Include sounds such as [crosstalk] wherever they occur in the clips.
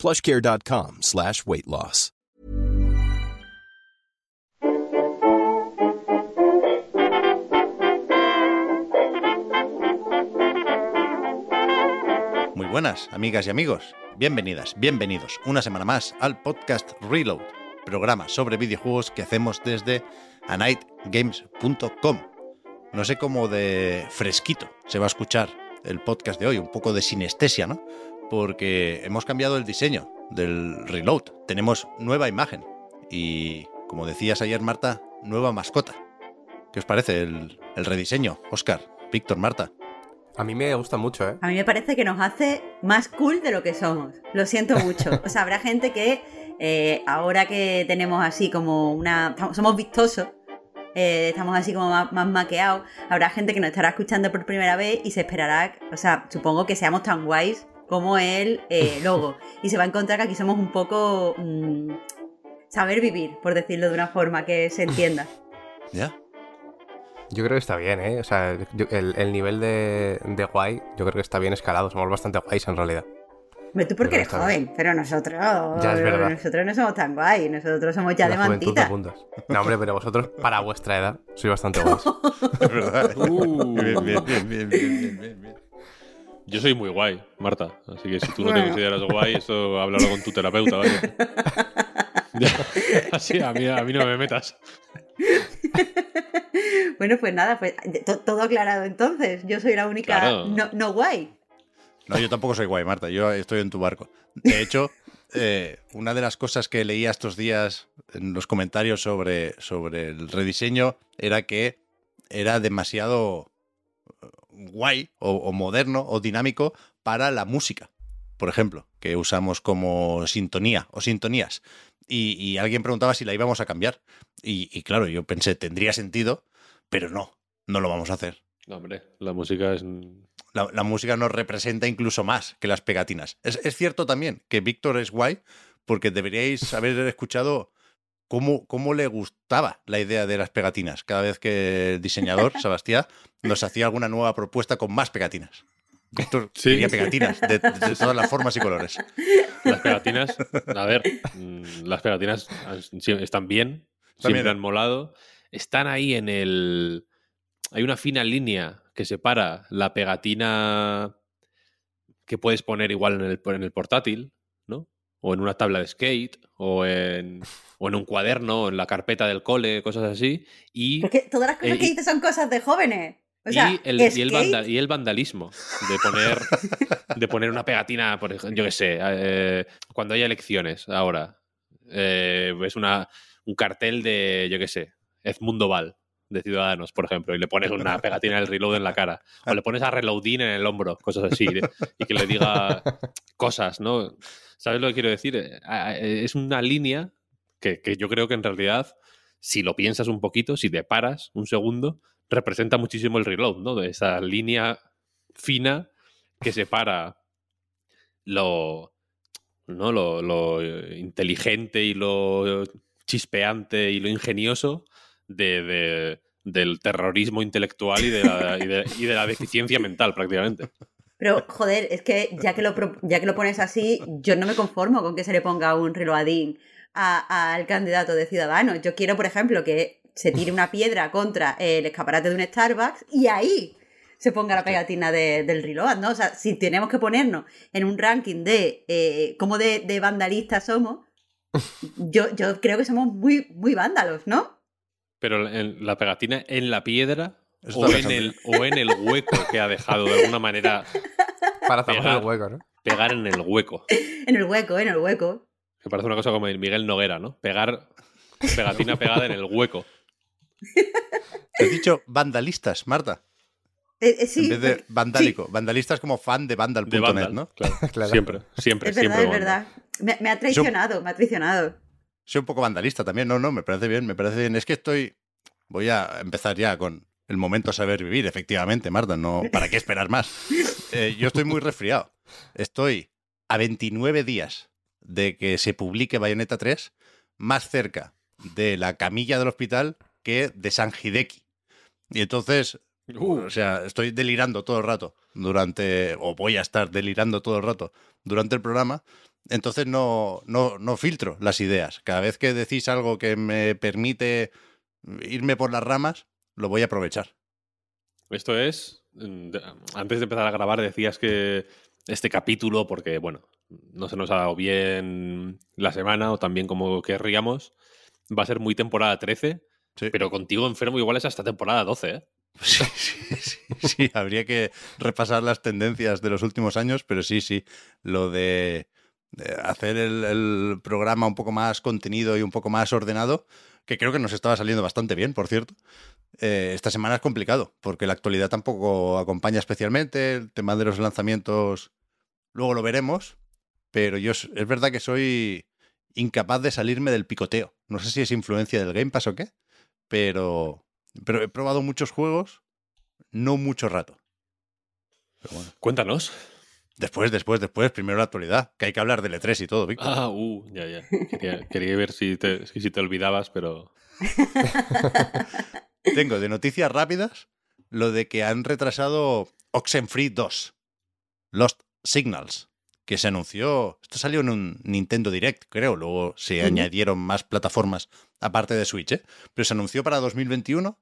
plushcare.com slash weight loss. Muy buenas, amigas y amigos. Bienvenidas, bienvenidos una semana más al podcast Reload, programa sobre videojuegos que hacemos desde anightgames.com. No sé cómo de fresquito se va a escuchar el podcast de hoy, un poco de sinestesia, ¿no? Porque hemos cambiado el diseño del Reload. Tenemos nueva imagen y, como decías ayer, Marta, nueva mascota. ¿Qué os parece el, el rediseño? Oscar, Víctor, Marta. A mí me gusta mucho, ¿eh? A mí me parece que nos hace más cool de lo que somos. Lo siento mucho. [laughs] O sea, habrá gente que eh, ahora que tenemos así como una... Somos vistosos, eh, estamos así como más, más, maqueados, habrá gente que nos estará escuchando por primera vez y se esperará, o sea, supongo que seamos tan guays como el eh, [laughs] logo. y se va a encontrar que aquí somos un poco... Mmm, saber vivir, por decirlo de una forma que se entienda. [laughs] ¿Ya? Yo creo que está bien, ¿eh? O sea, yo, el, el, nivel de, de, guay, yo creo que está bien escalado. Somos bastante guays en realidad. Pero tú porque eres joven, bien. pero nosotros. Ya es verdad. Nosotros no somos tan guay, nosotros somos ya La de mantita. De no, hombre, pero vosotros, para vuestra edad, sois bastante [laughs] guays. Es verdad. Uh. Bien, bien, bien, bien, bien, bien, bien. Yo soy muy guay, Marta. Así que si tú no te consideras guay, eso háblalo con tu terapeuta, ¿vale? [laughs] Así, a mí, a mí no me metas. [laughs] bueno, pues nada, pues todo aclarado entonces. Yo soy la única Claro. no, no guay. No, yo tampoco soy guay, Marta. Yo estoy en tu barco. De hecho, eh, una de las cosas que leía estos días en los comentarios sobre, sobre el rediseño era que era demasiado guay o, o moderno o dinámico para la música, por ejemplo, que usamos como sintonía o sintonías. Y, y alguien preguntaba si la íbamos a cambiar. Y, y, claro, yo pensé, tendría sentido, pero no, no lo vamos a hacer. No, hombre, la música es. La, la música nos representa incluso más que las pegatinas. Es, es cierto también que Víctor es guay, porque deberíais haber escuchado cómo, cómo le gustaba la idea de las pegatinas cada vez que el diseñador, [laughs] Sebastián, nos hacía alguna nueva propuesta con más pegatinas. Víctor [laughs] Sí. quería pegatinas de, de todas las formas y colores. Las pegatinas, a ver, mm, las pegatinas sí, están bien, siempre bien. han molado. Están ahí en el. Hay una fina línea que separa la pegatina que puedes poner igual en el, en el portátil. O en una tabla de skate, o en, o en un cuaderno, o en la carpeta del cole, cosas así. Y Porque todas las cosas Eh, que dices son cosas de jóvenes. O sea, y, el, y, el skate, vanda- y el vandalismo de poner, de poner una pegatina, por ejemplo, yo qué sé, eh, cuando haya elecciones ahora, eh, es una, un cartel de, yo qué sé, Edmundo Val, de Ciudadanos, por ejemplo, y le pones una pegatina del reload en la cara, o le pones a reloading en el hombro, cosas así, de- y que le diga [laughs] cosas, ¿no? ¿Sabes lo que quiero decir? Eh, eh, Es una línea que, que yo creo que en realidad, si lo piensas un poquito, si te paras un segundo, representa muchísimo el reload, ¿no? De esa línea fina que separa lo, ¿no? lo, lo inteligente y lo chispeante y lo ingenioso de, de- del terrorismo intelectual y de, la, y, de, y de la deficiencia mental, prácticamente. Pero, joder, es que ya que, lo, ya que lo pones así, yo no me conformo con que se le ponga un reloadín al candidato de Ciudadanos. Yo quiero, por ejemplo, que se tire una piedra contra el escaparate de un Starbucks y ahí se ponga la pegatina de- del reload, ¿no? O sea, si tenemos que ponernos en un ranking de eh, cómo de, de vandalistas somos, yo, yo creo que somos muy, muy vándalos, ¿no? Pero en la pegatina en la piedra o en, el, o en el hueco que ha dejado de alguna manera Para Pegar. el hueco, ¿no? pegar en el hueco. En el hueco, en el hueco. Que parece una cosa como el Miguel Noguera, ¿no? Pegar pegatina pegada en el hueco. Has dicho vandalistas, Marta. Eh, eh, sí, en vez de vandálico. Vandalistas como fan de De vandal.net, Vandal, ¿no? claro. [laughs] Claro. Siempre, siempre, Es verdad, siempre. es verdad. Me, me ha traicionado, me ha traicionado. Soy un poco vandalista también. No, no, me parece bien, me parece bien. Es que estoy. Voy a empezar ya con el momento saber vivir, efectivamente, Marta. No, ¿Para qué esperar más? [laughs] Eh, yo estoy muy resfriado. Estoy a 29 días de que se publique Bayonetta 3, más cerca de la camilla del hospital que de San Hideki. Y entonces, Uh. o sea, estoy delirando todo el rato durante, o voy a estar delirando todo el rato durante el programa. Entonces no, no, no filtro las ideas. Cada vez que decís algo que me permite irme por las ramas, lo voy a aprovechar. Esto es. mm, Antes de empezar a grabar, decías que este capítulo, porque bueno, no se nos ha dado bien la semana o tan bien como querríamos, va a ser muy temporada 13, Sí. pero contigo enfermo igual es hasta temporada 12, ¿eh? [laughs] Sí, sí, sí, sí, habría que repasar las tendencias de los últimos años, pero sí, sí, lo de hacer el, programa un poco más contenido y un poco más ordenado, que creo que nos estaba saliendo bastante bien, por cierto. Eh, esta semana es complicado, porque la actualidad tampoco acompaña especialmente, el tema de los lanzamientos, luego lo veremos, pero yo es verdad que soy incapaz de salirme del picoteo. No sé si es influencia del Game Pass o qué, pero, he probado muchos juegos, no mucho rato. Cuéntanos. Después, después, después, primero la actualidad, que hay que hablar del E3 y todo, Víctor. Ah, uh, ya, ya. Quería, quería ver si te, si te olvidabas, pero. [laughs] Tengo de noticias rápidas lo de que han retrasado Oxenfree 2, Lost Signals, que se anunció, esto salió en un Nintendo Direct, creo, luego se añadieron más plataformas aparte de Switch, ¿eh? pero se anunció para 2021,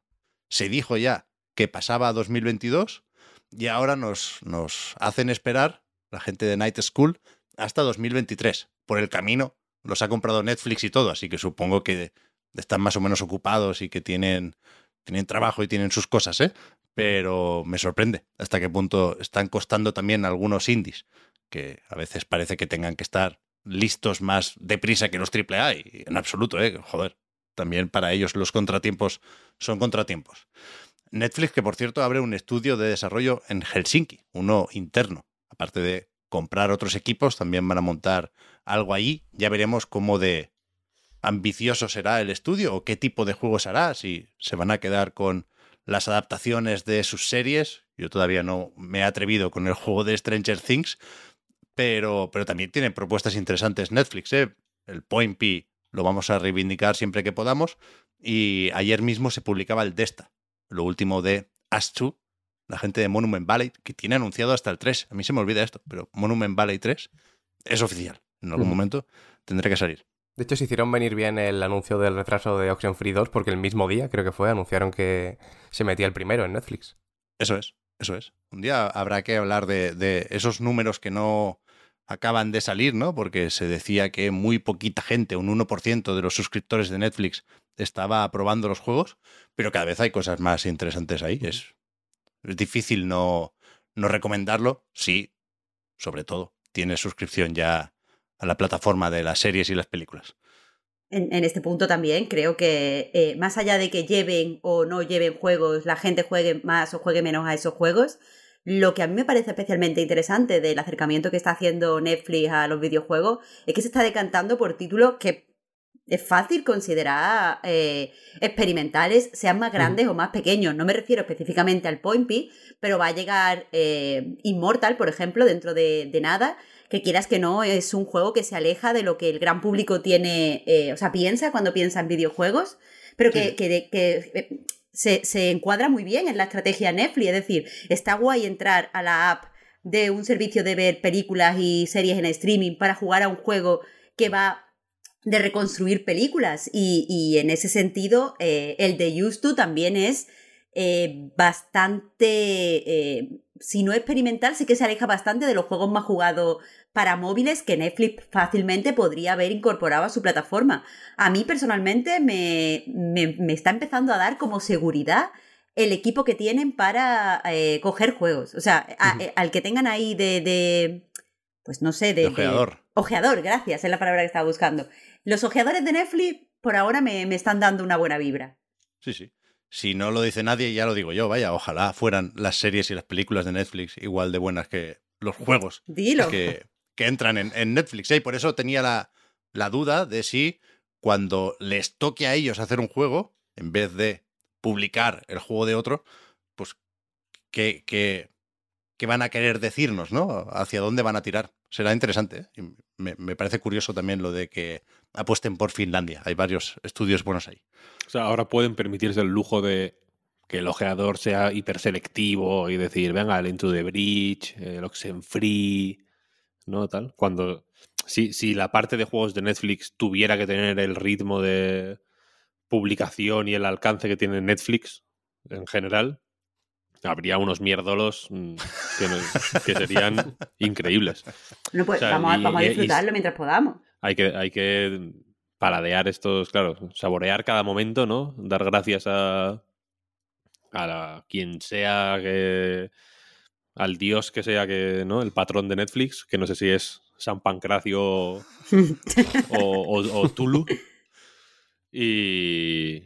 se dijo ya que pasaba a 2022 y ahora nos, nos hacen esperar, la gente de Night School, hasta 2023. Por el camino los ha comprado Netflix y todo, así que supongo que están más o menos ocupados y que tienen, tienen trabajo y tienen sus cosas, ¿eh? Pero me sorprende hasta qué punto están costando también algunos indies, que a veces parece que tengan que estar listos más deprisa que los AAA, en absoluto, ¿eh? Joder, también para ellos los contratiempos son contratiempos. Netflix, que por cierto abre un estudio de desarrollo en Helsinki, uno interno. Aparte de comprar otros equipos, también van a montar algo allí. Ya veremos cómo de ambicioso será el estudio o qué tipo de juegos hará, si se van a quedar con las adaptaciones de sus series. Yo todavía no me he atrevido con el juego de Stranger Things, pero, pero también tiene propuestas interesantes Netflix. ¿eh? El Point P lo vamos a reivindicar siempre que podamos. Y ayer mismo se publicaba el Desta, lo último de Ash2, la gente de Monument Valley, que tiene anunciado hasta el 3. A mí se me olvida esto, pero Monument Valley 3 es oficial. En algún momento tendré que salir. De hecho, se hicieron venir bien el anuncio del retraso de Oxenfree 2 porque el mismo día, creo que fue, anunciaron que se metía el primero en Netflix. Eso es, eso es. Un día habrá que hablar de, de esos números que no acaban de salir, ¿no? Porque se decía que muy poquita gente, un 1% de los suscriptores de Netflix estaba aprobando los juegos, pero cada vez hay cosas más interesantes ahí. Es, es difícil no, no recomendarlo si, sobre todo, tienes suscripción ya a la plataforma de las series y las películas. En, este punto también creo que eh, más allá de que lleven o no lleven juegos, la gente juegue más o juegue menos a esos juegos, lo que a mí me parece especialmente interesante del acercamiento que está haciendo Netflix a los videojuegos es que se está decantando por títulos que es fácil considerar eh, experimentales, sean más grandes o más pequeños. No me refiero específicamente al Point P, pero va a llegar eh, Immortal, por ejemplo, dentro de, de nada, que quieras que no, es un juego que se aleja de lo que el gran público tiene, eh, o sea, piensa cuando piensa en videojuegos, pero que, Sí. que- que, eh, se, se encuadra muy bien en la estrategia Netflix. Es decir, está guay entrar a la app de un servicio de ver películas y series en streaming para jugar a un juego que va de reconstruir películas y, y en ese sentido eh, el de Used to también es eh, bastante, eh, si no experimental, sí que se aleja bastante de los juegos más jugados para móviles que Netflix fácilmente podría haber incorporado a su plataforma. A mí personalmente me, me- me está empezando a dar como seguridad el equipo que tienen para eh, coger juegos. O sea, a- al que tengan ahí de, de, pues no sé, de... De de- ojeador. Ojeador, gracias, es la palabra que estaba buscando. Los ojeadores de Netflix por ahora me, me están dando una buena vibra. Sí, sí. Si no lo dice nadie, ya lo digo yo. Vaya, ojalá fueran las series y las películas de Netflix igual de buenas que los juegos Dilo. que, que entran en, en Netflix. ¿eh? Y por eso tenía la, la duda de si cuando les toque a ellos hacer un juego, en vez de publicar el juego de otro, pues qué, qué, qué van a querer decirnos, ¿no? Hacia dónde van a tirar. Será interesante. ¿eh? Me, me parece curioso también lo de que apuesten por Finlandia. Hay varios estudios buenos ahí. O sea, ahora pueden permitirse el lujo de que el ojeador sea hiperselectivo y decir, venga, el Into the Bridge, el Oxenfree, ¿no? Tal. Cuando. Si, si la parte de juegos de Netflix tuviera que tener el ritmo de publicación y el alcance que tiene Netflix en general, habría unos mierdolos mm, que, que serían increíbles. No, pues O sea, vamos, a, y- vamos a y- y- disfrutarlo mientras podamos. Hay que, hay que paladear estos, claro, saborear cada momento, ¿no? Dar gracias a, a la- quien sea que. al dios que sea que, ¿no? El patrón de Netflix, que no sé si es San Pancracio [laughs] o, o- o Tulu. Y.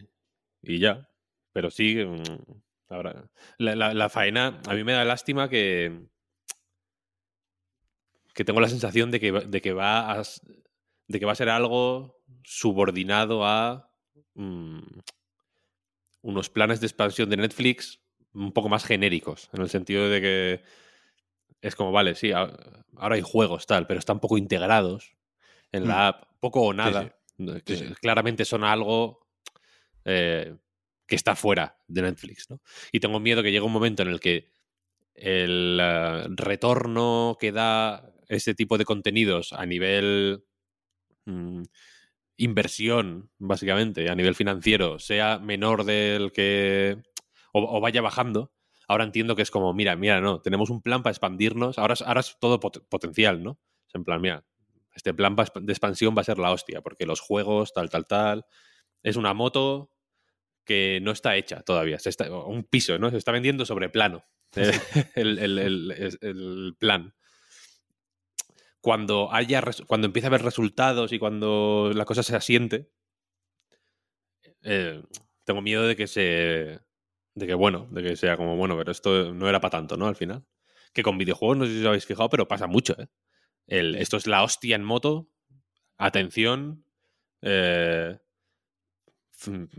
y ya. Pero sí. Mm, Ahora, la, la- la faena, a mí me da lástima que. que tengo la sensación de que, va- de que va a, de que va a ser algo subordinado a mm, unos planes de expansión de Netflix un poco más genéricos, en el sentido de que es como, vale, sí, ahora hay juegos, tal, pero están poco integrados en la app, poco o nada. que Sí, sí. Claramente son algo eh, que está fuera de Netflix, ¿no? Y tengo miedo que llegue un momento en el que el eh, retorno que da ese tipo de contenidos a nivel mm, inversión, básicamente, a nivel financiero, sea menor del que. o, vaya bajando. Ahora entiendo que es como, mira, mira, no, tenemos un plan para expandirnos. Ahora, es- todo pot- potencial, ¿no? Es en plan, mira, este plan de expansión va a ser la hostia, porque los juegos, tal, tal, tal. Es una moto que no está hecha todavía. Se está, un piso, ¿no? Se está vendiendo sobre plano. [laughs] el, el- el- plan. Cuando haya cuando empiece a haber resultados y cuando la cosa se asiente, eh, tengo miedo de que se. de que bueno, de que sea como, bueno, pero esto no era para tanto, ¿no? Al final. Que con videojuegos, no sé si os habéis fijado, pero pasa mucho, ¿eh? Esto es la hostia en moto. Atención. eh,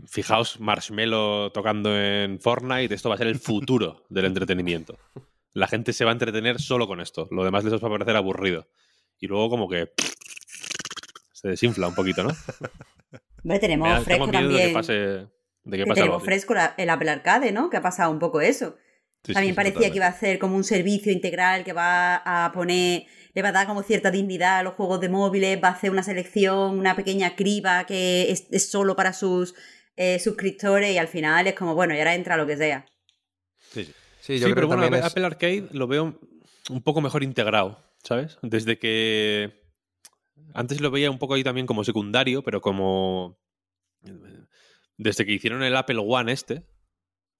fijaos, Marshmello tocando en Fortnite. Esto va a ser el futuro del entretenimiento. La gente se va a entretener solo con esto. Lo demás les va a parecer aburrido. Y luego, como que. Se desinfla un poquito, ¿no? [laughs] Hombre, tenemos da- fresco de también. que pase. De que que pase algo tenemos fresco la- el Apple Arcade, ¿no? Que ha pasado un poco eso. Sí, También sí, parecía que iba a hacer como un servicio integral que va a poner, le va a dar como cierta dignidad a los juegos de móviles, va a hacer una selección, una pequeña criba que es, es solo para sus eh, suscriptores y al final es como, bueno, y ahora entra lo que sea. Sí, sí. Sí, yo Sí, creo pero que bueno, también Apple es- Apple Arcade lo veo un poco mejor integrado, ¿sabes? Desde que. Antes lo veía un poco ahí también como secundario, pero como. Desde que hicieron el Apple One este,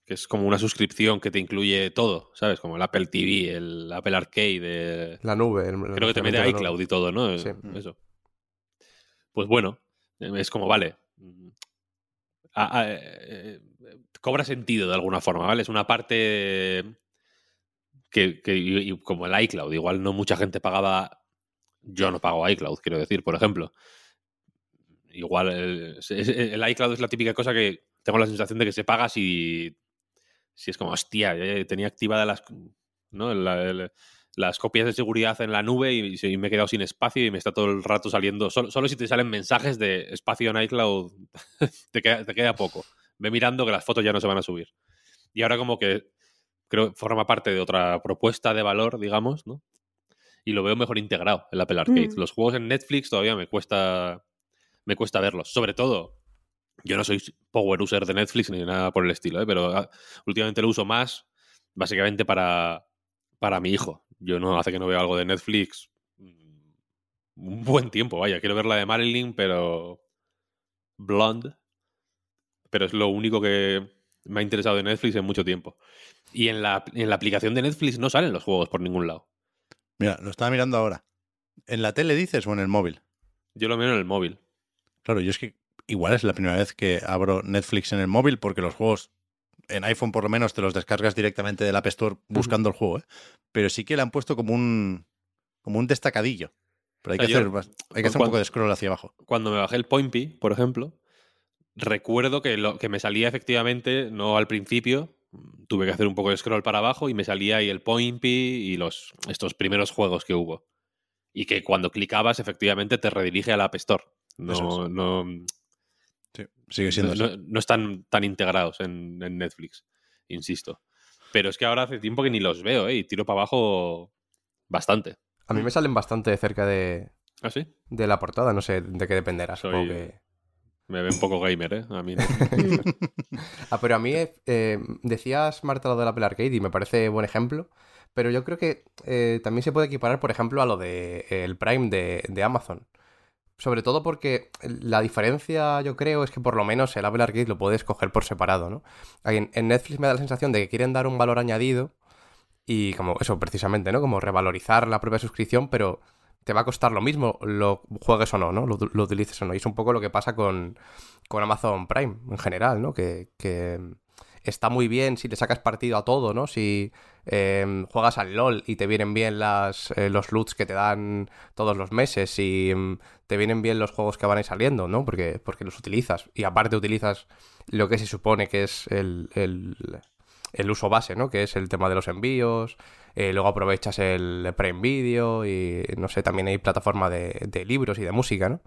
que es como una suscripción que te incluye todo, ¿sabes? Como el Apple TV, el Apple Arcade. eh, la nube. el- el Creo que te mete iCloud y todo, ¿no? Sí. Eso. Pues bueno, es como, vale. a- a- eh, cobra sentido de alguna forma, ¿vale? Es una parte que, que- y- y como el iCloud, igual no mucha gente pagaba. Yo no pago iCloud, quiero decir, por ejemplo. Igual el, el iCloud es la típica cosa que tengo la sensación de que se paga si, si es como, hostia, tenía activada las, ¿no? La- el- las copias de seguridad en la nube y, me he quedado sin espacio y me está todo el rato saliendo. Solo, solo si te salen mensajes de espacio en iCloud [laughs] te queda, te queda poco. Ve mirando que las fotos ya no se van a subir. Y ahora como que creo que forma parte de otra propuesta de valor, digamos, ¿no? Y lo veo mejor integrado el Apple Arcade. Mm. Los juegos en Netflix todavía me cuesta me cuesta verlos. Sobre todo, yo no soy power user de Netflix ni nada por el estilo, ¿eh? pero ah, últimamente lo uso más básicamente para, para mi hijo. Yo no hace que no veo algo de Netflix mm, un buen tiempo, vaya. Quiero ver la de Marilyn, pero Blonde. Pero es lo único que me ha interesado de Netflix en mucho tiempo. Y en la, en la aplicación de Netflix no salen los juegos por ningún lado. Mira, lo estaba mirando ahora. ¿En la tele dices o en el móvil? Yo lo miro en el móvil. Claro, yo es que igual es la primera vez que abro Netflix en el móvil porque los juegos en iPhone por lo menos te los descargas directamente del App Store buscando el juego, ¿eh? Pero sí que le han puesto como un como un destacadillo Pero hay que yo- hacer, bas- hay que hacer un poco de scroll hacia abajo. Cuando me bajé el Pointy, por ejemplo, recuerdo que, lo, que me salía efectivamente, no al principio, tuve que hacer un poco de scroll para abajo y me salía ahí el Pointy y los, estos primeros juegos que hubo. Y que cuando clicabas, efectivamente, te redirige al App Store. No, es. no, sigue siendo no, así. no- no están tan integrados en, en Netflix, insisto. Pero es que ahora hace tiempo que ni los veo, ¿eh? Y tiro para abajo bastante. A mí me salen bastante cerca de, ¿Ah, sí? de la portada, no sé de qué dependerá. Soy- supongo que- Me ve un poco gamer, ¿eh? A mí no. [laughs] Ah, pero a mí eh, decías, Marta, lo del Apple Arcade y me parece buen ejemplo. Pero yo creo que eh, también se puede equiparar, por ejemplo, a lo de eh, el Prime de, de Amazon. Sobre todo porque la diferencia, yo creo, es que por lo menos el Apple Arcade lo puedes coger por separado, ¿no? En, Netflix me da la sensación de que quieren dar un valor añadido y como eso, precisamente, ¿no? Como revalorizar la propia suscripción, pero te va a costar lo mismo, lo juegues o no, ¿no? Lo, lo utilices o no. Y es un poco lo que pasa con, con Amazon Prime en general, ¿no? Que, que está muy bien si le sacas partido a todo, ¿no? Si eh, juegas al LOL y te vienen bien las, eh, los loots que te dan todos los meses, si mm, te vienen bien los juegos que van a ir saliendo, ¿no? Porque, porque los utilizas. Y aparte utilizas lo que se supone que es el, el, el uso base, ¿no? Que es el tema de los envíos. eh, luego aprovechas el Prime Video y no sé, también hay plataforma de, de libros y de música, ¿no?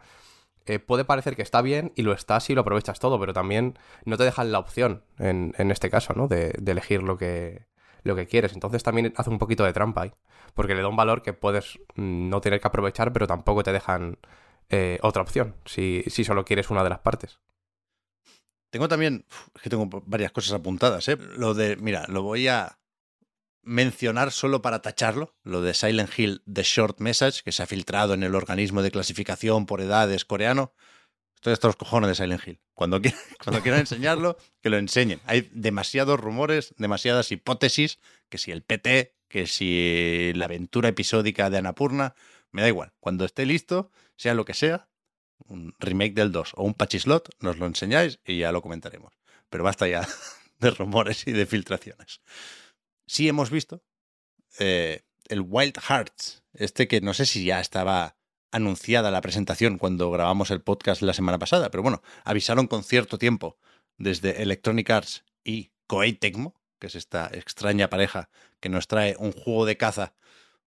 Eh, puede parecer que está bien y lo está si lo aprovechas todo, pero también no te dejan la opción, en, en este caso, ¿no? De, de elegir lo que, lo que quieres. Entonces también hace un poquito de trampa ahí, porque le da un valor que puedes mm, no tener que aprovechar, pero tampoco te dejan eh, otra opción, si, si solo quieres una de las partes. Tengo también, es que tengo varias cosas apuntadas, ¿eh? Lo de, mira, lo voy a mencionar solo para tacharlo, lo de Silent Hill The Short Message, que se ha filtrado en el organismo de clasificación por edades coreano. Estoy hasta los cojones de Silent Hill. Cuando, [laughs] quieran, enseñarlo, que lo enseñen. Hay demasiados rumores, demasiadas hipótesis, que si el PT, que si la aventura episódica de Anapurna, me da igual. Cuando esté listo, sea lo que sea, un remake del 2 o un pachislot, nos lo enseñáis y ya lo comentaremos. Pero basta ya [laughs] de rumores y de filtraciones. Sí hemos visto eh, el Wild Hearts, este que no sé si ya estaba anunciada la presentación cuando grabamos el podcast la semana pasada, pero bueno, avisaron con cierto tiempo desde Electronic Arts y Koei Tecmo, que es esta extraña pareja que nos trae un juego de caza,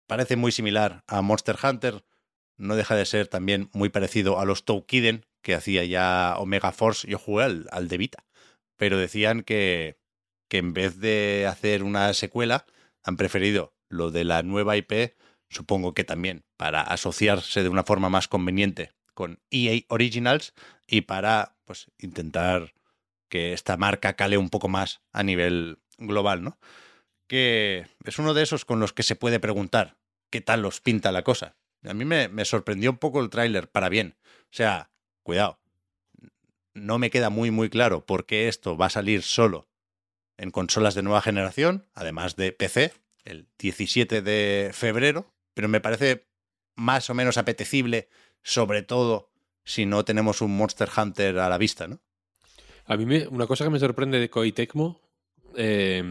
parece muy similar a Monster Hunter, no deja de ser también muy parecido a los Toukiden que hacía ya Omega Force. Yo jugué al, al de Vita, pero decían que, que en vez de hacer una secuela, han preferido lo de la nueva IP, supongo que también para asociarse de una forma más conveniente con EA Originals y para pues intentar que esta marca cale un poco más a nivel global, ¿no? Que es uno de esos con los que se puede preguntar qué tal los pinta la cosa. A mí me, me sorprendió un poco el tráiler para bien. O sea, cuidado. No me queda muy, muy claro por qué esto va a salir solo en consolas de nueva generación, además de PC, el 17 de febrero, pero me parece más o menos apetecible, sobre todo si no tenemos un Monster Hunter a la vista, ¿no? A mí me- una cosa que me sorprende de Koei Tecmo, eh,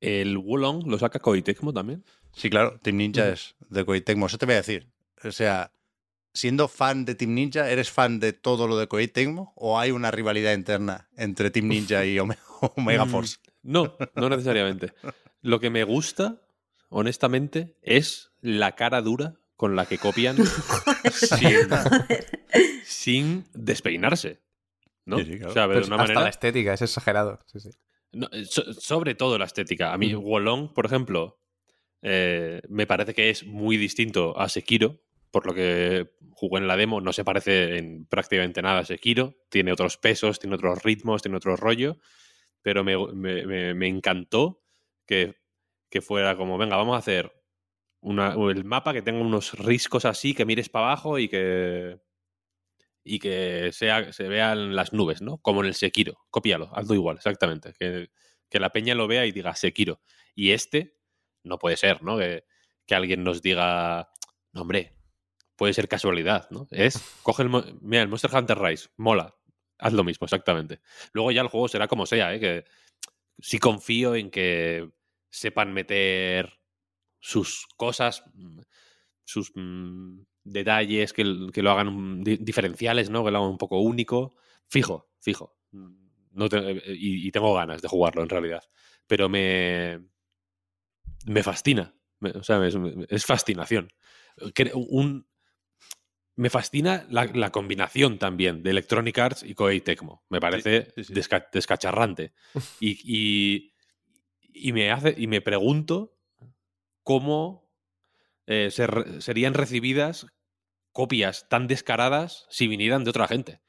el Wulong lo saca Koei Tecmo también. Sí, claro, Team Ninja es de Koei Tecmo. Eso te voy a decir. O sea, siendo fan de Team Ninja, ¿eres fan de todo lo de Koei Tecmo? ¿O hay una rivalidad interna entre Team Ninja y Ome- [laughs] Omega Mm, Force? No, no necesariamente. Lo que me gusta, honestamente, es la cara dura con la que copian [laughs] sin, sin despeinarse. ¿no? Sí, sí, claro. O sea, de una hasta manera. la estética, es exagerado. Sí, sí. No, eh, so- sobre todo la estética. A mí, Wolong, por ejemplo, eh, me parece que es muy distinto a Sekiro, por lo que jugué en la demo. No se parece en prácticamente nada a Sekiro. Tiene otros pesos, tiene otros ritmos, tiene otro rollo. Pero me, encantó que, que fuera como, venga, vamos a hacer el mapa que tenga unos riscos así, que mires para abajo y que y que sea, se vean las nubes, ¿no? Como en el Sekiro. Cópialo, hazlo igual, exactamente. Que, que la peña lo vea y diga Sekiro. Y este no puede ser, ¿no? Que, que alguien nos diga, no, hombre, puede ser casualidad, ¿no? Es, coge el, mira, el Monster Hunter Rise, mola, haz lo mismo, exactamente. Luego ya el juego será como sea, ¿eh? Que sí confío en que sepan meter sus cosas. sus mm, detalles que, lo hagan diferenciales, ¿no? Que lo hagan un poco único. Fijo, fijo. No y, tengo ganas de jugarlo en realidad. Pero me. Me fascina. o sea, es, fascinación. Un, me fascina la, combinación también de Electronic Arts y Koei Tecmo. Me parece descacharrante. [laughs] y, y, me hace, y me pregunto cómo eh, serían recibidas copias tan descaradas si vinieran de otra gente.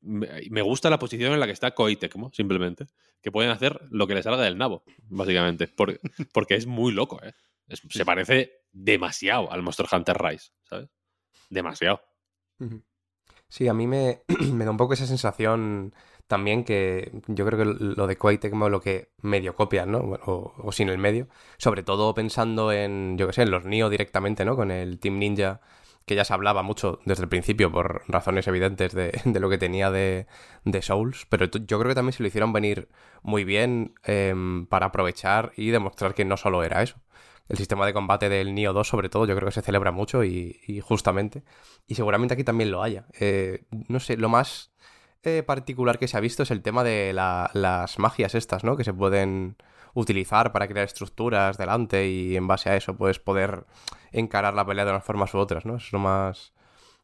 Me, gusta la posición en la que está Koei Tecmo, simplemente. Que pueden hacer lo que les salga del nabo, básicamente. [laughs] porque es muy loco, ¿eh? se parece demasiado al Monster Hunter Rise, ¿sabes? Demasiado. Sí, a mí [clears throat] me, da un poco esa sensación también que yo creo que lo de Koei Tecmo lo que medio copian, ¿no? O, sin el medio. Sobre todo pensando en, yo qué sé, en los Nio directamente, ¿no? Con el Team Ninja, que ya se hablaba mucho desde el principio por razones evidentes de, [laughs] lo que tenía de, Souls. Pero yo creo que también se lo hicieron venir muy bien em, para aprovechar y demostrar que no solo era eso el sistema de combate del Nio 2, sobre todo, yo creo que se celebra mucho y, justamente. Y seguramente aquí también lo haya. Eh, no sé, lo más eh, particular que se ha visto es el tema de las magias estas, ¿no? Que se pueden utilizar para crear estructuras delante y en base a eso puedes poder encarar la pelea de unas formas u otras, ¿no? Es lo más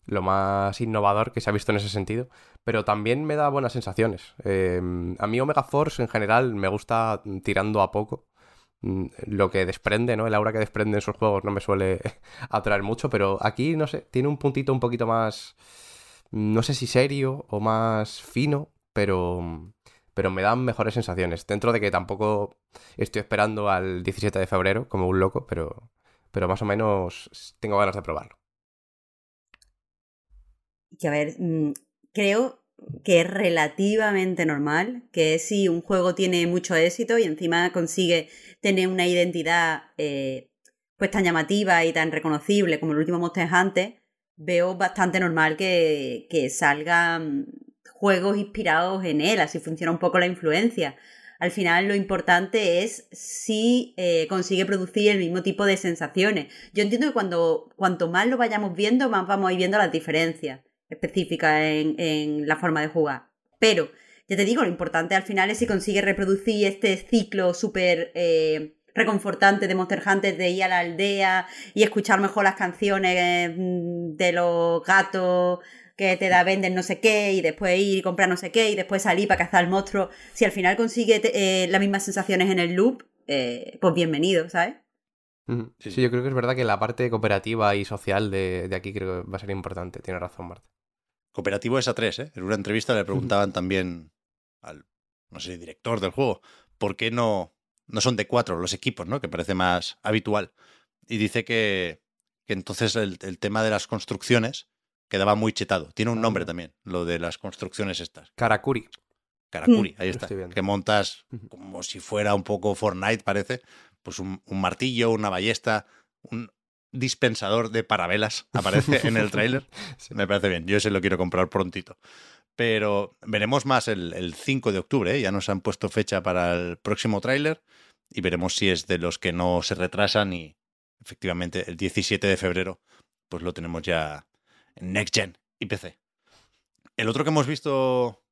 lo más innovador que se ha visto en ese sentido, pero también me da buenas sensaciones. Eh, a mí Omega Force en general me gusta tirando a poco, lo que desprende, ¿no? El aura que desprende en sus juegos no me suele [laughs] atraer mucho, pero aquí, no sé, tiene un puntito un poquito más, no sé si serio o más fino, pero, pero me dan mejores sensaciones. Dentro de que tampoco estoy esperando al 17 de febrero como un loco, pero, pero más o menos tengo ganas de probarlo. Que a ver, mm, creo que es relativamente normal, que si un juego tiene mucho éxito y encima consigue tener una identidad eh, pues tan llamativa y tan reconocible como el último Monster Hunter, veo bastante normal que, que salgan juegos inspirados en él, así funciona un poco la influencia. Al final lo importante es si eh, consigue producir el mismo tipo de sensaciones. Yo entiendo que cuando cuanto más lo vayamos viendo, más vamos a ir viendo las diferencias específica en, la forma de jugar. Pero, ya te digo, lo importante al final es si consigue reproducir este ciclo súper eh, reconfortante de Monster Hunter de ir a la aldea y escuchar mejor las canciones mm, de los gatos que te da vender no sé qué y después ir y comprar no sé qué y después salir para cazar al monstruo. Si al final consigue eh, las mismas sensaciones en el loop, eh, pues bienvenido, ¿sabes? Sí, yo creo que es verdad que la parte cooperativa y social de, de aquí creo que va a ser importante. Tiene razón, Marta. Cooperativo es a tres, ¿eh? En una entrevista le preguntaban también al, no sé, director del juego, ¿por qué no, no son de cuatro los equipos, ¿no? Que parece más habitual. Y dice que, que entonces el, tema de las construcciones quedaba muy chetado. Tiene un nombre también, lo de las construcciones estas. Karakuri. Karakuri, ahí está. Que montas como si fuera un poco Fortnite, parece. Pues un, un martillo, una ballesta, un, dispensador de parabelas aparece en el tráiler. [laughs] Me parece bien, yo ese lo quiero comprar prontito. Pero veremos más el, 5 de octubre, ¿eh? ya nos han puesto fecha para el próximo tráiler y veremos si es de los que no se retrasan y efectivamente el 17 de febrero pues lo tenemos ya en Next Gen y PC. El otro que hemos visto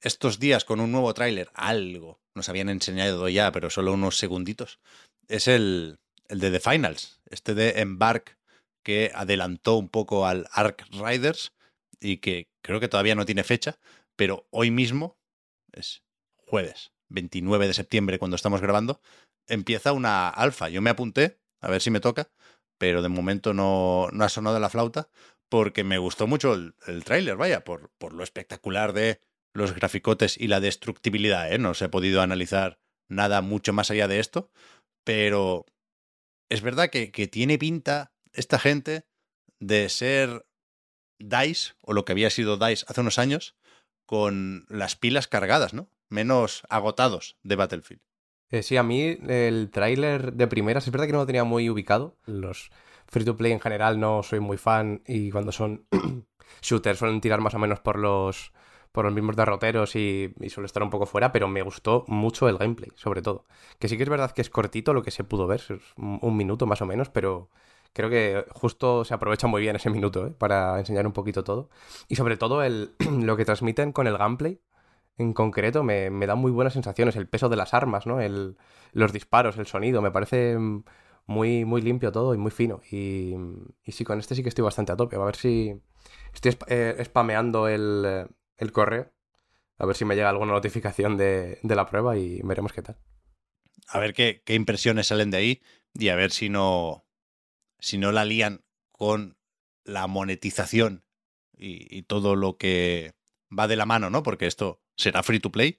estos días con un nuevo tráiler, algo nos habían enseñado ya, pero solo unos segunditos, es el, el de The Finals, este de Embark que adelantó un poco al Ark Riders y que creo que todavía no tiene fecha, pero hoy mismo, es jueves 29 de septiembre cuando estamos grabando, empieza una alfa. Yo me apunté, a ver si me toca, pero de momento no, no ha sonado la flauta porque me gustó mucho el, el tráiler, vaya, por, por lo espectacular de los graficotes y la destructibilidad, ¿eh? No se ha podido analizar nada mucho más allá de esto, pero es verdad que, tiene pinta esta gente de ser DICE, o lo que había sido DICE hace unos años, con las pilas cargadas, ¿no? Menos agotados de Battlefield. Eh, sí, a mí el tráiler de primeras es verdad que no lo tenía muy ubicado. Los free to play en general no soy muy fan y cuando son [clears throat] shooters suelen tirar más o menos por los por los mismos derroteros y, suele estar un poco fuera, pero me gustó mucho el gameplay, sobre todo. Que sí que es verdad que es cortito lo que se pudo ver, un, minuto más o menos, pero creo que justo se aprovecha muy bien ese minuto ¿eh? para enseñar un poquito todo. Y sobre todo el, [clears throat] lo que transmiten con el gameplay en concreto me, me da muy buenas sensaciones. El peso de las armas, ¿no? El, los disparos, el sonido, me parece muy, muy limpio todo y muy fino. Y, y sí, con este sí que estoy bastante a tope. A ver si estoy eh, spameando el, el correo. A ver si me llega alguna notificación de, de la prueba y veremos qué tal. A ver qué, qué impresiones salen de ahí y a ver si no, si no la lían con la monetización y, y, todo lo que va de la mano, ¿no? Porque esto será free to play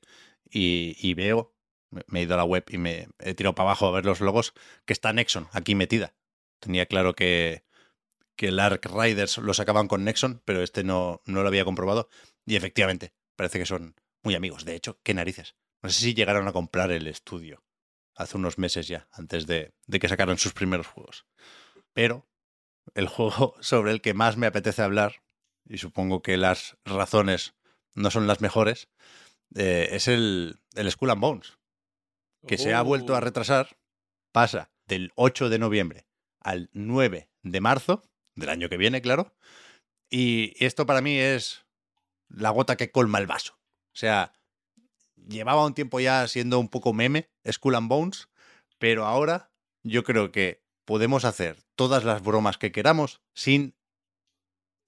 y, y, veo, me he ido a la web y me he tirado para abajo a ver los logos, que está Nexon aquí metida. Tenía claro que, que el Ark Riders lo sacaban con Nexon, pero este no, no lo había comprobado. Y efectivamente, parece que son muy amigos. De hecho, qué narices. No sé si llegaron a comprar el estudio hace unos meses ya, antes de, de que sacaran sus primeros juegos. Pero el juego [laughs] sobre el que más me apetece hablar, y supongo que las razones no son las mejores, eh, es el, el Skull and Bones, que oh. se ha vuelto a Oh. retrasar, pasa del 8 de noviembre al 9 de marzo del año que viene, claro, y esto para mí es la gota que colma el vaso. O sea, llevaba un tiempo ya siendo un poco meme, Skull and Bones, pero ahora yo creo que podemos hacer todas las bromas que queramos sin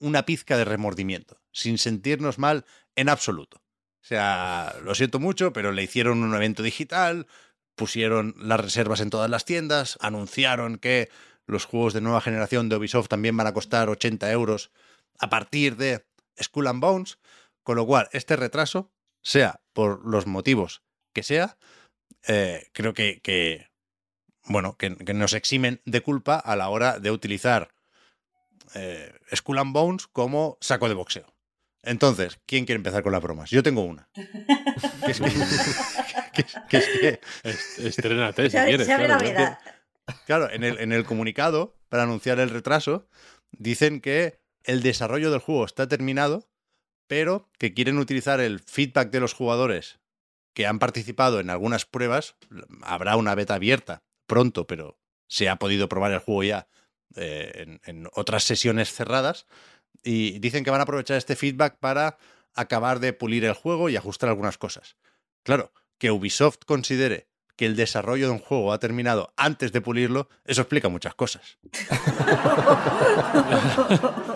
una pizca de remordimiento, sin sentirnos mal en absoluto. O sea, lo siento mucho, pero le hicieron un evento digital, pusieron las reservas en todas las tiendas, anunciaron que los juegos de nueva generación de Ubisoft también van a costar 80 euros a partir de Skull and Bones, con lo cual este retraso, sea por los motivos que sea, eh, creo que, que bueno, que, que, nos eximen de culpa a la hora de utilizar eh, Skull and Bones como saco de boxeo. Entonces, ¿quién quiere empezar con las bromas? Yo tengo una. [laughs] que es que, que, que, es que Estrénate, si quieres. claro, la claro. veda. Claro, en el, en el comunicado, para anunciar el retraso, dicen que el desarrollo del juego está terminado, pero que quieren utilizar el feedback de los jugadores que han participado en algunas pruebas. Habrá una beta abierta pronto, pero se ha podido probar el juego ya eh, en, en otras sesiones cerradas. Y dicen que van a aprovechar este feedback para acabar de pulir el juego y ajustar algunas cosas. Claro, que Ubisoft considere que el desarrollo de un juego ha terminado antes de pulirlo, eso explica muchas cosas. [laughs]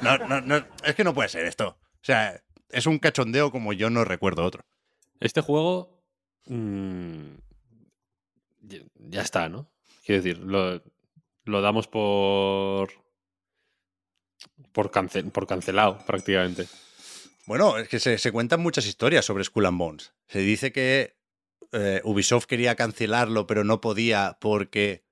No, no, no, es que no puede ser esto. O sea, es un cachondeo como yo no recuerdo otro. Este juego. mm, ya, está, ¿no? Quiero decir, lo, lo damos por. Por, cance- por cancelado, prácticamente. Bueno, es que se, se cuentan muchas historias sobre Skull and Bones. Se dice que eh, Ubisoft quería cancelarlo, pero no podía porque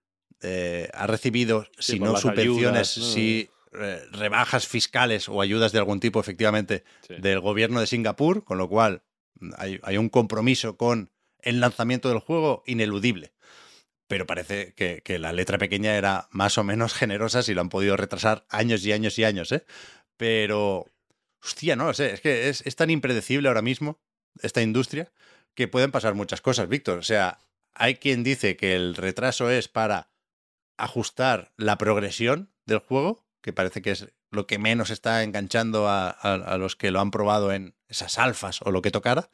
eh, ha recibido, Sí, si por no subvenciones, ayudas, ¿no? si eh, rebajas fiscales o ayudas de algún tipo, efectivamente, Sí. del gobierno de Singapur, con lo cual mm, hay, hay un compromiso con el lanzamiento del juego ineludible. Pero parece que, que la letra pequeña era más o menos [laughs] generosa si lo han podido retrasar años y años y años, ¿eh? Pero, hostia, no lo sé, es que es, es tan impredecible ahora mismo esta industria que pueden pasar muchas cosas, Víctor. O sea, hay quien dice que el retraso es para ajustar la progresión del juego, que parece que es lo que menos está enganchando a, a- los que lo han probado en esas alfas o lo que tocara.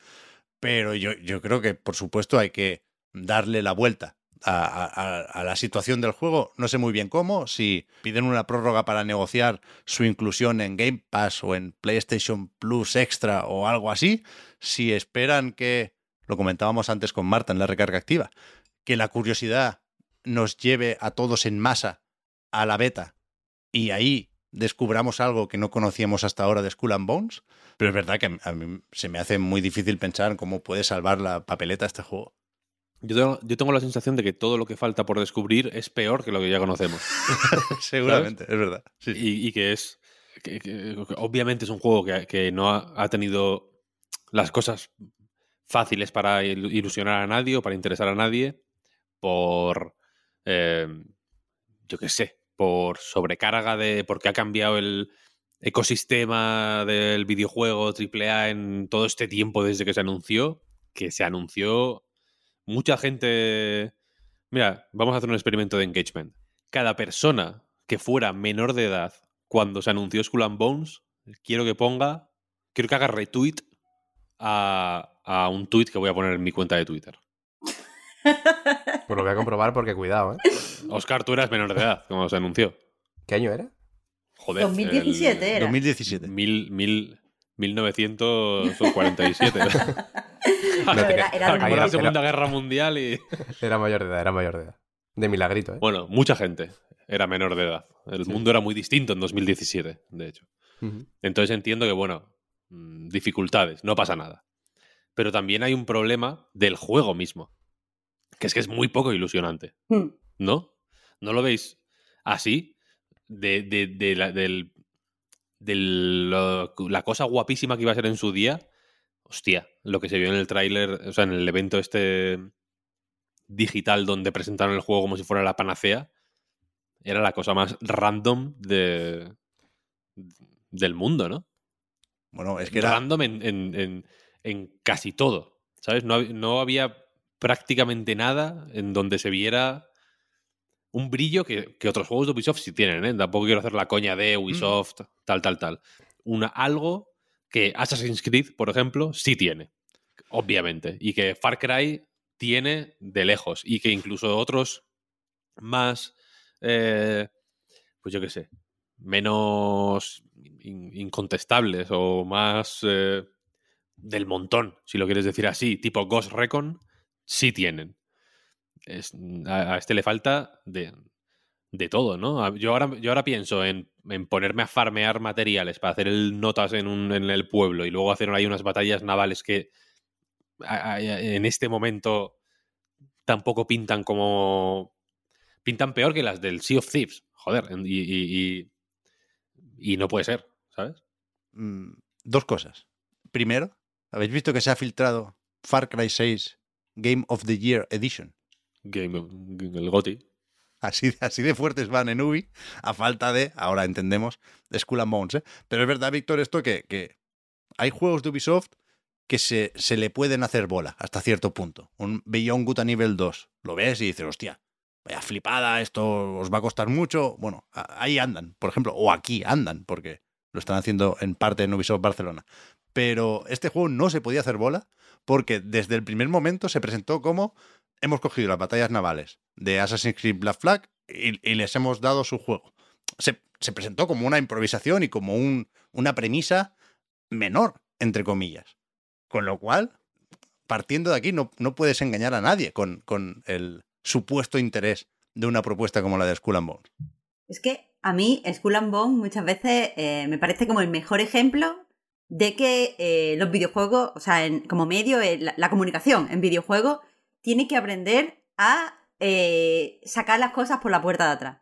Pero yo, yo creo que, por supuesto, hay que darle la vuelta a- a la situación del juego. No sé muy bien cómo, si piden una prórroga para negociar su inclusión en Game Pass o en PlayStation Plus Extra o algo así, si esperan que, lo comentábamos antes con Marta en la recarga activa, que la curiosidad nos lleve a todos en masa a la beta y ahí descubramos algo que no conocíamos hasta ahora de Skull and Bones. Pero es verdad que a mí se me hace muy difícil pensar en cómo puede salvar la papeleta este juego. Yo tengo, yo tengo la sensación de que todo lo que falta por descubrir es peor que lo que ya conocemos. [laughs] Seguramente, es verdad. Sí. Y, y que es. que- obviamente es un juego que, que no ha, ha tenido las cosas fáciles para il- ilusionar a nadie o para interesar a nadie por. eh, yo qué sé, por sobrecarga de. porque ha cambiado el ecosistema del videojuego AAA en todo este tiempo desde que se anunció. Que se anunció. Mucha gente. Mira, vamos a hacer un experimento de engagement. cada persona que fuera menor de edad cuando se anunció Skull and Bones, quiero que ponga, quiero que haga retweet a, a un tweet que voy a poner en mi cuenta de Twitter. Pues lo voy a comprobar porque cuidado, ¿eh? Oscar, tú eras menor de edad cuando se anunció. ¿Qué año era? Joder. 2017 el- era. 2017. Mil, mil, 1947. [laughs] No, era- era Acabó era- la Segunda Guerra Mundial y... [laughs] Era mayor de edad, era mayor de edad. De milagrito, ¿eh? Bueno, mucha gente era menor de edad. El mundo era muy distinto en 2017, de hecho. Entonces entiendo que, bueno, mm, dificultades, no pasa nada. Pero también hay un problema del juego mismo, que es que es muy poco ilusionante, Hmm. ¿no? ¿No lo veis así? De, de- de la, del, del, lo- la cosa guapísima que iba a ser en su día. Hostia, lo que se vio en el tráiler, o sea, en el evento este digital donde presentaron el juego como si fuera la panacea, era la cosa más random de, del mundo, ¿no? Bueno, es que era. Random en, en- en- en casi todo, ¿sabes? No, no había prácticamente nada en donde se viera un brillo que, que otros juegos de Ubisoft sí tienen, ¿eh? Tampoco quiero hacer la coña de Ubisoft, tal, tal, tal. Una, algo que Assassin's Creed, por ejemplo, sí tiene, obviamente, y que Far Cry tiene de lejos, y que incluso otros más, eh, pues yo qué sé, menos in- incontestables o más eh, del montón, si lo quieres decir así, tipo Ghost Recon, sí tienen. Es- a, a este le falta de, de todo, ¿no? Yo ahora, yo ahora pienso en, en ponerme a farmear materiales para hacer el notas en, un- en el pueblo y luego hacer ahí unas batallas navales que en este momento tampoco pintan como... Pintan peor que las del Sea of Thieves. Joder, en- y, y- y- y no puede ser, ¿sabes? mm, dos cosas. Primero, ¿habéis visto que se ha filtrado Far Cry 6 Game of the Year Edition? Game, el GOTI. Así, así de fuertes van en Ubi, a falta de, ahora entendemos, de Skull and Bones. ¿eh? Pero es verdad, Víctor, esto que, que hay juegos de Ubisoft que se, se le pueden hacer bola hasta cierto punto. Un Beyond Good a nivel 2, lo ves y dices, hostia, vaya flipada, esto os va a costar mucho. Bueno, ahí andan, por ejemplo, o aquí andan, porque lo están haciendo en parte en Ubisoft Barcelona. Pero este juego no se podía hacer bola porque desde el primer momento se presentó como hemos cogido las batallas navales de Assassin's Creed Black Flag y, les hemos dado su juego. Se, se presentó como una improvisación y como un- una premisa menor, entre comillas. Con lo cual, partiendo de aquí, no, no puedes engañar a nadie con, con el supuesto interés de una propuesta como la de Skull and Bones. Es que a mí Skull and Bones muchas veces eh, me parece como el mejor ejemplo de que eh, los videojuegos, o sea, como medio, eh, la, comunicación en videojuegos tiene que aprender a eh, sacar las cosas por la puerta de atrás.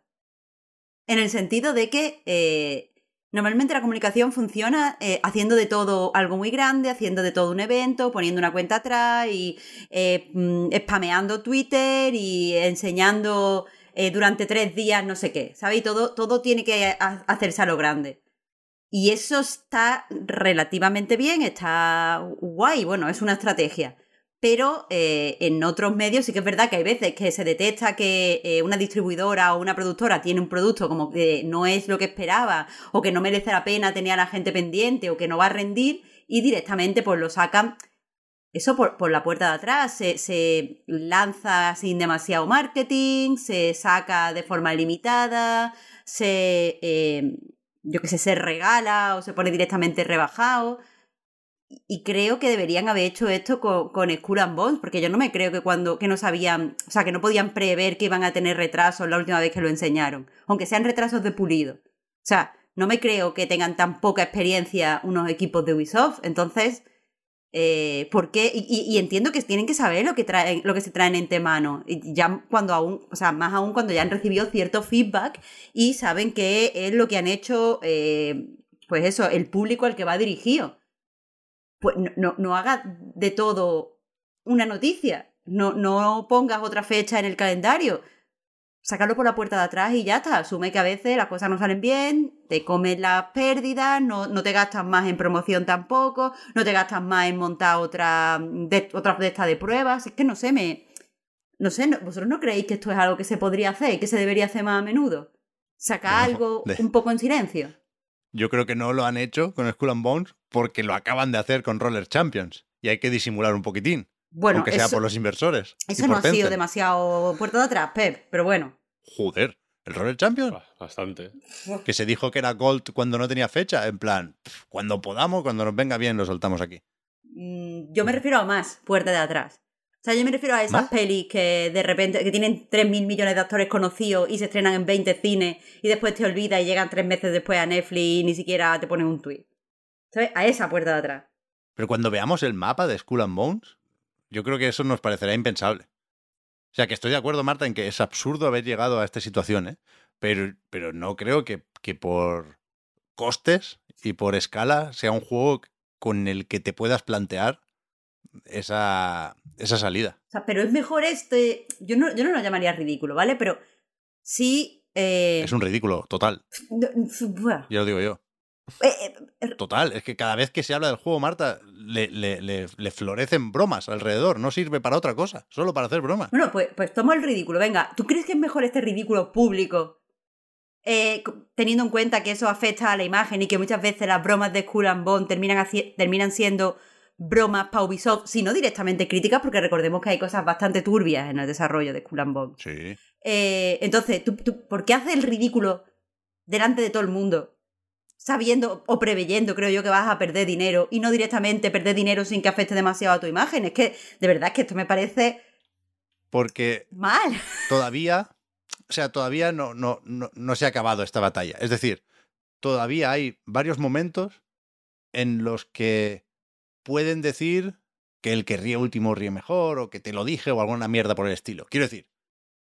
En el sentido de que normalmente la comunicación funciona haciendo de todo algo muy grande, haciendo de todo un evento, poniendo una cuenta atrás y mm, spameando Twitter y enseñando durante tres días no sé qué, ¿sabes? Y todo, todo tiene que ha- hacerse a lo grande. Y eso está relativamente bien, está guay, bueno, es una estrategia. Pero eh, en otros medios sí que es verdad que hay veces que se detecta que eh, una distribuidora o una productora tiene un producto como que no es lo que esperaba o que no merece la pena tener a la gente pendiente o que no va a rendir y directamente pues lo sacan eso por, por la puerta de atrás, se, se lanza sin demasiado marketing, se saca de forma limitada, se, eh, yo que sé, se regala o se pone directamente rebajado. Y creo que deberían haber hecho esto con, con Skull and Bones, porque yo no me creo que cuando que no sabían, o sea, que no podían prever que iban a tener retrasos la última vez que lo enseñaron, aunque sean retrasos de pulido. O sea, no me creo que tengan tan poca experiencia unos equipos de Ubisoft, entonces eh, ¿Por qué? Y, entiendo que tienen que saber lo que traen, lo que se traen entre mano. Y ya cuando aún, o sea, más aún cuando ya han recibido cierto feedback y saben qué es lo que han hecho, eh, pues eso, el público al que va dirigido. Pues no, no, no hagas de todo una noticia. No, no pongas otra fecha en el calendario. Sácalo por la puerta de atrás y ya está. Asume que a veces las cosas no salen bien, te comes las pérdidas, no, no te gastas más en promoción tampoco, no te gastas más en montar otra de, otra de estas de pruebas. Es que no sé, me. No sé, no- ¿vosotros no creéis que esto es algo que se podría hacer y que se debería hacer más a menudo? Sacar algo de- un poco en silencio. Yo creo que no lo han hecho con Skull and Bones porque lo acaban de hacer con Roller Champions. Y hay que disimular un poquitín. Bueno, aunque sea eso, por los inversores. eso no ha sido demasiado puerta de atrás, Pep, pero bueno. Joder, el Roller Champions. Ba- Bastante. Que se dijo que era Gold cuando no tenía fecha. En plan, cuando podamos, cuando nos venga bien, lo soltamos aquí. Mm, Yo me refiero a más puerta de atrás. O sea, yo me refiero a esas ¿Más? pelis que de repente que tienen 3.000 millones de actores conocidos y se estrenan en 20 cines y después te olvidas y llegan tres meses después a Netflix y ni siquiera te ponen un tweet. ¿Sabes? A esa puerta de atrás. Pero cuando veamos el mapa de Skull and Bones, yo creo que eso nos parecerá impensable. O sea, que estoy de acuerdo, Marta, en que es absurdo haber llegado a esta situación, ¿eh? Pero, pero no creo que, que por costes y por escala sea un juego con el que te puedas plantear esa, esa salida. O sea, pero es mejor este. Yo no, yo no lo llamaría ridículo, ¿vale? Pero sí. eh, Es un ridículo, total. Ya lo digo yo. Eh, eh, Total, es que cada vez que se habla del juego, Marta, le, le- le- le florecen bromas alrededor. No sirve para otra cosa, solo para hacer bromas. Bueno, pues, pues toma el ridículo. Venga, ¿tú crees que es mejor este ridículo público? Eh, teniendo en cuenta que eso afecta a la imagen y que muchas veces las bromas de Skull and Bone terminan, terminan siendo bromas para Ubisoft, sino directamente críticas, porque recordemos que hay cosas bastante turbias en el desarrollo de Skull and Bone. Sí. Eh, entonces, ¿tú, tú, por qué haces el ridículo delante de todo el mundo? Sabiendo o preveyendo, creo yo, que vas a perder dinero y no directamente perder dinero sin que afecte demasiado a tu imagen. Es que, de verdad, es que esto me parece Porque mal. todavía, o sea, todavía no, no, no, no se ha acabado esta batalla. Es decir, todavía hay varios momentos en los que pueden decir que el que ríe último ríe mejor, o que te lo dije, o alguna mierda por el estilo. Quiero decir,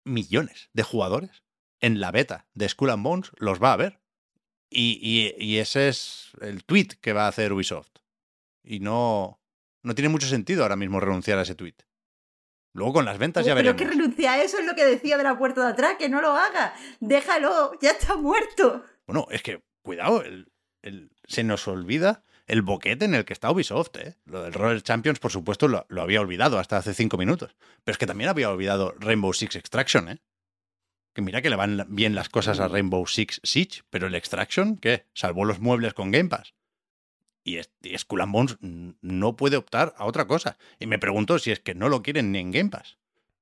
millones de jugadores en la beta de Skull and Bones los va a ver. Y, y- y ese es el tweet que va a hacer Ubisoft. Y no, no tiene mucho sentido ahora mismo renunciar a ese tweet. Luego con las ventas ya Pero veremos. es que renuncia a eso es lo que decía de la puerta de atrás, que no lo haga. Déjalo, ya está muerto. Bueno, es que, cuidado, el- el- se nos olvida el boquete en el que está Ubisoft. ¿eh? Lo del Roller Champions, por supuesto, lo, lo había olvidado hasta hace cinco minutos. Pero es que también había olvidado Rainbow Six Extraction. ¿eh? Que mira que le van bien las cosas a Rainbow Six Siege, pero el Extraction, ¿qué? Salvó los muebles con Game Pass. Y, es- Skull and Bones no puede optar a otra cosa. Y me pregunto si es que no lo quieren ni en Game Pass.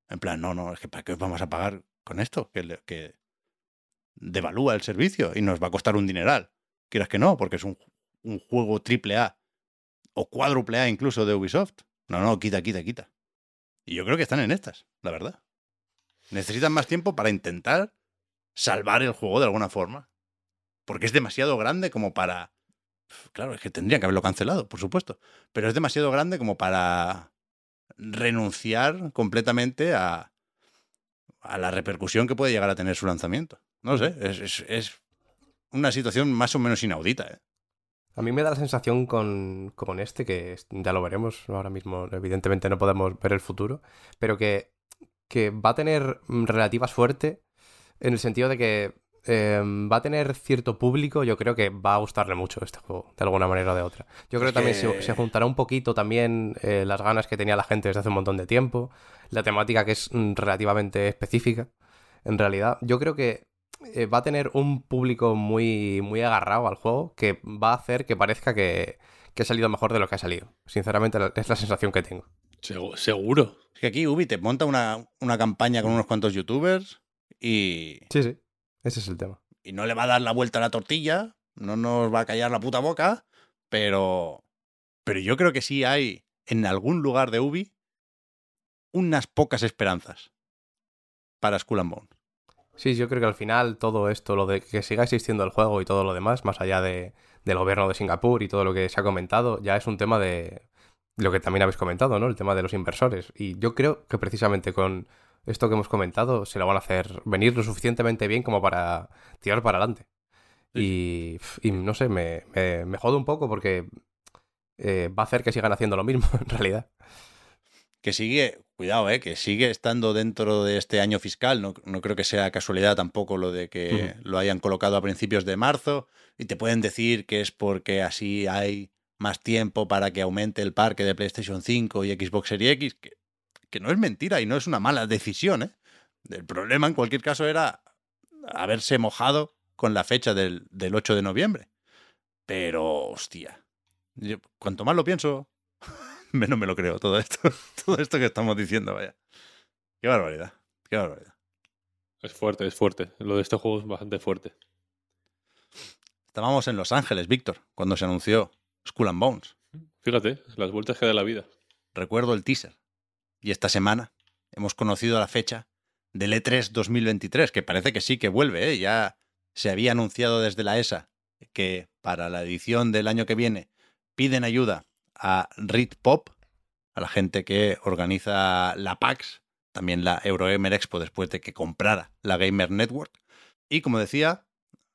En plan, no, no, es que ¿para qué os vamos a pagar con esto? Que, que devalúa el servicio y nos va a costar un dineral. Quieras que no, porque es un, un juego triple A o cuádruple A incluso de Ubisoft. No, no, quita, quita, quita. Y yo creo que están en estas, la verdad. Necesitan más tiempo para intentar salvar el juego de alguna forma. Porque es demasiado grande como para... Claro, es que tendrían que haberlo cancelado, por supuesto. Pero es demasiado grande como para renunciar completamente a, a la repercusión que puede llegar a tener su lanzamiento. No sé, es, una situación más o menos inaudita. ¿eh? A mí me da la sensación con, con este, que ya lo veremos ahora mismo, evidentemente no podemos ver el futuro, pero que, que va a tener mm, relativa suerte en el sentido de que eh, va a tener cierto público, yo creo que va a gustarle mucho este juego, de alguna manera o de otra. Yo creo que también se, se juntará un poquito también eh, las ganas que tenía la gente desde hace un montón de tiempo, la temática que es mm, relativamente específica, en realidad. Yo creo que eh, va a tener un público muy, muy agarrado al juego que va a hacer que parezca que, que ha salido mejor de lo que ha salido. Sinceramente, es la sensación que tengo. Segu- Seguro. Es que aquí Ubi te monta una, una campaña con unos cuantos youtubers y, Sí, sí. Ese es el tema. y no le va a dar la vuelta a la tortilla, no nos va a callar la puta boca, pero, pero yo creo que sí hay en algún lugar de Ubi unas pocas esperanzas para Skull and Bones. Sí, yo creo que al final todo esto, lo de que siga existiendo el juego y todo lo demás, más allá de, del gobierno de Singapur y todo lo que se ha comentado, ya es un tema de lo que también habéis comentado, ¿no? El tema de los inversores. Y yo creo que precisamente con esto que hemos comentado se lo van a hacer venir lo suficientemente bien como para tirar para adelante. Y, y no sé, me, me, me jode un poco porque eh, va a hacer que sigan haciendo lo mismo, [laughs] en realidad. que sigue, cuidado, eh, que sigue estando dentro de este año fiscal. No, no creo que sea casualidad tampoco lo de que lo hayan colocado a principios de marzo. Y te pueden decir que es porque así hay más tiempo para que aumente el parque de PlayStation 5 y Xbox Series X. Que, que no es mentira y no es una mala decisión. ¿eh? El problema, en cualquier caso, era haberse mojado con la fecha del, del 8 de noviembre. Pero, hostia, yo, cuanto más lo pienso, [laughs] menos me lo creo todo esto, [laughs] todo esto que estamos diciendo, vaya. Qué barbaridad, qué barbaridad. Es fuerte, es fuerte. Lo de este juego es bastante fuerte. Estábamos en Los Ángeles, Víctor, cuando se anunció Skull and Bones. Fíjate, las vueltas que da la vida. Recuerdo el teaser. Y esta semana hemos conocido la fecha del E3 2023, que parece que sí que vuelve, ¿eh? Ya se había anunciado desde la ESA que para la edición del año que viene piden ayuda a Read Pop, a la gente que organiza la PAX, también la Eurogamer Expo después de que comprara la Gamer Network. Y como decía,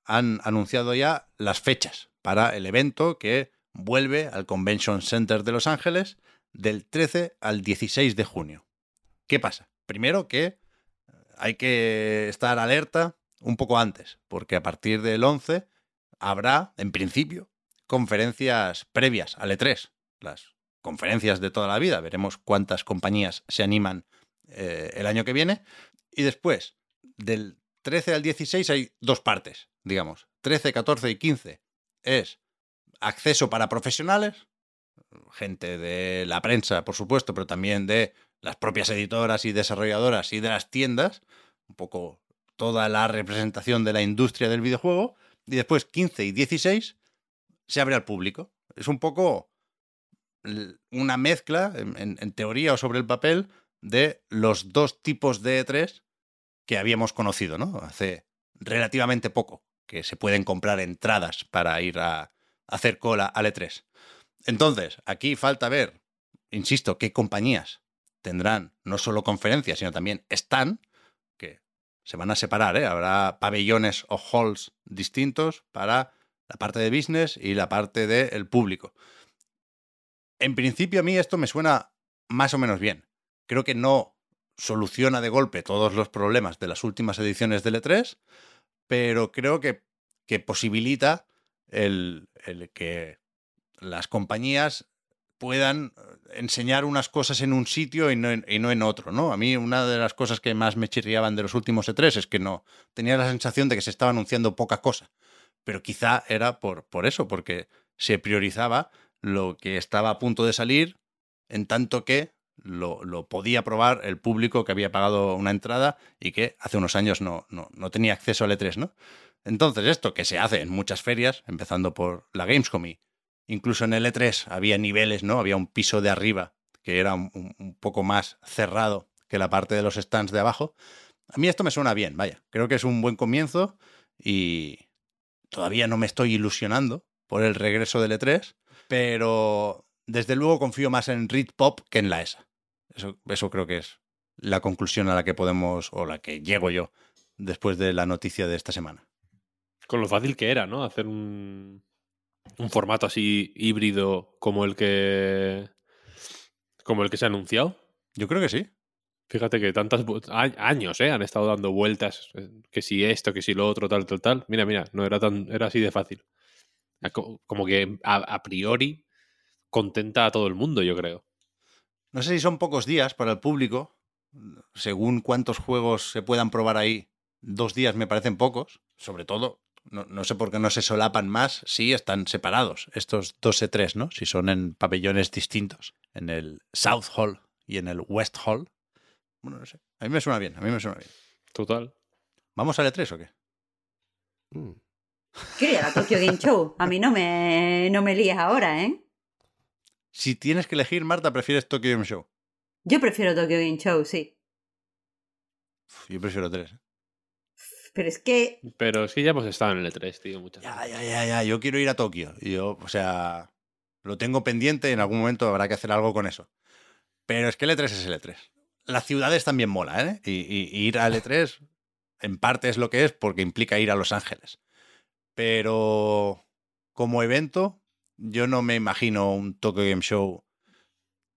han anunciado ya las fechas para el evento que vuelve al Convention Center de Los Ángeles del 13 al 16 de junio. ¿Qué pasa? Primero que hay que estar alerta un poco antes, porque a partir del 11 habrá, en principio, conferencias previas al E3, las conferencias de toda la vida. Veremos cuántas compañías se animan eh, el año que viene. Y después, del 13 al 16 hay dos partes, digamos. 13, 14 y 15 es acceso para profesionales, gente de la prensa, por supuesto, pero también de las propias editoras y desarrolladoras y de las tiendas, un poco toda la representación de la industria del videojuego, y después 15 y 16 se abre al público. Es un poco una mezcla, en, teoría o sobre el papel, de los dos tipos de E3 que habíamos conocido, ¿no? Hace relativamente poco, que se pueden comprar entradas para ir a hacer cola al E3. Entonces, aquí falta ver, insisto, qué compañías tendrán no solo conferencias, sino también stand, que se van a separar, ¿eh? habrá pabellones o halls distintos para la parte de business y la parte del público. En principio a mí esto me suena más o menos bien. Creo que no soluciona de golpe todos los problemas de las últimas ediciones del E3, pero creo que, que posibilita el, el que las compañías puedan enseñar unas cosas en un sitio y no en, y no en, otro, ¿no? A mí una de las cosas que más me chirriaban de los últimos E3 es que no tenía la sensación de que se estaba anunciando poca cosa, pero quizá era por, por eso, porque se priorizaba lo que estaba a punto de salir en tanto que lo, lo, podía probar el público que había pagado una entrada y que hace unos años no, no, no tenía acceso al E3, ¿no? Entonces, esto que se hace en muchas ferias, empezando por la Gamescom y incluso en el E3 había niveles, ¿no? Había un piso de arriba que era un, poco más cerrado que la parte de los stands de abajo. A mí esto me suena bien, vaya. Creo que es un buen comienzo y todavía no me estoy ilusionando por el regreso del E3, pero desde luego confío más en Read Pop que en la ESA. Eso, eso creo que es la conclusión a la que podemos, o la que llego yo, después de la noticia de esta semana. Con lo fácil que era, ¿no? Hacer un, un formato así híbrido como el que. como el que se ha anunciado. Yo creo que sí. Fíjate que tantos años, ¿eh? Han estado dando vueltas. Que si esto, que si lo otro, tal, tal, tal. Mira, mira, no era tan. era así de fácil. Como que a, a priori contenta a todo el mundo, yo creo. No sé si son pocos días para el público. Según cuántos juegos se puedan probar ahí, dos días me parecen pocos. Sobre todo, no, no, sé por qué no se solapan más si están separados estos dos e tres, ¿no? Si son en pabellones distintos, en el South Hall y en el West Hall. Bueno, no sé. A mí me suena bien, a mí me suena bien. Total. ¿Vamos al E3 o qué? Mm. Quería la Tokyo Game Show. A mí no me, no me líes ahora, ¿eh? Si tienes que elegir, Marta, ¿prefieres Tokyo Game Show? Yo prefiero Tokyo Game Show, sí. Yo prefiero 3. ¿eh? Pero es que. Pero que ya hemos estado en el E3, tío, muchas ya, veces. Ya, ya, ya. Yo quiero ir a Tokio. Y yo, o sea, lo tengo pendiente y en algún momento habrá que hacer algo con eso. Pero es que el E3 es el E3. Las ciudades también mola, ¿eh? Y, y, y ir al E3, en parte es lo que es porque implica ir a Los Ángeles. Pero como evento, yo no me imagino un Tokyo Game Show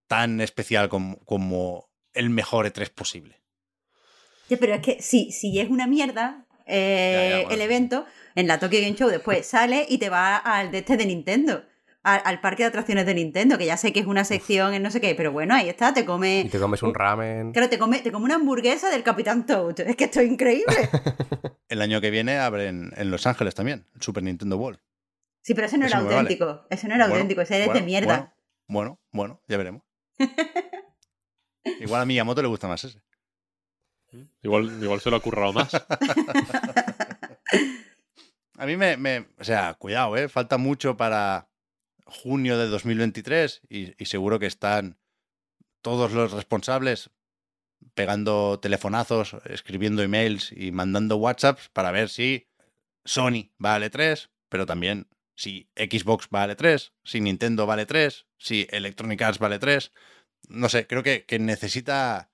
tan especial como, como el mejor E3 posible. Sí, pero es que si, si es una mierda eh, Ya, ya, bueno. el evento, en la Tokyo Game Show después sale y te va al de este de Nintendo. al parque de atracciones de Nintendo, que ya sé que es una sección en no sé qué, pero bueno, ahí está, te come... Y te comes un ramen. Claro, te come, te come una hamburguesa del Capitán Toad. Es que esto es increíble. [laughs] El año que viene abren en Los Ángeles también, el Super Nintendo World. Sí, pero ese no Eso era vale. auténtico. Ese no era Bueno, auténtico, ese es bueno, de mierda. Bueno, bueno, bueno, ya veremos. [laughs] Igual a Miyamoto le gusta más ese. Igual, igual se lo ha currado más. [laughs] A mí me, O sea, cuidado, ¿eh? Falta mucho para junio de 2023 y, y seguro que están todos los responsables pegando telefonazos, escribiendo emails y mandando WhatsApps para ver si Sony vale 3, pero también si Xbox vale 3, si Nintendo vale 3, si Electronic Arts vale 3. No sé, creo que, que necesita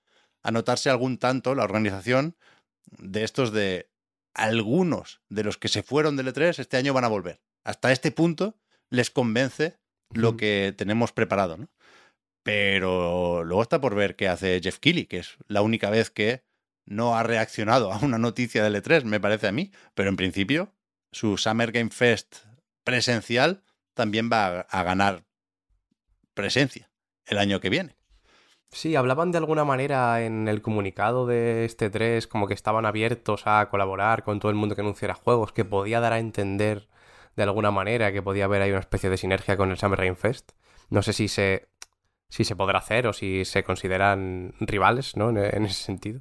anotarse algún tanto la organización de estos de algunos de los que se fueron del E3 este año van a volver. Hasta este punto les convence lo que tenemos preparado, ¿no? Pero luego está por ver qué hace Jeff Keighley, que es la única vez que no ha reaccionado a una noticia del E3, me parece a mí. Pero en principio, su Summer Game Fest presencial también va a, a ganar presencia el año que viene. Sí, hablaban de alguna manera en el comunicado de este 3 como que estaban abiertos a colaborar con todo el mundo que anunciara juegos, que podía dar a entender de alguna manera que podía haber ahí una especie de sinergia con el Summer Game Fest. No sé si se, si se podrá hacer o si se consideran rivales, ¿no? En ese sentido.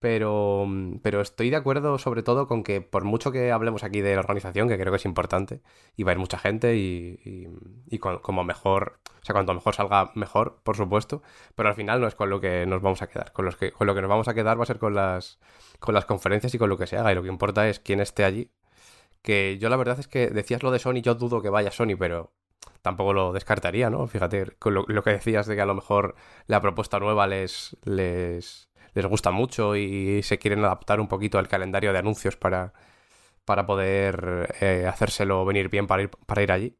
Pero, pero estoy de acuerdo sobre todo con que por mucho que hablemos aquí de la organización, que creo que es importante, y va a ir mucha gente y, y- y con- como mejor, o sea, cuanto mejor salga, mejor, por supuesto, pero al final no es con lo que nos vamos a quedar. Con, los que, con lo que nos vamos a quedar va a ser con las, con las conferencias y con lo que se haga, y lo que importa es quién esté allí. Que yo la verdad es que decías lo de Sony, yo dudo que vaya Sony, pero tampoco lo descartaría, ¿no? Fíjate, con lo, lo que decías de que a lo mejor la propuesta nueva les, les, les gusta mucho y se quieren adaptar un poquito al calendario de anuncios para, para poder eh, hacérselo venir bien para ir, para ir allí.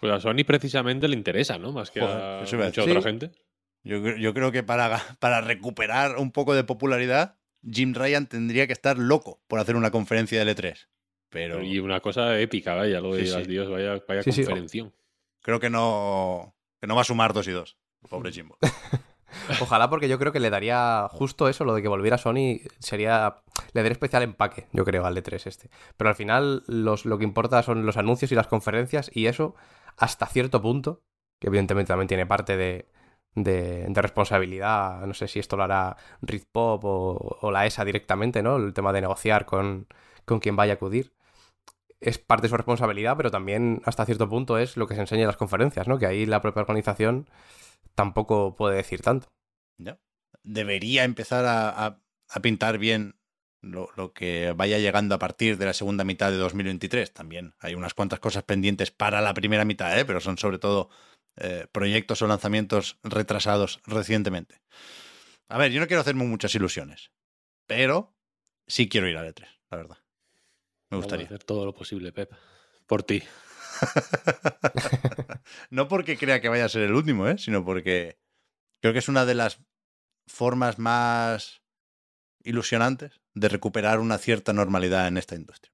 Pues a Sony precisamente le interesa, ¿no? Más que Joder, a eso mucha otra gente. Yo, yo creo que para, para recuperar un poco de popularidad, Jim Ryan tendría que estar loco por hacer una conferencia de E3. Pero Y una cosa épica, vaya, lo de Sí, sí. las Dios, vaya, vaya Sí, sí. conferención. creo que no, que no va a sumar dos y dos. Pobre Jimbo. [laughs] [laughs] Ojalá porque yo creo que le daría justo eso, lo de que volviera Sony, sería... Le daría especial empaque, yo creo, al E3 este. Pero al final los, lo que importa son los anuncios y las conferencias y eso hasta cierto punto, que evidentemente también tiene parte de, de, de responsabilidad, no sé si esto lo hará Rizpop Pop o, o la ESA directamente, ¿no? El tema de negociar con, con quien vaya a acudir. Es parte de su responsabilidad, pero también hasta cierto punto es lo que se enseña en las conferencias, ¿no? Que ahí la propia organización tampoco puede decir tanto. Debería empezar a, a- a pintar bien lo, lo que vaya llegando a partir de la segunda mitad de 2023. También hay unas cuantas cosas pendientes para la primera mitad, ¿eh? pero son sobre todo eh, proyectos o lanzamientos retrasados recientemente. A ver, yo no quiero hacerme muchas ilusiones, pero sí quiero ir a E3, la verdad. Me Vamos a gustaría. hacer todo lo posible, Pep. Por ti. [laughs] no porque crea que vaya a ser el último, ¿eh? sino porque creo que es una de las formas más ilusionantes de recuperar una cierta normalidad en esta industria.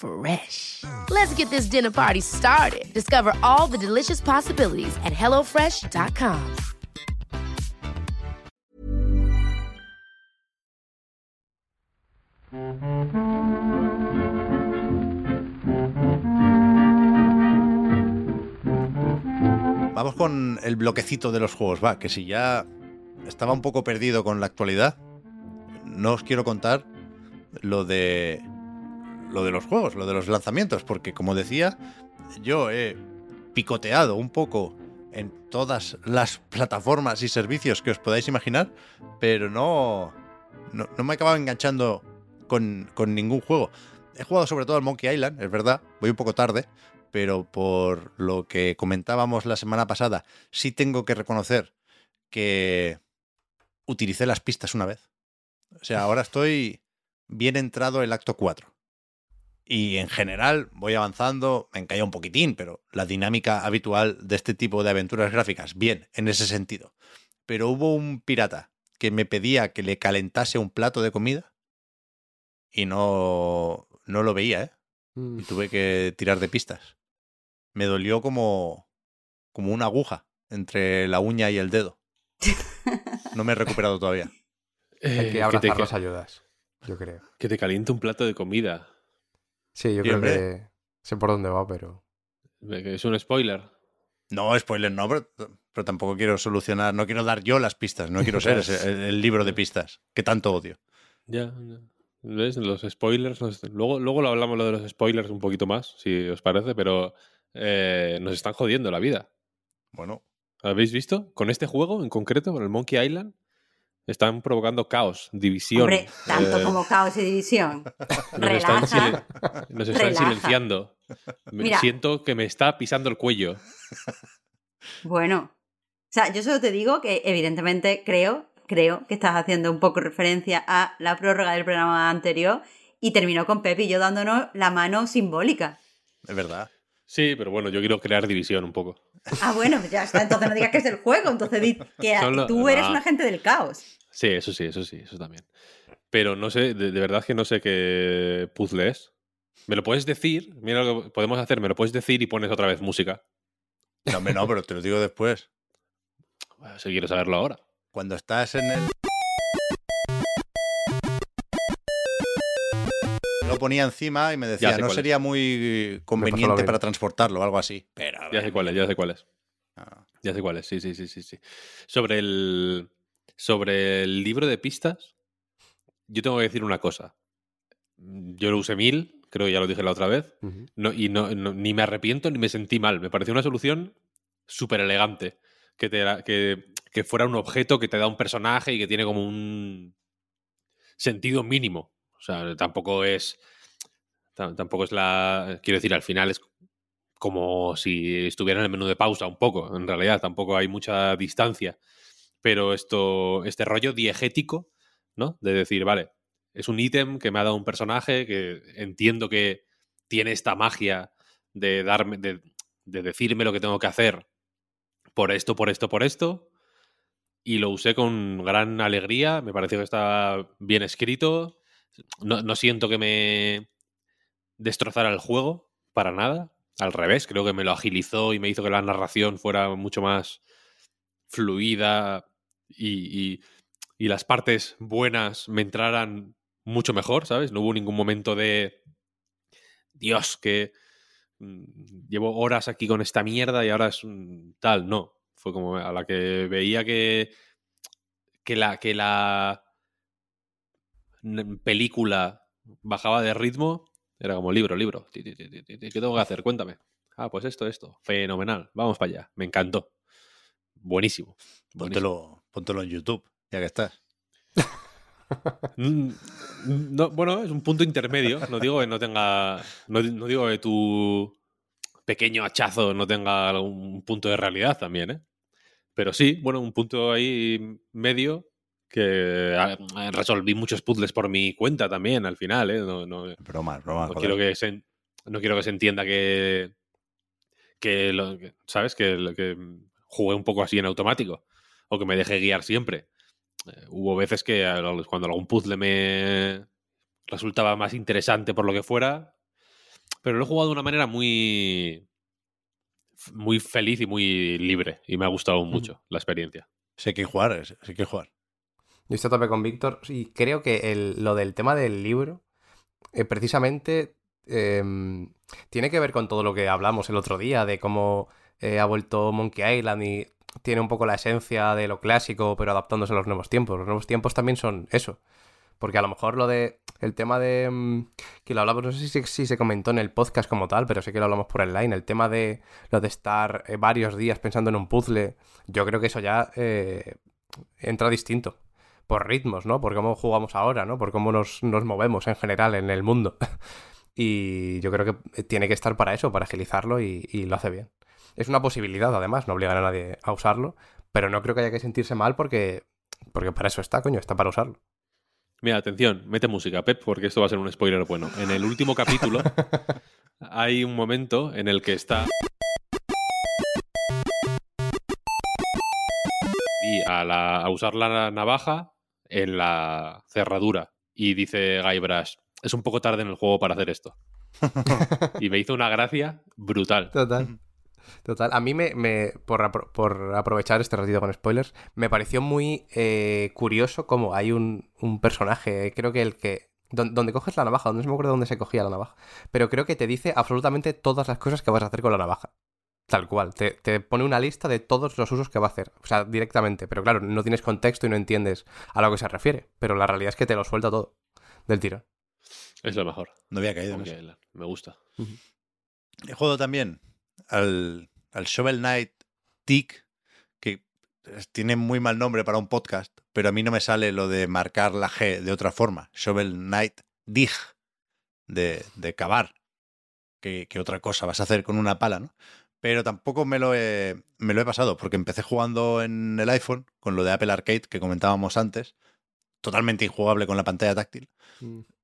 Fresh. Let's get this dinner party started. Discover all the delicious possibilities at hellofresh.com. Vamos con el bloquecito de los juegos, va, que si ya estaba un poco perdido con la actualidad, no os quiero contar lo de lo de los juegos, lo de los lanzamientos, porque como decía, yo he picoteado un poco en todas las plataformas y servicios que os podáis imaginar, pero no, no, no me acababa enganchando con, con ningún juego. He jugado sobre todo al Monkey Island, es verdad, voy un poco tarde, pero por lo que comentábamos la semana pasada, sí tengo que reconocer que utilicé las pistas una vez. O sea, ahora estoy bien entrado el acto 4. Y en general voy avanzando, me encalla un poquitín, pero la dinámica habitual de este tipo de aventuras gráficas, bien, en ese sentido. Pero hubo un pirata que me pedía que le calentase un plato de comida y no, no lo veía, ¿eh? Mm. Y tuve que tirar de pistas. Me dolió como, como una aguja entre la uña y el dedo. No me he recuperado todavía. [laughs] Hay Eh, que te, abrazar las ayudas, yo creo. que te caliente un plato de comida. Sí, yo creo hombre. que sé por dónde va, pero... Es un spoiler. No, spoiler, no, pero, pero tampoco quiero solucionar, no quiero dar yo las pistas, no quiero ser ese- [laughs] el, el libro de pistas, que tanto odio. Ya, ya. ¿Ves? Los spoilers. Luego, luego lo hablamos lo de los spoilers un poquito más, si os parece, pero eh, nos están jodiendo la vida. Bueno, ¿Habéis visto? Con este juego en concreto, con el Monkey Island, están provocando caos, división. Hombre, tanto eh, como caos y división. nos están, Relaja. nos están relaja. silenciando. Me- Mira. Siento que me está pisando el cuello. Bueno, o sea, yo solo te digo que evidentemente creo, creo que estás haciendo un poco referencia a la prórroga del programa anterior y terminó con Pepe y yo dándonos la mano simbólica. es verdad. Sí, pero bueno, yo quiero crear división un poco. Ah, bueno, pues ya está, entonces no digas que es el juego, entonces di que [laughs] Solo- tú eres Ah. un agente del caos. Sí, eso sí, eso sí, eso también. Pero no sé, de, de verdad que no sé qué puzzle es. ¿Me lo puedes decir? Mira lo que podemos hacer, me lo puedes decir y pones otra vez música. No, hombre, no, pero te lo digo después. [laughs] Bueno, Si quiero saberlo ahora. Cuando estás en el... Lo ponía encima y me decía, no cuál es. sería muy conveniente para transportarlo o algo así. Pero, Ya sé cuál es, ya sé cuál es. ah, Ya sé cuál es, sí, sí, sí, sí, sí. Sobre el, sobre el libro de pistas, yo tengo que decir una cosa. Yo lo usé mil, creo que ya lo dije la otra vez, no, y no, no- ni me arrepiento ni me sentí mal. Me pareció una solución súper elegante. Que, te que, que fuera un objeto que te da un personaje y que tiene como un sentido mínimo. O sea, tampoco es. tam- Tampoco es la. Quiero decir, al final es como si estuviera en el menú de pausa un poco. En realidad, tampoco hay mucha distancia. Pero esto, este rollo diegético, ¿no? De decir, vale, es un ítem que me ha dado un personaje que entiendo que tiene esta magia de darme, de, de decirme lo que tengo que hacer por esto, por esto, por esto. Y lo usé con gran alegría. Me pareció que estaba bien escrito. No, no siento que me destrozara el juego para nada. Al revés, creo que me lo agilizó y me hizo que la narración fuera mucho más fluida y, y- y las partes buenas me entraran mucho mejor, ¿sabes? No hubo ningún momento de Dios, que mm, llevo horas aquí con esta mierda y ahora es tal, no. Fue como a la que veía que, que la, que la película bajaba de ritmo, era como libro, libro. ¿Qué tengo que hacer? Cuéntame. Ah, pues esto, esto. Fenomenal. Vamos para allá. Me encantó. Buenísimo. Buenísimo. Póntelo, en YouTube, ya que estás. [laughs] Mm, no, bueno, es un punto intermedio. No digo que no tenga. No, no digo que tu pequeño hachazo no tenga algún punto de realidad también, ¿eh? Pero sí, bueno, un punto ahí medio que ah, resolví muchos puzzles por mi cuenta también al final, ¿eh? No, no- quiero que se, no quiero que se entienda que. que, lo- que- ¿Sabes? Que, que jugué un poco así en automático. O que me dejé guiar siempre. Eh, hubo veces que cuando algún puzzle me resultaba más interesante por lo que fuera. Pero lo he jugado de una manera muy. muy feliz y muy libre. Y me ha gustado mucho la experiencia. Sí hay que jugar, sí hay que jugar. Yo estoy a tope con Víctor y creo que el- lo del tema del libro, eh, precisamente, em, tiene que ver con todo lo que hablamos el otro día, de cómo eh, ha vuelto Monkey Island y tiene un poco la esencia de lo clásico, pero adaptándose a los nuevos tiempos. Los nuevos tiempos también son eso. Porque a lo mejor lo de. El tema de. mm, Que lo hablamos, no sé si, si se comentó en el podcast como tal, pero sé que lo hablamos por el line. El tema de lo de estar eh, varios días pensando en un puzzle. Yo creo que eso ya eh, entra distinto. Por ritmos, ¿no? Por cómo jugamos ahora, ¿no? Por cómo nos, nos movemos en general en el mundo. [laughs] y yo creo que tiene que estar para eso, para agilizarlo y, y lo hace bien. Es una posibilidad, además, no obligan a nadie a usarlo, pero no creo que haya que sentirse mal porque, porque para eso está, coño, está para usarlo. Mira, atención, mete música, Pep, porque esto va a ser un spoiler bueno. En el último capítulo [laughs] hay un momento en el que está. Y a, la- a usar la navaja en la cerradura. Y dice Guybrush, es un poco tarde en el juego para hacer esto. [laughs] y me hizo una gracia brutal. Total. Total. A mí me, me- por, apro- por aprovechar este ratito con spoilers, me pareció muy eh, curioso cómo hay un, un personaje, creo que el que... don- Donde coges la navaja, no se me acuerdo dónde se cogía la navaja, pero creo que te dice absolutamente todas las cosas que vas a hacer con la navaja. Tal cual, te, te pone una lista de todos los usos que va a hacer, o sea, directamente, pero claro, no tienes contexto y no entiendes a lo que se refiere, pero la realidad es que te lo suelta todo del tiro. Es lo mejor. No había caído en eso. me gusta. He jugado también al, al Shovel Knight Tick, que tiene muy mal nombre para un podcast, pero a mí no me sale lo de marcar la G de otra forma. Shovel Knight Dig, de, de cavar, que, que otra cosa vas a hacer con una pala, ¿no? Pero tampoco me lo, he, me lo he pasado, porque empecé jugando en el iPhone, con lo de Apple Arcade que comentábamos antes, totalmente injugable con la pantalla táctil.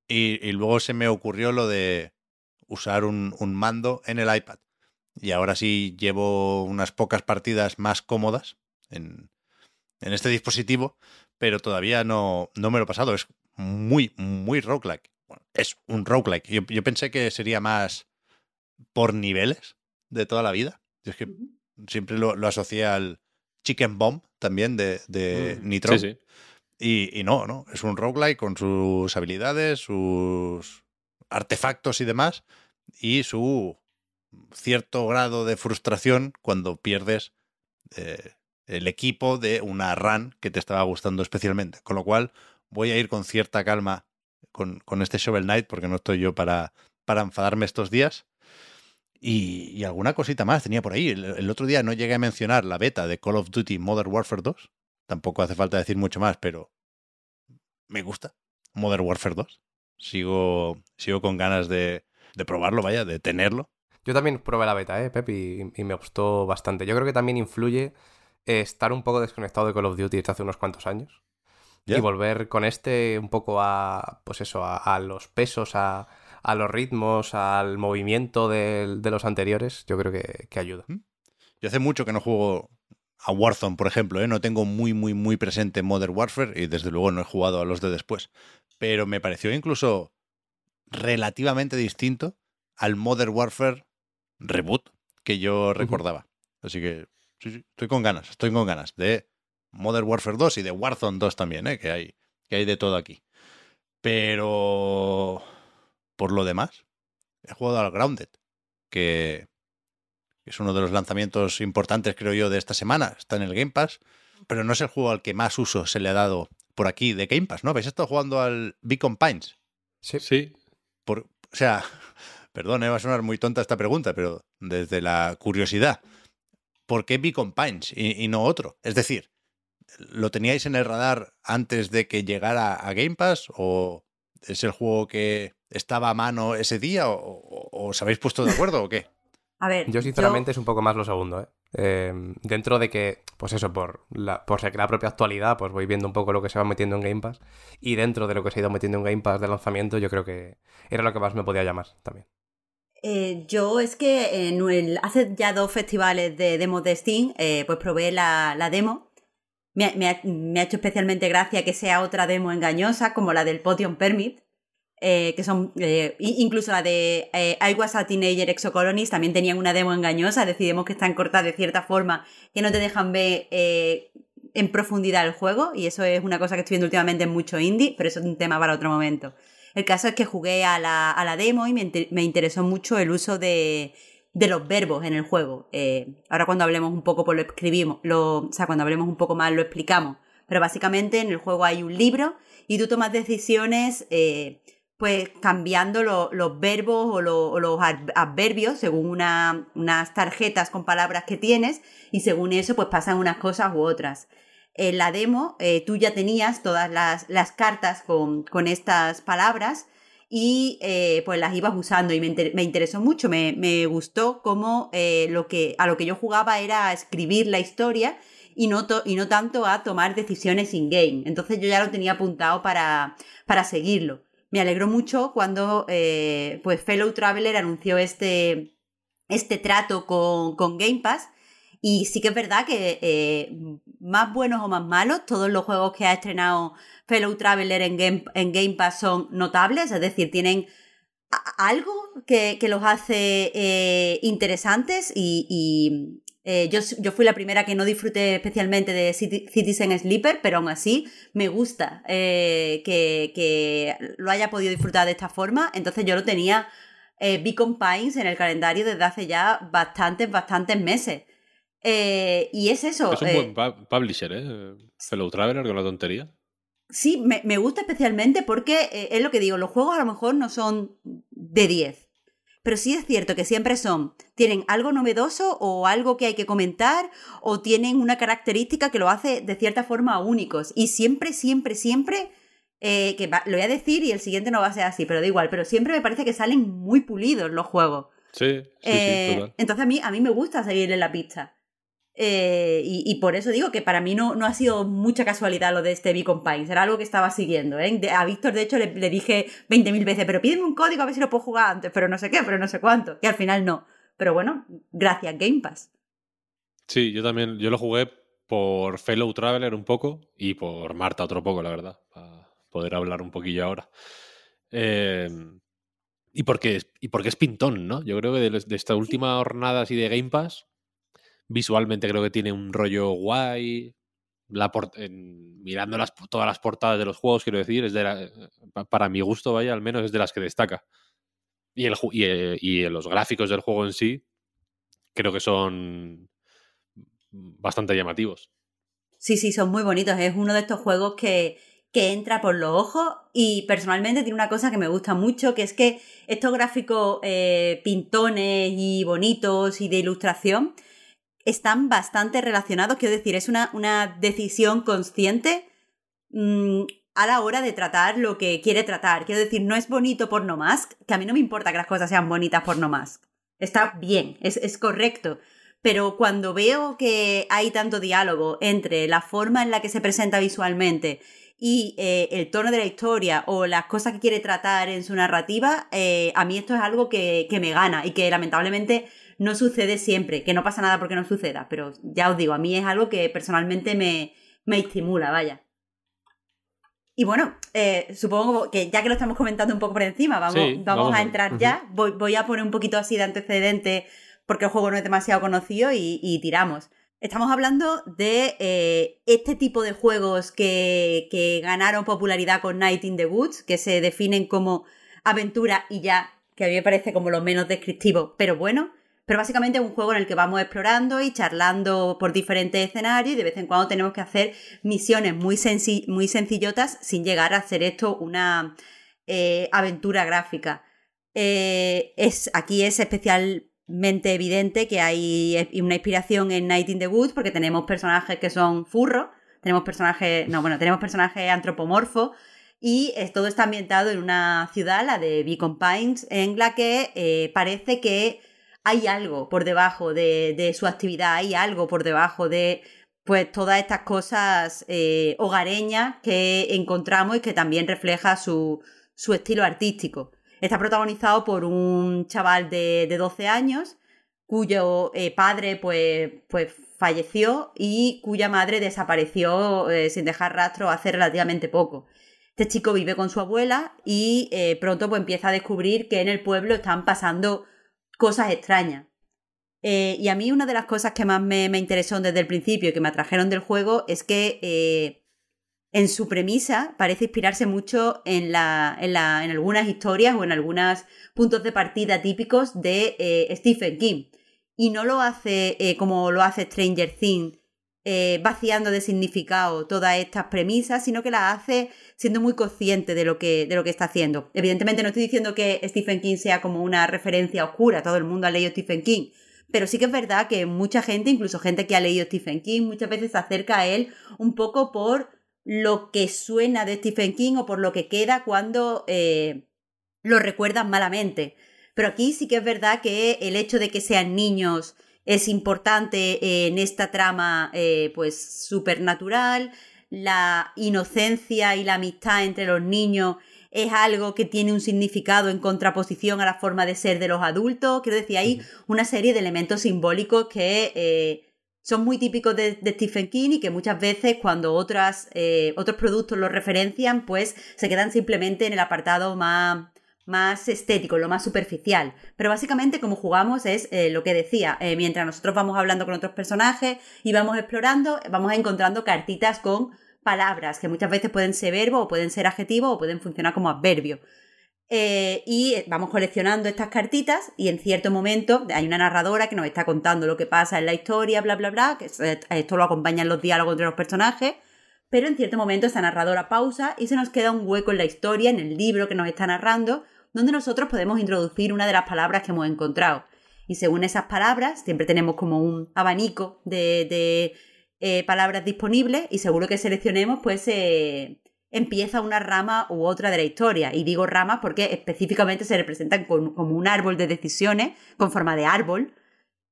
Y, y luego se me ocurrió lo de usar un, un mando en el iPad. Y ahora sí llevo unas pocas partidas más cómodas en, en este dispositivo, pero todavía no, no me lo he pasado. Es muy, muy roguelike. Bueno, es un roguelike. Yo, yo pensé que sería más por niveles de toda la vida. Yo es que siempre lo, lo asocié al Chicken Bomb también de, de Mm. Nitro. Sí, sí. Y, y no, no, es un roguelike con sus habilidades, sus artefactos y demás, y su cierto grado de frustración cuando pierdes eh, el equipo de una run que te estaba gustando especialmente. Con lo cual voy a ir con cierta calma con, con este Shovel Knight porque no estoy yo para, para enfadarme estos días. Y, alguna cosita más tenía por ahí. El, el otro día no llegué a mencionar la beta de Call of Duty Modern Warfare 2. Tampoco hace falta decir mucho más, pero me gusta Modern Warfare 2. Sigo, sigo con ganas de, de probarlo, vaya, de tenerlo. Yo también probé la beta, ¿eh, Pep? Y, y me gustó bastante. Yo creo que también influye eh, estar un poco desconectado de Call of Duty desde hace unos cuantos años. Y volver con este un poco a, pues eso, a, a los pesos, a, a los ritmos, al movimiento de, los anteriores, yo creo que, que ayuda. Yo hace mucho que no juego a Warzone, por ejemplo, ¿eh? no tengo muy, muy, muy presente Modern Warfare y desde luego no he jugado a los de después. Pero me pareció incluso relativamente distinto al Modern Warfare Reboot que yo recordaba. Así que sí, sí, estoy con ganas, estoy con ganas de Modern Warfare 2 y de Warzone 2 también, ¿eh? que, hay, que hay de todo aquí. Pero por lo demás, he jugado al Grounded, que es uno de los lanzamientos importantes, creo yo, de esta semana. Está en el Game Pass, pero no es el juego al que más uso se le ha dado por aquí de Game Pass, ¿no? ¿Habéis estado jugando al Beacon Pines? Sí. Sí. Por, o sea, perdón, eh, va a sonar muy tonta esta pregunta, pero desde la curiosidad, ¿por qué Beacon Pines y, y no otro? Es decir, ¿lo teníais en el radar antes de que llegara a Game Pass o es el juego que estaba a mano ese día o, o- o os habéis puesto de acuerdo o qué? [laughs] A ver, Yo sinceramente es un poco más lo segundo, ¿eh? Eh, dentro de que, pues eso, por la, por ser que la propia actualidad, pues voy viendo un poco lo que se va metiendo en Game Pass. Y dentro de lo que se ha ido metiendo en Game Pass de lanzamiento, yo creo que era lo que más me podía llamar también. Eh, yo es que en hace ya dos festivales de demos de Steam, eh, pues probé la, la demo. Me, me ha, hecho especialmente gracia que sea otra demo engañosa, como la del Podium Permit, eh, que son, incluso la de I Was a Teenager Exocolonies también tenían una demo engañosa, decidimos que están cortadas de cierta forma, que no te dejan ver en profundidad el juego, y eso es una cosa que estoy viendo últimamente en mucho indie, pero eso es un tema para otro momento. El caso es que jugué a la, a la demo y me, me interesó mucho el uso de, de los verbos en el juego. Eh, ahora cuando hablemos un poco, pues lo escribimos, lo, o sea, cuando hablemos un poco más lo explicamos. pero básicamente en el juego hay un libro y tú tomas decisiones eh, pues cambiando los verbos o, los adverbios según unas tarjetas con palabras que tienes y según eso pues pasan unas cosas u otras. En la demo eh, tú ya tenías todas las, cartas con, estas palabras y eh, pues las ibas usando y me, interesó mucho, me, gustó cómo eh, lo que, a lo que yo jugaba era escribir la historia y no, y no tanto a tomar decisiones in-game. Entonces yo ya lo tenía apuntado para, para seguirlo. Me alegró mucho cuando pues Fellow Traveler anunció este, este trato con, con Game Pass y sí que es verdad que eh, más buenos o más malos, todos los juegos que ha estrenado Fellow Traveler en Game, en Game Pass son notables, es decir, tienen algo que, los hace eh, interesantes y, eh, yo, yo, fui la primera que no disfruté especialmente de Citizen Sleeper, pero aún así me gusta que, que, lo haya podido disfrutar de esta forma, entonces yo lo tenía Beacon Pines en el calendario desde hace ya bastantes, bastantes meses. Eh, y es eso. Es un buen eh, publisher, ¿eh? Fellow Traveler con la tontería. Sí, me, gusta especialmente porque eh, es lo que digo, los juegos a lo mejor no son de 10. Pero sí es cierto que siempre son, tienen algo novedoso o algo que hay que comentar o tienen una característica que lo hace de cierta forma únicos. Y siempre, siempre, siempre, que lo voy a decir y el siguiente no va a ser así, pero da igual, pero siempre me parece que salen muy pulidos los juegos. Sí, sí, sí, total. Entonces a mí, a mí me gusta seguirle la pista. Eh, y, por eso digo que para mí no, no ha sido mucha casualidad lo de este Beacon Pines, era algo que estaba siguiendo. ¿eh? a Víctor, de hecho, le, dije 20.000 veces, pero pídeme un código a ver si lo puedo jugar antes, pero no sé qué, pero no sé cuánto. Y al final no. Pero bueno, gracias Game Pass. Sí, yo también, yo lo jugué por Fellow Traveler un poco y por Marta otro poco, la verdad, para poder hablar un poquillo ahora. Eh, y porque, y porque es pintón, ¿no? Yo creo que de, de esta última jornada así de Game Pass, Visualmente creo que tiene un rollo guay. La mirando las, todas las portadas de los juegos, quiero decir, es de para mi gusto, vaya, al menos es de las que destaca. Y, el, eh, y, los gráficos del juego en sí, creo que son bastante llamativos. Sí, sí, son muy bonitos. Es uno de estos juegos que, que entra por los ojos y personalmente tiene una cosa que me gusta mucho, que es que estos gráficos eh, pintones y bonitos y de ilustración están bastante relacionados. Quiero decir, es una, una decisión consciente mm, a la hora de tratar lo que quiere tratar. Quiero decir, no es bonito por no más, que a mí no me importa que las cosas sean bonitas por no más. Está bien, es, es correcto. Pero cuando veo que hay tanto diálogo entre la forma en la que se presenta visualmente y eh, el tono de la historia o las cosas que quiere tratar en su narrativa, eh, a mí esto es algo que, que me gana y que lamentablemente no sucede siempre, que no pasa nada porque no suceda, pero ya os digo, a mí es algo que personalmente me, me estimula, vaya. Y bueno, eh, supongo que ya que lo estamos comentando un poco por encima, vamos, vamos, a entrar ya. Voy, voy, a poner un poquito así de antecedente porque el juego no es demasiado conocido y, tiramos. Estamos hablando de eh, este tipo de juegos que, que ganaron popularidad con Night in the Woods, que se definen como aventura y ya, que a mí me parece como lo menos descriptivo, pero bueno. Pero básicamente es un juego en el que vamos explorando y charlando por diferentes escenarios y de vez en cuando tenemos que hacer misiones muy, muy sencillotas sin llegar a hacer esto una eh, aventura gráfica. Eh, es, aquí es especialmente evidente que hay una inspiración en Night in the Woods porque tenemos personajes que son furros, tenemos personajes, no, bueno, tenemos personajes antropomorfos y todo está ambientado en una ciudad, la de Beacon Pines, en la que eh, parece que hay algo por debajo de, su actividad, hay algo por debajo de pues todas estas cosas eh, hogareñas que encontramos y que también refleja su, estilo artístico. Está protagonizado por un chaval de, 12 años cuyo eh, padre pues, pues falleció y cuya madre desapareció eh, sin dejar rastro hace relativamente poco. Este chico vive con su abuela y pronto pues, empieza a descubrir que en el pueblo están pasando cosas extrañas. Eh, y a mí una de las cosas que más me, interesó desde el principio y que me atrajeron del juego es que eh, en su premisa parece inspirarse mucho en, la, en, la, en, algunas historias o en algunos puntos de partida típicos de eh, Stephen King. Y no lo hace como lo hace Stranger Things, eh, vaciando de significado todas estas premisas, sino que las hace siendo muy consciente de lo, que, de lo que está haciendo. Evidentemente no estoy diciendo que Stephen King sea como una referencia oscura, todo el mundo ha leído Stephen King, pero sí que es verdad que mucha gente, incluso gente que ha leído Stephen King, muchas veces se acerca a él un poco por lo que suena de Stephen King o por lo que queda cuando eh, lo recuerdan malamente. Pero aquí sí que es verdad que el hecho de que sean niños es importante en esta trama eh, pues supernatural, la inocencia y la amistad entre los niños es algo que tiene un significado en contraposición a la forma de ser de los adultos. Quiero decir, hay una serie de elementos simbólicos que eh, son muy típicos de, Stephen King y que muchas veces cuando otras, eh, otros productos los referencian, pues se quedan simplemente en el apartado más más estético, lo más superficial. Pero básicamente como jugamos es eh, lo que decía, eh, mientras nosotros vamos hablando con otros personajes y vamos explorando, vamos encontrando cartitas con palabras que muchas veces pueden ser verbo o pueden ser adjetivo o pueden funcionar como adverbio. Eh, y vamos coleccionando estas cartitas y en cierto momento hay una narradora que nos está contando lo que pasa en la historia, bla, bla, bla, que esto lo acompañan los diálogos entre los personajes pero en cierto momento esta narradora pausa y se nos queda un hueco en la historia, en el libro que nos está narrando, donde nosotros podemos introducir una de las palabras que hemos encontrado. Y según esas palabras, siempre tenemos como un abanico de, eh, palabras disponibles y seguro que seleccionemos, pues eh, empieza una rama u otra de la historia. Y digo ramas porque específicamente se representan como un árbol de decisiones con forma de árbol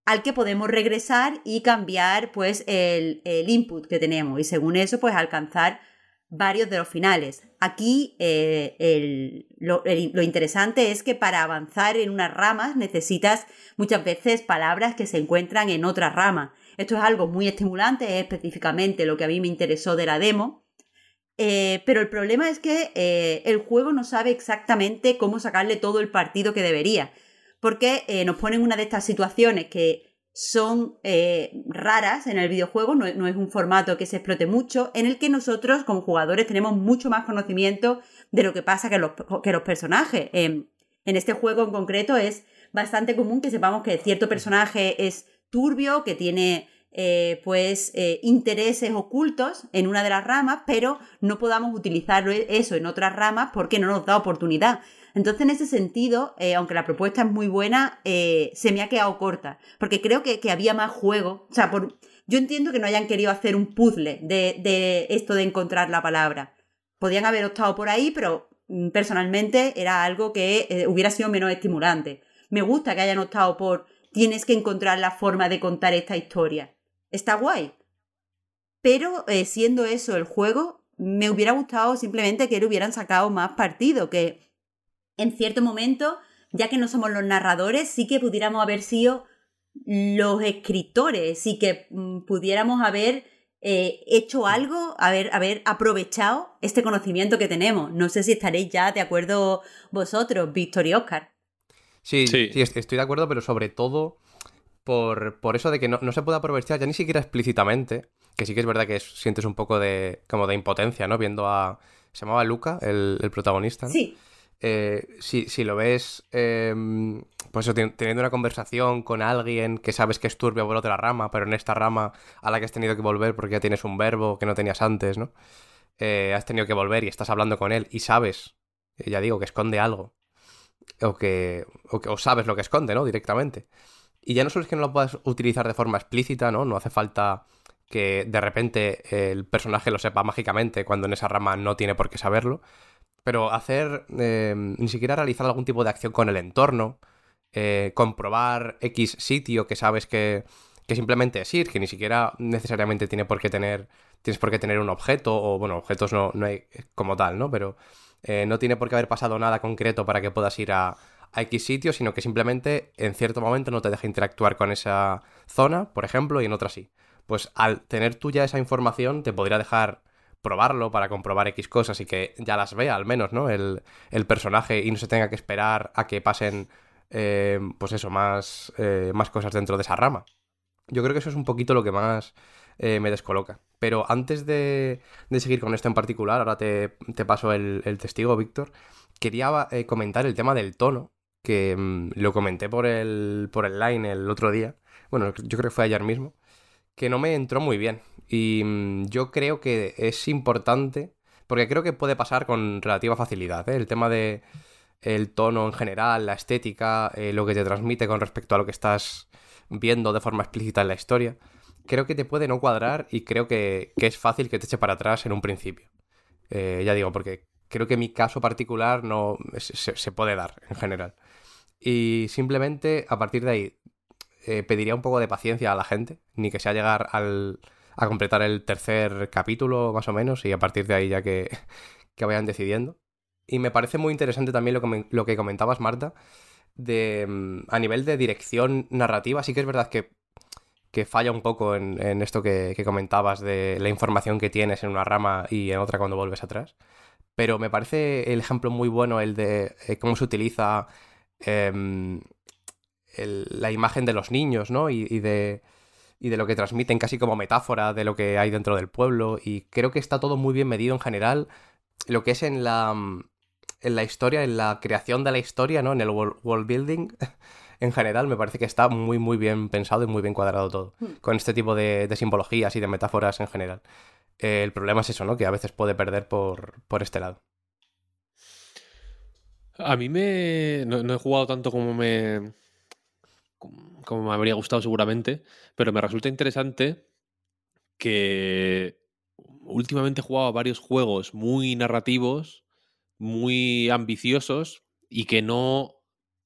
al que podemos regresar y cambiar pues el, el input que tenemos y según eso pues alcanzar varios de los finales. Aquí eh, lo, interesante es que para avanzar en unas ramas necesitas muchas veces palabras que se encuentran en otra rama. Esto es algo muy estimulante, es específicamente lo que a mí me interesó de la demo. Eh, pero el problema es que eh, el juego no sabe exactamente cómo sacarle todo el partido que debería. Porque nos ponen una de estas situaciones que son eh, raras en el videojuego, no, es un formato que se explote mucho, en el que nosotros como jugadores tenemos mucho más conocimiento de lo que pasa que los, que los personajes. en este juego en concreto es bastante común que sepamos que cierto personaje es turbio, que tiene eh, pues eh, intereses ocultos en una de las ramas, pero no podamos utilizar eso en otras ramas porque no nos da oportunidad. Entonces, en ese sentido, eh, aunque la propuesta es muy buena, eh, se me ha quedado corta, porque creo que, había más juego. O sea, por, yo entiendo que no hayan querido hacer un puzzle de, esto de encontrar la palabra. Podían haber optado por ahí, pero mm, personalmente era algo que eh, hubiera sido menos estimulante. Me gusta que hayan optado por tienes que encontrar la forma de contar esta historia. Está guay. Pero siendo eso el juego, me hubiera gustado simplemente que le hubieran sacado más partido, que en cierto momento, ya que no somos los narradores, sí que pudiéramos haber sido los escritores y que mm, pudiéramos haber eh, hecho algo, haber, haber aprovechado este conocimiento que tenemos. No sé si estaréis ya de acuerdo vosotros, Víctor y Oscar. Sí, sí, estoy de acuerdo, pero sobre todo por, por eso de que no, se puede aprovechar ya ni siquiera explícitamente, que sí que es verdad que sientes un poco de como de impotencia, ¿no? Viendo a... Se llamaba Luca, el, el protagonista. Sí. Eh, si, si, lo ves, em, pues teniendo una conversación con alguien que sabes que es turbio por otra rama, pero en esta rama a la que has tenido que volver porque ya tienes un verbo que no tenías antes, ¿no? Eh, has tenido que volver y estás hablando con él y sabes, eh, ya digo, que esconde algo. O que, o sabes lo que esconde, ¿no? Directamente. Y ya no solo es que no lo puedas utilizar de forma explícita, ¿no? No hace falta que de repente el personaje lo sepa mágicamente cuando en esa rama no tiene por qué saberlo, pero hacer, em, ni siquiera realizar algún tipo de acción con el entorno, eh, comprobar X sitio que sabes que, que simplemente es ir, que ni siquiera necesariamente tiene por qué tener, tienes por qué tener un objeto, o bueno, objetos no, no hay como tal, ¿no? Pero eh, no tiene por qué haber pasado nada concreto para que puedas ir a, a X sitio, sino que simplemente en cierto momento no te deja interactuar con esa zona, por ejemplo, y en otra sí. Pues al tener tú ya esa información, te podría dejar probarlo para comprobar X cosas y que ya las vea al menos, ¿no? El, personaje y no se tenga que esperar a que pasen, eh, pues eso, más, eh, más cosas dentro de esa rama. Yo creo que eso es un poquito lo que más eh, me descoloca. Pero antes de, seguir con esto en particular, ahora te, paso el, testigo, Víctor, quería comentar el tema del tono, que mm, lo comenté por el, por el line el otro día. Bueno, yo creo que fue ayer mismo que no me entró muy bien. Y mm, yo creo que es importante, porque creo que puede pasar con relativa facilidad, ¿eh? el tema de el tono en general, la estética, eh, lo que te transmite con respecto a lo que estás viendo de forma explícita en la historia, creo que te puede no cuadrar y creo que, es fácil que te eche para atrás en un principio. Eh, ya digo, porque creo que mi caso particular no se, puede dar en general. Y simplemente a partir de ahí pediría un poco de paciencia a la gente, ni que sea llegar al, a completar el tercer capítulo más o menos y a partir de ahí ya que, que vayan decidiendo. Y me parece muy interesante también lo que, lo que comentabas, Marta, de mm, a nivel de dirección narrativa, sí que es verdad que, que falla un poco en, esto que, comentabas de la información que tienes en una rama y en otra cuando vuelves atrás. Pero me parece el ejemplo muy bueno el de eh, cómo se utiliza em, la imagen de los niños, ¿no? Y, y, de, y de lo que transmiten casi como metáfora de lo que hay dentro del pueblo. Y creo que está todo muy bien medido en general. Lo que es en la mm, en la historia, en la creación de la historia, ¿no? En el world building, [laughs] en general, me parece que está muy, muy bien pensado y muy bien cuadrado todo. Hmm. Con este tipo de, simbologías y de metáforas en general. el problema es eso, ¿no? Que a veces puede perder por, por este lado. A mí me. No, he jugado tanto como me. como me habría gustado seguramente. Pero me resulta interesante que últimamente he jugado a varios juegos muy narrativos muy ambiciosos y que no,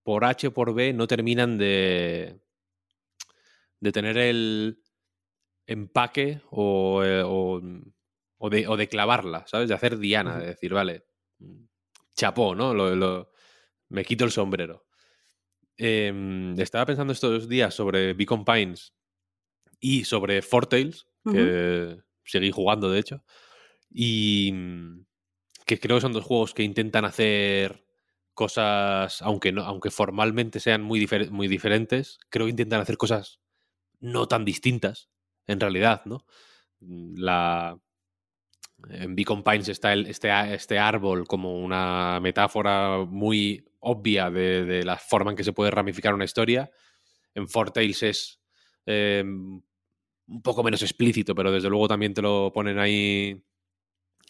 por H o por B, no terminan de, de tener el empaque o, eh, o, de, o de clavarla, ¿sabes? De hacer Diana, de decir, vale, chapó, ¿no? Lo, me quito el sombrero. Em, estaba pensando estos días sobre Beacon Pines y sobre Fortales, que seguí jugando, de hecho. Y, que creo que son dos juegos que intentan hacer cosas, aunque, no, aunque formalmente sean muy, muy diferentes, creo que intentan hacer cosas no tan distintas, en realidad, ¿no? Mm, la, en Beacon Pines está el, este, este, árbol como una metáfora muy obvia de, la forma en que se puede ramificar una historia. En Four Tales es em, un poco menos explícito, pero desde luego también te lo ponen ahí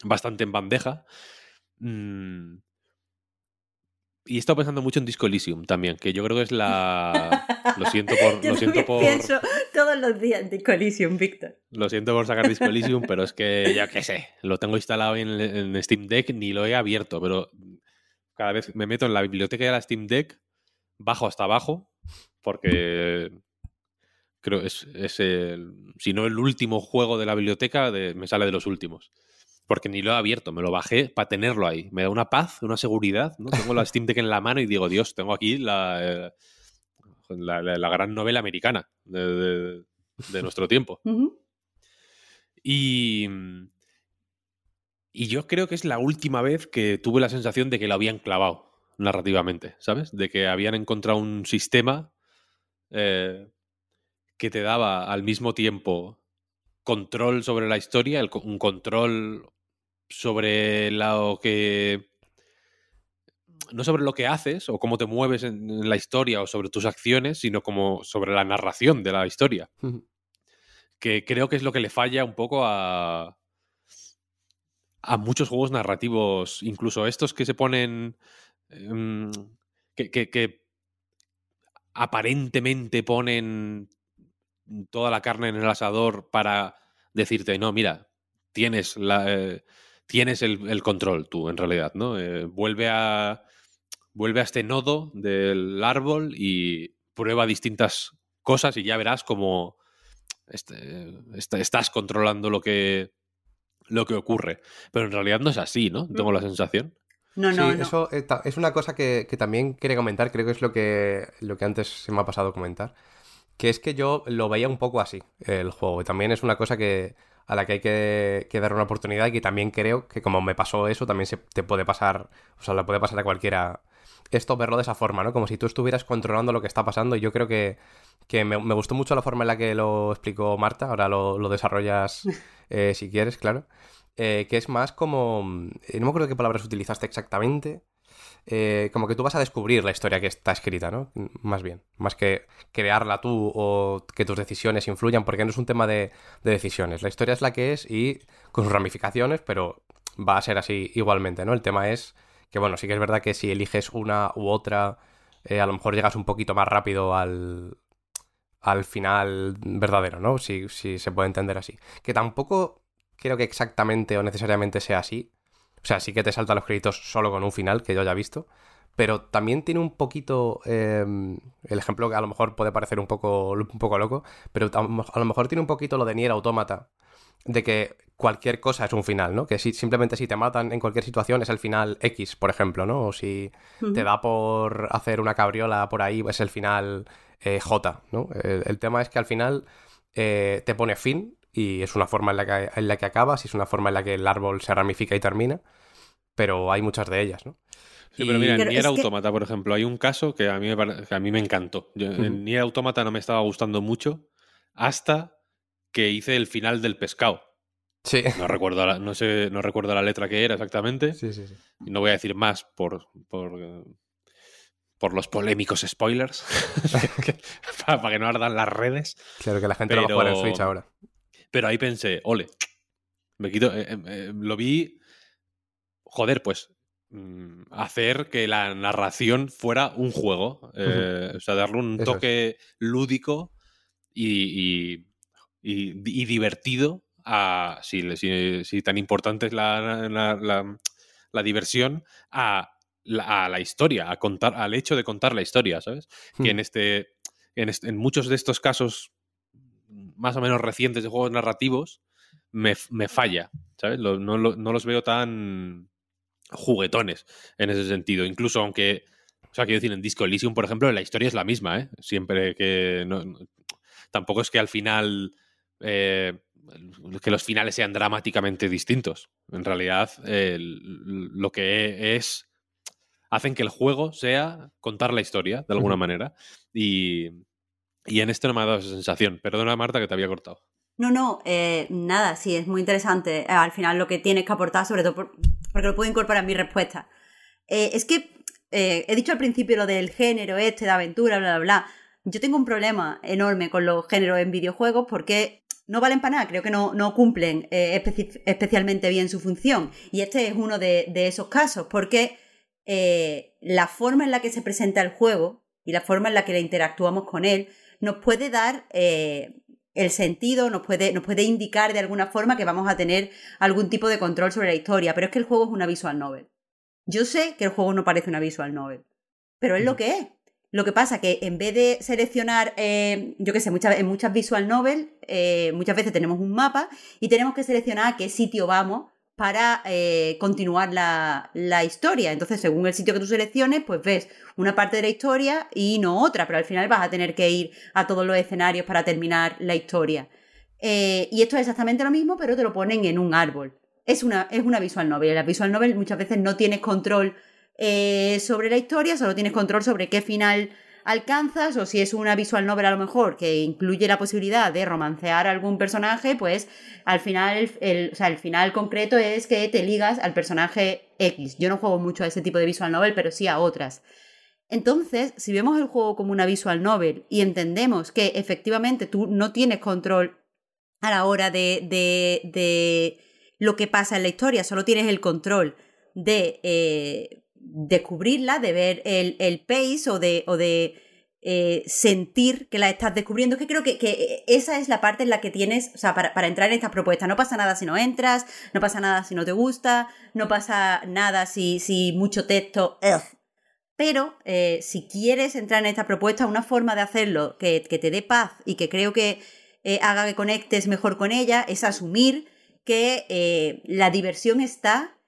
bastante en bandeja. Mm. Y he estado pensando mucho en Disco Elysium también, que yo creo que es la. [laughs] Lo siento por. lo siento por... pienso [laughs] todos los días Disco Elysium, Víctor. Lo siento por sacar Disco Elysium, pero es que ya qué sé. Lo tengo instalado en, en, Steam Deck, ni lo he abierto, pero cada vez me meto en la biblioteca de la Steam Deck, bajo hasta abajo, porque creo es, es el, si no el último juego de la biblioteca, me sale de los últimos porque ni lo he abierto, me lo bajé para tenerlo ahí. Me da una paz, una seguridad, ¿no? Tengo la Steam Deck en la mano y digo, Dios, tengo aquí la, eh, la, gran novela americana de, nuestro tiempo. [laughs] Y, y yo creo que es la última vez que tuve la sensación de que lo habían clavado narrativamente, ¿sabes? De que habían encontrado un sistema eh, que te daba al mismo tiempo control sobre la historia, un control sobre lo que. No sobre lo que haces o cómo te mueves en la historia o sobre tus acciones, sino como sobre la narración de la historia. que creo que es lo que le falla un poco a. a muchos juegos narrativos, incluso estos que se ponen. Em, que, que aparentemente ponen toda la carne en el asador para decirte, no, mira, tienes la, eh, tienes el, control tú, en realidad, ¿no? Eh, vuelve, a, vuelve a este nodo del árbol y prueba distintas cosas y ya verás cómo este, estás controlando lo que, lo que ocurre. Pero en realidad no es así, ¿no? Tengo la sensación. No, no, sí, eso es una cosa que, también quería comentar, creo que es lo que, lo que antes se me ha pasado comentar, que es que yo lo veía un poco así, el juego, y también es una cosa que, a la que hay que, dar una oportunidad y que también creo que como me pasó eso, también se te puede pasar, o sea, le puede pasar a cualquiera esto verlo de esa forma, ¿no? Como si tú estuvieras controlando lo que está pasando. Y yo creo que, me, gustó mucho la forma en la que lo explicó Marta, ahora lo, desarrollas [laughs] eh, si quieres, claro, eh, que es más como, eh, no me acuerdo qué palabras utilizaste exactamente, eh, como que tú vas a descubrir la historia que está escrita, ¿no? Más bien, más que crearla tú o que tus decisiones influyan, porque no es un tema de, de decisiones. La historia es la que es y con sus ramificaciones, pero va a ser así igualmente, ¿no? El tema es que, bueno, sí que es verdad que si eliges una u otra, eh, a lo mejor llegas un poquito más rápido al, al final verdadero, ¿no? Si, si se puede entender así. Que tampoco creo que exactamente o necesariamente sea así. O sea, sí que te saltan los créditos solo con un final, que yo ya he visto. Pero también tiene un poquito. em, el ejemplo que a lo mejor puede parecer un poco, un poco loco, pero a lo mo- a lo mejor tiene un poquito lo de Nier Automata. De que cualquier cosa es un final, ¿no? Que si, simplemente si te matan en cualquier situación es el final X, por ejemplo, ¿no? O si te da por hacer una cabriola por ahí, es el final eh, J, ¿no? El, el tema es que al final eh, te pone fin y es una forma en la, que, en la que acabas y es una forma en la que el árbol se ramifica y termina, pero hay muchas de ellas, ¿no? Sí, pero mira, en Nier que- Automata, por ejemplo, hay un caso que a mí me, pare- que a mí me encantó. Yo-. En Nier Automata no me estaba gustando mucho hasta que hice el final del pescado. Sí. No recuerdo la, no sé, no recuerdo la letra que era exactamente. Sí, sí, sí. No voy a decir más por, por, por los polémicos spoilers. [laughs] para, para que no ardan las redes. Claro que la gente lo va a jugar en Switch ahora. Pero ahí pensé, ole, me quito. eh, eh, eh, lo vi. Joder, pues. mm, Hacer que la narración fuera un juego. eh, O sea, darle un Eso es. toque lúdico y, y- y- y divertido a. Si, si- si tan importante es la, la- la- la diversión, a la, a la historia, a contar, al hecho de contar la historia, ¿sabes? Hmm. Que en este. En, este- en muchos de estos casos más o menos recientes de juegos narrativos me, me falla, ¿sabes? No, lo- no los veo tan juguetones en ese sentido. Incluso aunque, o sea, quiero decir, en Disco Elysium, por ejemplo, la historia es la misma, ¿eh? Siempre que... no- tampoco es que al final... eh, que los finales sean dramáticamente distintos. En realidad, eh, lo que es... Hacen que el juego sea contar la historia, de alguna manera. Y, y en este no me ha dado esa sensación. Perdona, Marta, que te había cortado. No, no, eh, nada, sí, es muy interesante. Eh, Al final lo que tienes que aportar, sobre todo por- porque lo puedo incorporar en mi respuesta. Eh, es que he dicho al principio lo del género este, de aventura, bla, bla, bla. Yo tengo un problema enorme con los géneros en videojuegos porque no valen para nada, creo que no, no cumplen especi- especialmente bien su función. Y este es uno de, de esos casos, porque la forma en la que se presenta el juego y la forma en la que interactuamos con él nos puede dar eh, el sentido, nos puede, nos puede indicar de alguna forma que vamos a tener algún tipo de control sobre la historia, pero es que el juego es una visual novel. Yo sé que el juego no parece una visual novel, pero es lo que es. Lo que pasa que en vez de seleccionar, eh, yo qué sé, muchas, en muchas visual novel, eh, muchas veces tenemos un mapa y tenemos que seleccionar a qué sitio vamos para eh, continuar la, la historia. Entonces, según el sitio que tú selecciones, pues ves una parte de la historia y no otra, pero al final vas a tener que ir a todos los escenarios para terminar la historia. Eh, y esto es exactamente lo mismo, pero te lo ponen en un árbol. Es una, es una visual novel. La visual novel muchas veces no tienes control eh, sobre la historia, solo tienes control sobre qué final alcanzas o si es una visual novel a lo mejor que incluye la posibilidad de romancear a algún personaje, pues al final el, o sea, el final concreto es que te ligas al personaje X. Yo no juego mucho a ese tipo de visual novel, pero sí a otras. Entonces, si vemos el juego como una visual novel y entendemos que efectivamente tú no tienes control a la hora de, de, de lo que pasa en la historia, solo tienes el control de eh, descubrirla, de ver el, el pace o de, o de eh, sentir que la estás descubriendo. Es que creo que, que esa es la parte en la que tienes, o sea, para, para entrar en estas propuestas. No pasa nada si no entras, no pasa nada si no te gusta, no pasa nada si, si mucho texto. ugh. Pero eh, si quieres entrar en esta propuesta, una forma de hacerlo que, que te dé paz y que creo que eh, haga que conectes mejor con ella es asumir que la diversión está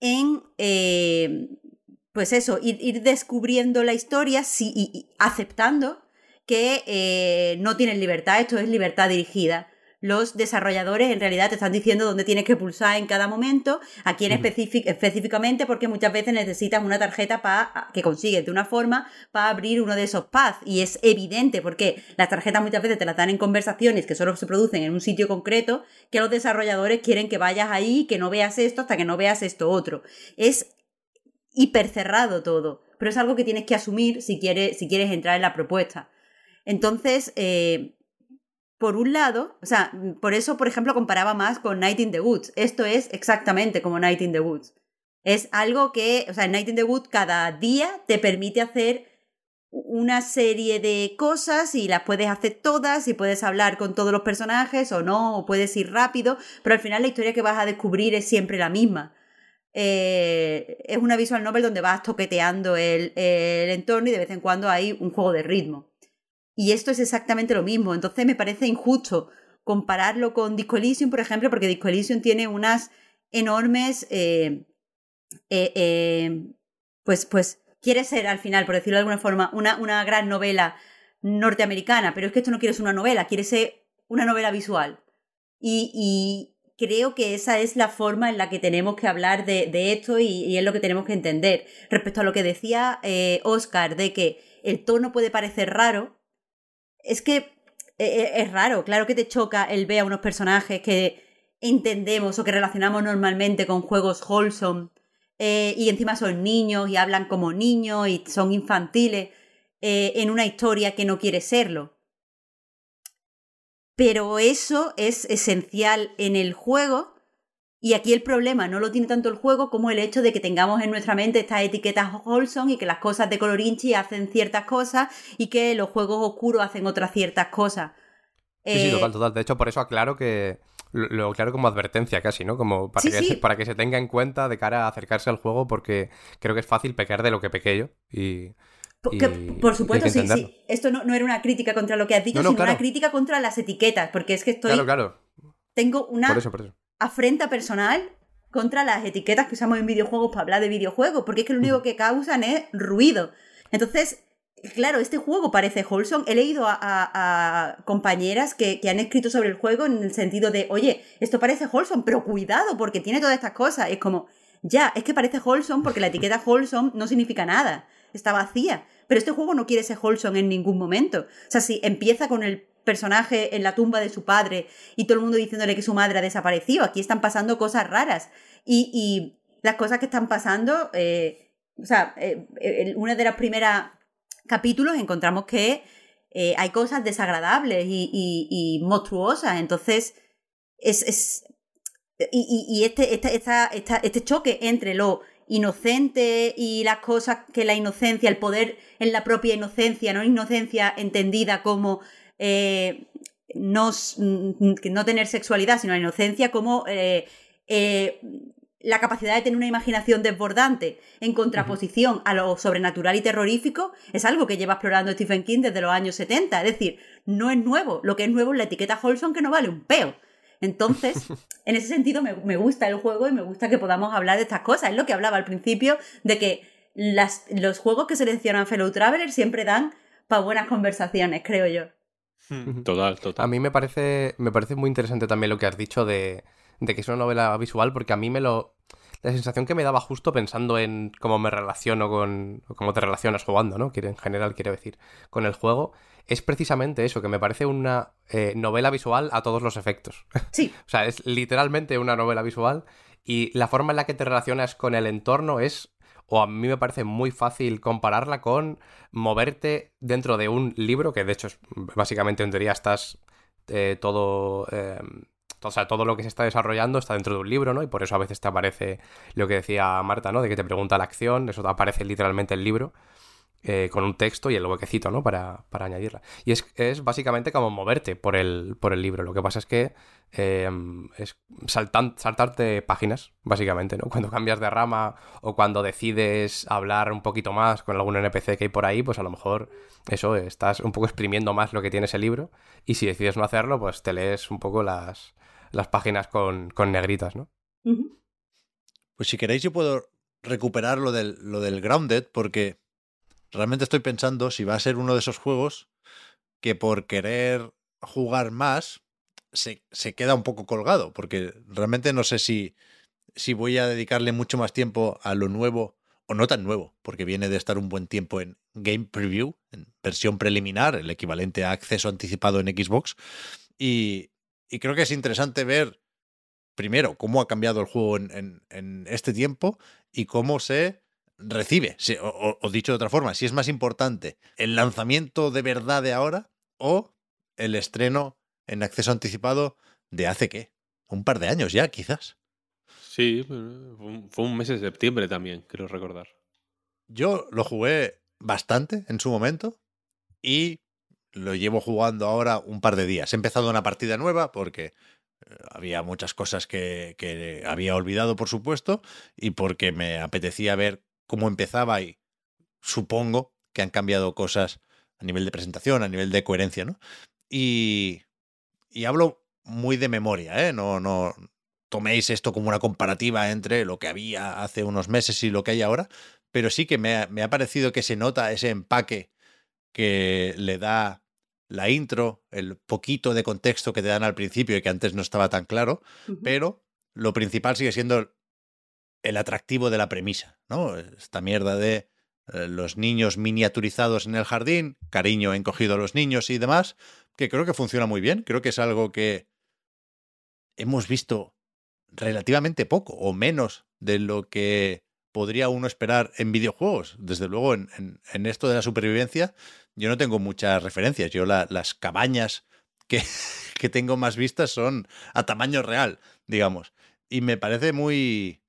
en, eh, pues eso, ir, ir descubriendo la historia y, aceptando que eh, no tienes libertad, esto es libertad dirigida. Los desarrolladores en realidad te están diciendo dónde tienes que pulsar en cada momento, a quién específic- específicamente, porque muchas veces necesitas una tarjeta pa- que consigues de una forma para abrir uno de esos paths. Y es evidente porque las tarjetas muchas veces te las dan en conversaciones que solo se producen en un sitio concreto, que los desarrolladores quieren que vayas ahí, que no veas esto hasta que no veas esto otro. Es hipercerrado todo, pero es algo que tienes que asumir si quieres, si quieres entrar en la propuesta. Entonces, eh, por un lado, o sea, por eso, por ejemplo, comparaba más con Night in the Woods. Esto es exactamente como Night in the Woods. Es algo que, o sea, Night in the Woods cada día te permite hacer una serie de cosas y las puedes hacer todas y puedes hablar con todos los personajes o no, o puedes ir rápido, pero al final la historia que vas a descubrir es siempre la misma. Eh, es una visual novel donde vas toqueteando el, el entorno y de vez en cuando hay un juego de ritmo. Y esto es exactamente lo mismo. Entonces me parece injusto compararlo con Disco Elysium, por ejemplo, porque Disco Elysium tiene unas enormes. Eh, eh, eh, pues, pues quiere ser al final, por decirlo de alguna forma, una, una gran novela norteamericana, pero es que esto no quiere ser una novela, quiere ser una novela visual. Y, creo que esa es la forma en la que tenemos que hablar de, de esto y, y, es lo que tenemos que entender. Respecto a lo que decía Oscar, de que el tono puede parecer raro, es que eh, eh, es raro, claro que te choca el ver a unos personajes que entendemos o que relacionamos normalmente con juegos wholesome eh, y encima son niños y hablan como niños y son infantiles en una historia que no quiere serlo. Pero eso es esencial en el juego y aquí el problema no lo tiene tanto el juego como el hecho de que tengamos en nuestra mente estas etiquetas Wholesome y que las cosas de colorinchi hacen ciertas cosas y que los juegos oscuros hacen otras ciertas cosas. Sí, sí, total, total. De hecho, por eso aclaro que lo aclaro como advertencia casi, ¿no? Como para, Sí, que, sí. Para que se tenga en cuenta de cara a acercarse al juego porque creo que es fácil pecar de lo que pequé yo y... Por, que- supuesto, sí, sí. Esto no, no era una crítica contra lo que has dicho, No, no, sino claro. una crítica contra las etiquetas, porque es que estoy Claro, claro. tengo una Por eso, por eso. Afrenta personal contra las etiquetas que usamos en videojuegos para hablar de videojuegos, porque es que lo único que causan es ruido. Entonces, claro, este juego parece wholesome. He leído a, a- a compañeras que, que han escrito sobre el juego en el sentido de, oye, esto parece wholesome, pero cuidado, porque tiene todas estas cosas. Es como, ya, es que parece wholesome porque la etiqueta wholesome no significa nada, está vacía. Pero este juego no quiere ser wholesome en ningún momento. O sea, si empieza con el personaje en la tumba de su padre y todo el mundo diciéndole que su madre ha desaparecido, aquí están pasando cosas raras. Y, y las cosas que están pasando, eh, o sea, eh, en una de las primeras capítulos encontramos que eh, hay cosas desagradables y, monstruosas. Entonces, es. es- y, este, esta- esta- esta- este choque entre lo inocente y las cosas que la inocencia, el poder en la propia inocencia, no inocencia entendida como eh, no, tener sexualidad, sino la inocencia como eh, eh, la capacidad de tener una imaginación desbordante en contraposición a lo sobrenatural y terrorífico es algo que lleva explorando Stephen King desde los años 70. Es decir, no es nuevo. Lo que es nuevo es la etiqueta Holson que no vale un peo. Entonces, [laughs] en ese sentido me, me gusta el juego y me gusta que podamos hablar de estas cosas. Es lo que hablaba al principio de que las, los juegos que seleccionan Fellow Traveler siempre dan para buenas conversaciones, creo yo. Total, total. A mí me parece, me parece muy interesante también lo que has dicho de, de que es una novela visual, porque a mí me lo. La sensación que me daba justo pensando en cómo me relaciono con. o cómo te relacionas jugando, ¿no? Quiero, en general, quiero decir, con el juego, es precisamente eso, que me parece una eh, novela visual a todos los efectos. Sí, [laughs] O sea, es literalmente una novela visual y la forma en la que te relacionas con el entorno es, o a mí me parece muy fácil compararla con moverte dentro de un libro, que de hecho es básicamente en teoría estás eh, todo... eh, o sea, todo lo que se está desarrollando está dentro de un libro, ¿no? Y por eso a veces te aparece lo que decía Marta, ¿no? De que te pregunta la acción, eso te aparece literalmente el libro eh, con un texto y el huequecito, ¿no? Para, para añadirla. Y es, es básicamente como moverte por el, por el libro. Lo que pasa es que eh, es saltan- saltarte páginas, básicamente, ¿no? Cuando cambias de rama o cuando decides hablar un poquito más con algún NPC que hay por ahí, pues a lo mejor eso, estás un poco exprimiendo más lo que tiene ese libro. Y si decides no hacerlo, pues te lees un poco las, las páginas con, con negritas, ¿no? Pues si queréis yo puedo recuperar lo del, lo del Grounded porque realmente estoy pensando si va a ser uno de esos juegos que por querer jugar más se, se queda un poco colgado porque realmente no sé si, si voy a dedicarle mucho más tiempo a lo nuevo o no tan nuevo porque viene de estar un buen tiempo en Game Preview, en versión preliminar, el equivalente a acceso anticipado en Xbox. Y, y creo que es interesante ver primero, cómo ha cambiado el juego en, en- en este tiempo y cómo se recibe, si- o, o- dicho de otra forma, si es más importante el lanzamiento de verdad de ahora o el estreno en acceso anticipado de hace qué, un par de años ya, quizás. Sí, fue un- mes de septiembre también, creo recordar. Yo lo jugué bastante en su momento y lo llevo jugando ahora un par de días. He empezado una partida nueva porque eh, había muchas cosas que, que había olvidado, por supuesto, y porque me apetecía ver cómo empezaba y supongo que han cambiado cosas a nivel de presentación, a nivel de coherencia, ¿no? Y, y hablo muy de memoria, ¿eh? No, no toméis esto como una comparativa entre lo que había hace unos meses y lo que hay ahora, pero sí que me ha, me ha parecido que se nota ese empaque que le da la intro, el poquito de contexto que te dan al principio y que antes no estaba tan claro, pero lo principal sigue siendo el atractivo de la premisa, ¿no? Esta mierda de eh, los niños miniaturizados en el jardín, cariño encogido a los niños y demás, que creo que funciona muy bien, creo que es algo que hemos visto relativamente poco o menos de lo que podría uno esperar en videojuegos. Desde luego, en, esto de la supervivencia, yo no tengo muchas referencias. Yo la- las cabañas que [laughs] tengo más vistas son a tamaño real, digamos. Y me parece muy,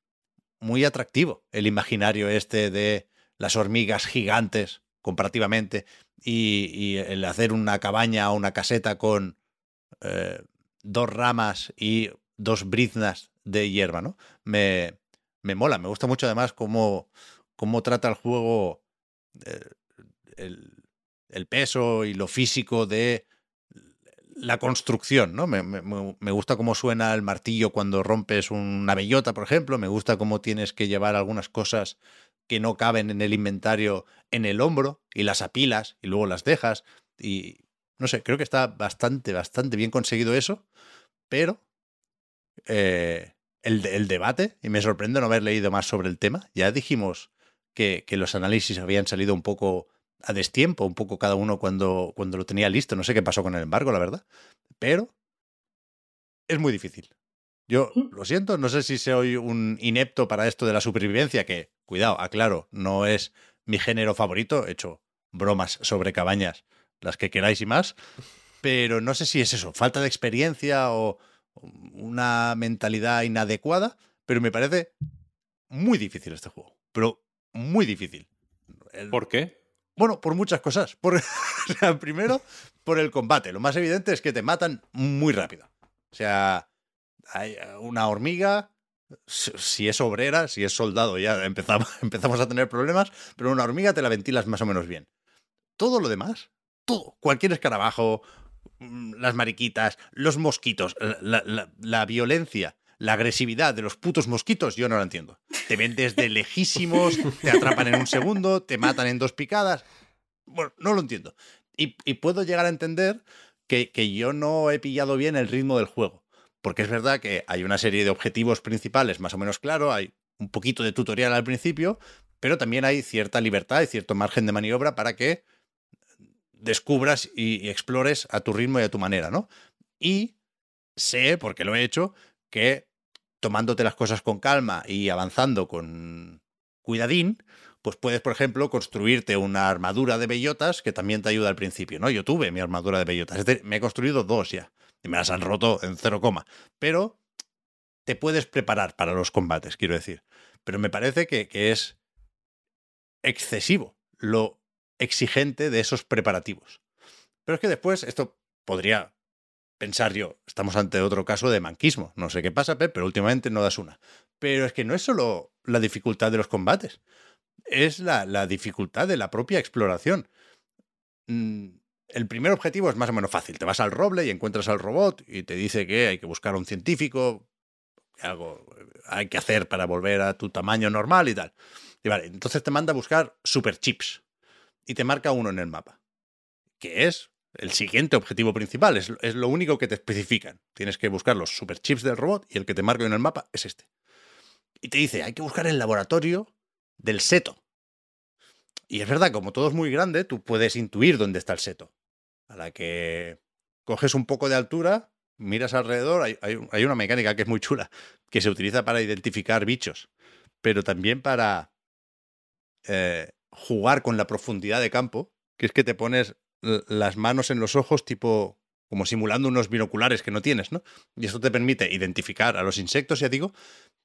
muy atractivo el imaginario este de las hormigas gigantes, comparativamente, y, el hacer una cabaña o una caseta con eh, dos ramas y dos briznas de hierba, ¿no? Me, me mola, me gusta mucho además cómo, cómo trata el juego eh, el, el peso y lo físico de la construcción, ¿no? Me, me- gusta cómo suena el martillo cuando rompes una bellota, por ejemplo. Me gusta cómo tienes que llevar algunas cosas que no caben en el inventario en el hombro y las apilas y luego las dejas. Y no sé, creo que está bastante, bastante bien conseguido eso, pero eh, el, el debate, y me sorprende no haber leído más sobre el tema, ya dijimos que, que los análisis habían salido un poco a destiempo, un poco cada uno cuando, cuando lo tenía listo. No sé qué pasó con el embargo, la verdad. Pero es muy difícil. Yo lo siento, no sé si soy un inepto para esto de la supervivencia, que, cuidado, aclaro, no es mi género favorito. He hecho bromas sobre cabañas, las que queráis y más. Pero no sé si es eso, falta de experiencia o una mentalidad inadecuada, pero me parece muy difícil este juego. Pero muy difícil. El- ¿Por qué? Bueno, por muchas cosas. Por, [laughs] primero, por el combate. Lo más evidente es que te matan muy rápido. O sea, hay una hormiga, si es obrera, si es soldado, ya [laughs] empezamos, a tener problemas, pero una hormiga te la ventilas más o menos bien. Todo lo demás, todo, cualquier escarabajo, mm, las mariquitas, los mosquitos, la violencia, la agresividad de los putos mosquitos, yo no la entiendo. Te ven desde [laughs] lejísimos, te atrapan en un segundo, te matan en dos picadas. Bueno, no lo entiendo. Y, y puedo llegar a entender que, que yo no he pillado bien el ritmo del juego. Porque es verdad que hay una serie de objetivos principales más o menos claro, hay un poquito de tutorial al principio, pero también hay cierta libertad y cierto margen de maniobra para que descubras y, y explores a tu ritmo y a tu manera, ¿no? Y sé, porque lo he hecho, que tomándote las cosas con calma y avanzando con cuidadín, pues puedes, por ejemplo, construirte una armadura de bellotas que también te ayuda al principio, ¿no? Yo tuve mi armadura de bellotas, me he construido dos ya, y me las han roto en cero coma, pero te puedes preparar para los combates, quiero decir. Pero me parece que, que es excesivo lo exigente de esos preparativos. Pero es que después esto podría pensar yo, estamos ante otro caso de manquismo. No sé qué pasa, pero últimamente no das una. Pero es que no es solo la dificultad de los combates, es la, dificultad de la propia exploración. Mm, El primer objetivo es más o menos fácil. Te vas al roble y encuentras al robot y te dice que hay que buscar a un científico, algo hay que hacer para volver a tu tamaño normal y tal. Y vale, entonces te manda a buscar super chips y te marca uno en el mapa, que es el siguiente objetivo principal, es, es lo único que te especifican. Tienes que buscar los super chips del robot y el que te marca en el mapa es este. Y te dice, hay que buscar el laboratorio del seto. Y es verdad, como todo es muy grande, tú puedes intuir dónde está el seto. A la que coges un poco de altura, miras alrededor, hay, hay, una mecánica que es muy chula, que se utiliza para identificar bichos, pero también para eh, jugar con la profundidad de campo, que es que te pones las manos en los ojos tipo como simulando unos binoculares que no tienes, ¿no? Y esto te permite identificar a los insectos, ya digo,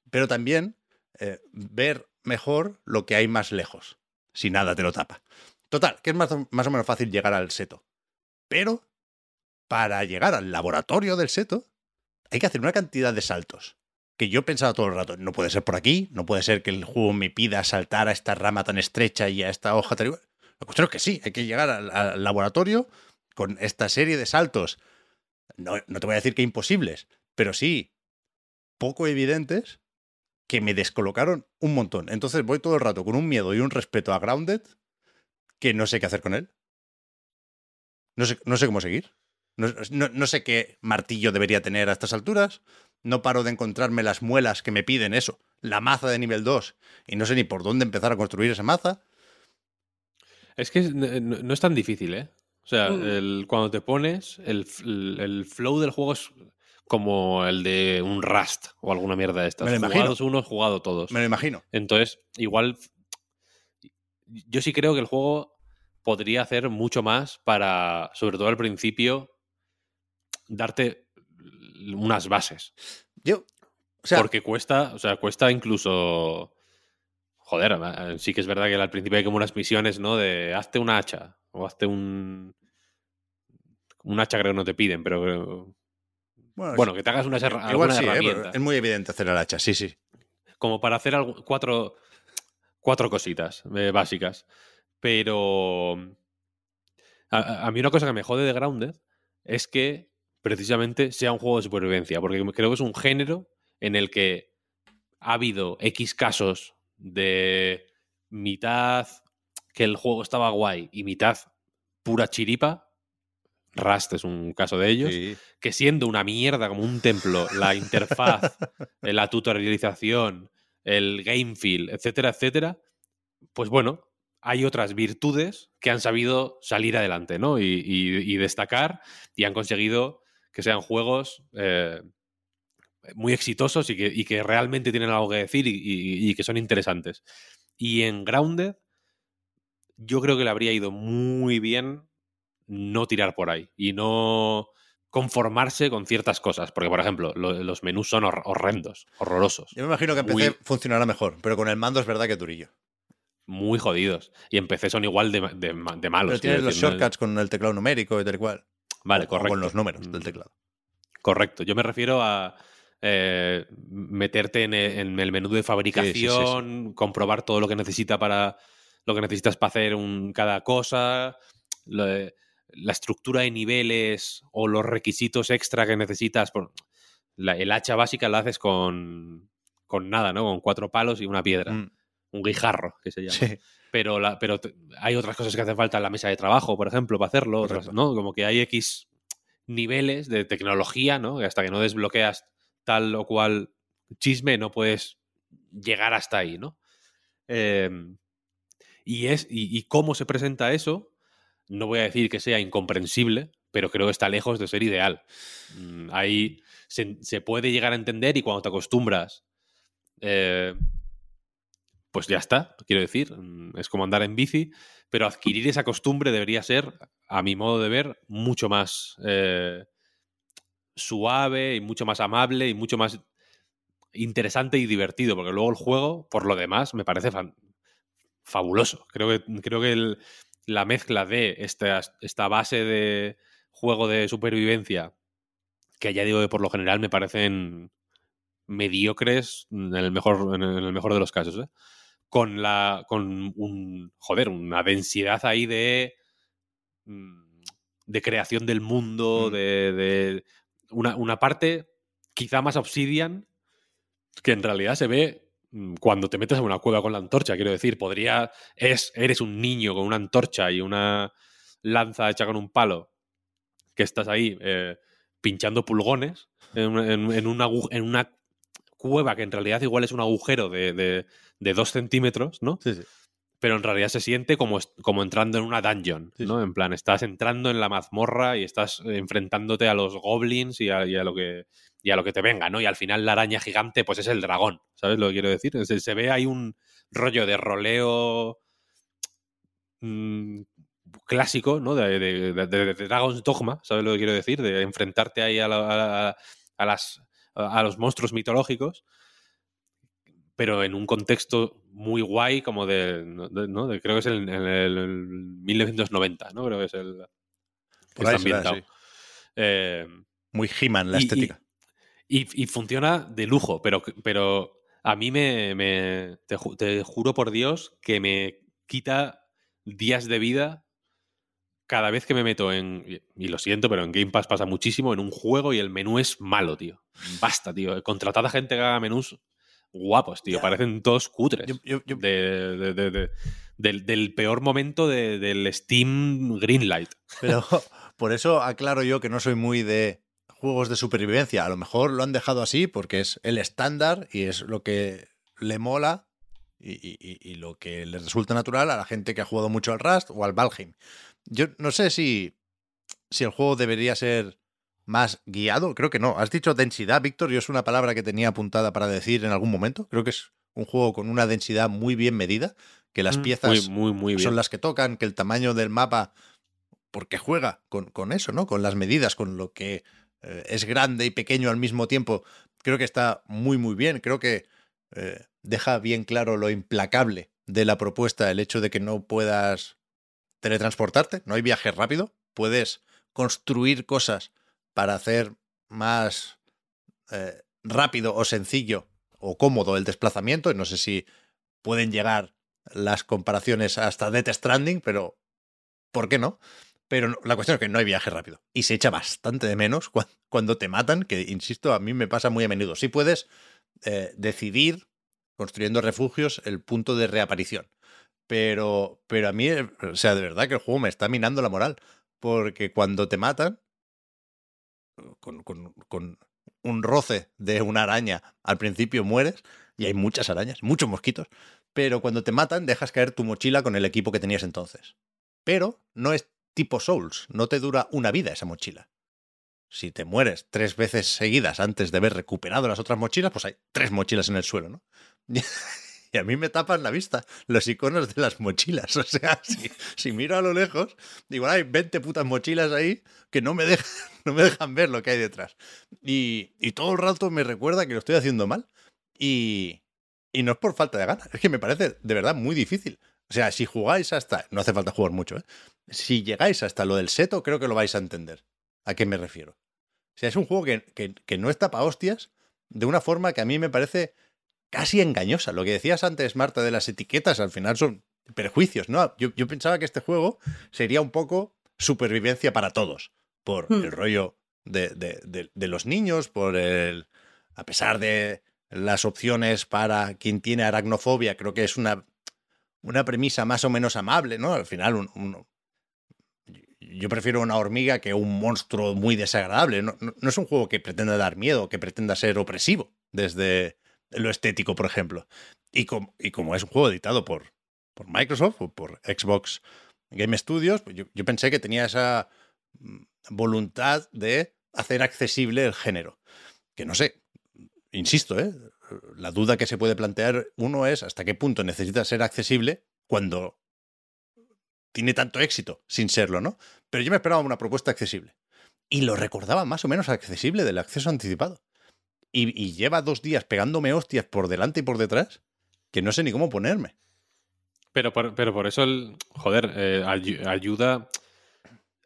pero también eh, ver mejor lo que hay más lejos, si nada te lo tapa. Total, que es más más o menos fácil llegar al seto. Pero para llegar al laboratorio del seto hay que hacer una cantidad de saltos que yo pensaba todo el rato, no puede ser por aquí, no puede ser que el juego me pida saltar a esta rama tan estrecha y a esta hoja tan igual. La cuestión es que sí, hay que llegar al, al laboratorio con esta serie de saltos. No, no te voy a decir que imposibles, pero sí poco evidentes que me descolocaron un montón. Entonces voy todo el rato con un miedo y un respeto a Grounded que no sé qué hacer con él. No sé, no sé cómo seguir. No, no- no sé qué martillo debería tener a estas alturas. No paro de encontrarme las muelas que me piden eso. La maza de nivel 2. Y no sé ni por dónde empezar a construir esa maza. Es que es- no, no es tan difícil, ¿eh? O sea, Mm. el- cuando te pones, el- el flow del juego es como el de un Rust o alguna mierda de estas. Me lo imagino. Jugados unos, jugado todos. Me lo imagino. Entonces, igual. Yo sí creo que el juego podría hacer mucho más para, sobre todo al principio, darte unas bases. Yo. O sea, porque cuesta, o sea, cuesta incluso. Joder, sí que es verdad que al principio hay como unas misiones, ¿no? De hazte una hacha o hazte un. Un hacha creo que no te piden, pero. bueno, Bueno, que te hagas una, herra- igual alguna sí, ¿eh? Pero herramienta. es muy evidente hacer el hacha. Sí, sí. como para hacer algu- cuatro, cuatro cositas eh, básicas. Pero a, a mí una cosa que me jode de Grounded es que precisamente sea un juego de supervivencia, porque creo que es un género en el que ha habido X casos de mitad que el juego estaba guay y mitad pura chiripa. Rust es un caso de ellos Sí. que siendo una mierda como un templo, la interfaz, [laughs] la tutorialización, el game feel, etcétera, etcétera, pues bueno, hay otras virtudes que han sabido salir adelante, ¿no? Y, y- y destacar y han conseguido que sean juegos eh, muy exitosos y que, y que realmente tienen algo que decir y, y- y que son interesantes. Y en Grounded, yo creo que le habría ido muy bien no tirar por ahí y no conformarse con ciertas cosas. Porque, por ejemplo, lo- los menús son hor- horrendos, horrorosos, Yo me imagino que en PC Muy- funcionará mejor, pero con el mando es verdad que durillo. muy jodidos. Y en PC son igual de, ma- de ma- de malos. Pero tienes los shortcuts con el teclado numérico y tal cual. Vale, O- o correcto. con los números del Mm, teclado. Correcto. Yo me refiero a eh, meterte en el, en el menú de fabricación, comprobar todo lo que necesita para lo que necesitas para hacer un, cada cosa, lo la estructura de niveles o los requisitos extra que necesitas. Por, la- el hacha básica la haces con, con nada, ¿no? Con cuatro palos y una piedra. Mm, Un guijarro, que se llama. pero, la, pero te- hay otras cosas que hacen falta en la mesa de trabajo, por ejemplo, para hacerlo, otras, Correcto. ¿no? Como que hay X niveles de tecnología, ¿no? Hasta que no desbloqueas tal o cual chisme no puedes llegar hasta ahí, ¿no? Eh, y, es, y, y cómo se presenta eso, no voy a decir que sea incomprensible, pero creo que está lejos de ser ideal. Mm, Ahí se, se puede llegar a entender y cuando te acostumbras, eh, pues ya está, quiero decir, mm, es como andar en bici, pero adquirir esa costumbre debería ser, a mi modo de ver, mucho más eh, suave y mucho más amable y mucho más interesante y divertido, porque luego el juego, por lo demás, me parece fabuloso. Creo que, creo que el- la mezcla de esta, esta base de juego de supervivencia, que ya digo que por lo general me parecen mediocres en el mejor, en el mejor de los casos, ¿eh? con la con un joder una densidad ahí de mm, de creación del mundo Mm. de, de una, una parte quizá más obsidian que en realidad se ve mm, cuando te metes en una cueva con la antorcha quiero decir podría es eres un niño con una antorcha y una lanza hecha con un palo que estás ahí eh, pinchando pulgones en, una- en una cueva que en realidad igual es un agujero de, de, de dos centímetros, ¿no? Sí, sí. Pero en realidad se siente como, como entrando en una dungeon, Sí, ¿no? En plan, estás entrando en la mazmorra y estás enfrentándote a los goblins y a, y a lo que y a lo que te venga, ¿no? Y al final la araña gigante, pues es el dragón, ¿sabes lo que quiero decir? Se, se ve ahí un rollo de roleo mm, clásico, ¿no? De, de- de- de- de Dragon's Dogma, ¿sabes lo que quiero decir? De enfrentarte ahí a, la- a- a las, a los monstruos mitológicos, pero en un contexto muy guay, como de, de- ¿no? De- creo que es en el, el- el 1990, ¿no? Creo que es el... que Por ahí está será, ambientado. sí. Eh, Muy He-Man la y- estética. y, y funciona de lujo, pero, pero a mí me, me- te, ju- te juro por Dios que me quita días de vida cada vez que me meto en, y- y lo siento, pero en Game Pass pasa muchísimo, en un juego y el menú es malo, tío. Basta, tío. Contratad a gente que haga menús guapos, tío. Parecen todos cutres. Yo- yo- yo- de- de- de- de- del, del peor momento de- del Steam Greenlight. [laughs] Pero por eso aclaro yo que no soy muy de juegos de supervivencia. A lo mejor lo han dejado así porque es el estándar y es lo que le mola y, y- lo que le resulta natural a la gente que ha jugado mucho al Rust o al Valheim. Yo no sé si, si el juego debería ser más guiado. Creo que no. Has dicho densidad, Víctor. Yo es una palabra que tenía apuntada para decir en algún momento. Creo que es un juego con una densidad muy bien medida, que las Mm, piezas muy, muy, muy bien. son las que tocan, que el tamaño del mapa, porque juega con, con eso, ¿no? Con las medidas, con lo que eh, es grande y pequeño al mismo tiempo. Creo que está muy, muy bien. Creo que eh, deja bien claro lo implacable de la propuesta, el hecho de que no puedas teletransportarte, no hay viaje rápido, puedes construir cosas para hacer más eh, rápido o sencillo o cómodo el desplazamiento. y No sé si pueden llegar las comparaciones hasta Death Stranding, pero ¿por qué no? Pero la cuestión es que no hay viaje rápido. Y se echa bastante de menos cua- cuando te matan, que insisto, a mí me pasa muy a menudo. Sí puedes eh, decidir, construyendo refugios, el punto de reaparición. Pero, pero a mí, eh, o sea, de verdad que el juego me está minando la moral. Porque cuando te matan, con, con- con un roce de una araña, al principio mueres, y hay muchas arañas, muchos mosquitos, pero cuando te matan dejas caer tu mochila con el equipo que tenías entonces. Pero no es tipo Souls, no te dura una vida esa mochila. Si te mueres tres veces seguidas antes de haber recuperado las otras mochilas, pues hay tres mochilas en el suelo, ¿no? [laughs] Y a mí me tapan la vista los iconos de las mochilas. [laughs] O sea, si, si miro a lo lejos, digo, hay 20 putas mochilas ahí que no me dejan, [laughs] no me dejan ver lo que hay detrás. Y, y todo el rato me recuerda que lo estoy haciendo mal. Y, y no es por falta de ganas, es que me parece de verdad muy difícil. O sea, si jugáis hasta. No hace falta jugar mucho, ¿eh? Si llegáis hasta lo del seto, creo que lo vais a entender. ¿A qué me refiero? O sea, es un juego que, que, que no está para hostias de una forma que a mí me parece casi engañosa. Lo que decías antes, Marta, de las etiquetas, al final son prejuicios, ¿no? Yo, yo pensaba que este juego sería un poco supervivencia para todos, por Hmm. el rollo de, de- de- de los niños, por el... A pesar de las opciones para quien tiene aracnofobia, creo que es una, una premisa más o menos amable, ¿no? Al final, un- un- yo prefiero una hormiga que un monstruo muy desagradable. No, no- no es un juego que pretenda dar miedo, que pretenda ser opresivo desde lo estético, por ejemplo. Y, com- y como es un juego editado por, Microsoft o por Xbox Game Studios, pues yo, yo pensé que tenía esa mm, voluntad de hacer accesible el género. Que no sé, insisto, ¿eh? la duda que se puede plantear uno es hasta qué punto necesita ser accesible cuando tiene tanto éxito sin serlo, ¿no? Pero yo me esperaba una propuesta accesible. Y lo recordaba más o menos accesible del acceso anticipado. Y, y lleva dos días pegándome hostias por delante y por detrás que no sé ni cómo ponerme. Pero por, pero por eso, el, joder, eh, ayu- ayuda.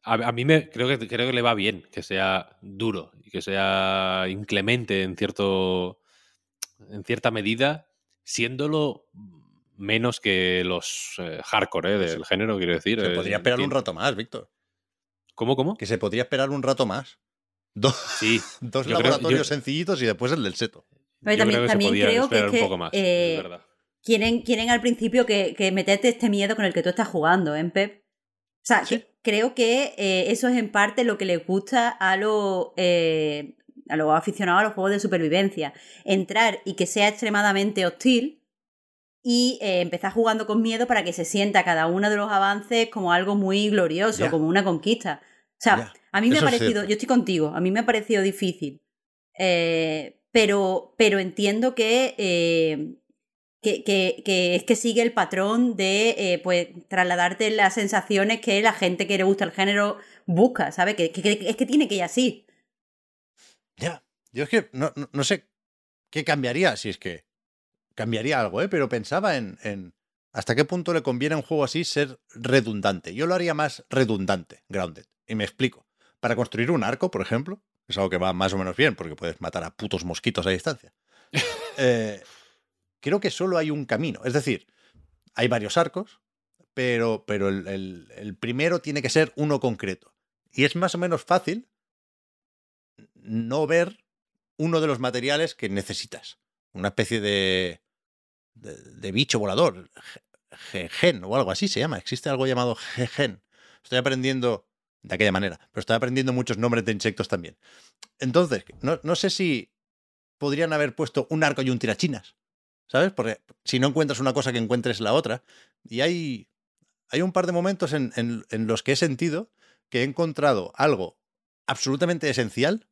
A, a mí me creo que creo que le va bien que sea duro y que sea inclemente en cierto en cierta medida, siéndolo menos que los eh, hardcore eh, del género, quiero decir. Se eh, podría esperar un rato más, Víctor. ¿Cómo, cómo? Que se podría esperar un rato más. Do- Sí. [laughs] dos Yo creo- laboratorios yo- sencillos y después el del seto. Pero yo también- creo que también se creo que esperar es que, un poco más. eh, es verdad. Quieren, quieren al principio que, que meterte este miedo con el que tú estás jugando, ¿eh, Pep? O sea, Sí. que- creo que eh, eso es en parte lo que les gusta a los, eh, a los aficionados a los juegos de supervivencia. Entrar y que sea extremadamente hostil y eh, empezar jugando con miedo para que se sienta cada uno de los avances como algo muy glorioso, Ya. como una conquista. O sea, Ya. A mí me ha Eso parecido, yo estoy contigo, a mí me ha parecido difícil. Eh, pero, pero entiendo que eh, que, que, que es que sigue el patrón de eh, pues trasladarte las sensaciones que la gente que le gusta el género busca, ¿sabes? Que, que- que- es que tiene que ir así. Ya. Yo es que no, no- no sé qué cambiaría, si es que cambiaría algo, ¿eh? Pero pensaba en, en hasta qué punto le conviene a un juego así ser redundante. Yo lo haría más redundante, Grounded. Y me explico. Para construir un arco, por ejemplo, es algo que va más o menos bien, porque puedes matar a putos mosquitos a distancia. [laughs] Eh, creo que solo hay un camino. Es decir, hay varios arcos, pero, pero el, el- el primero tiene que ser uno concreto. Y es más o menos fácil no ver uno de los materiales que necesitas. Una especie de, de, de bicho volador. ge- Gen o algo así se llama. Existe algo llamado gen. Estoy aprendiendo de aquella manera, pero estoy aprendiendo muchos nombres de insectos también. Entonces, no, no sé si podrían haber puesto un arco y un tirachinas. ¿Sabes? Porque si no encuentras una cosa que encuentres la otra. Y hay, hay un par de momentos en, en- los que he sentido que he encontrado algo absolutamente esencial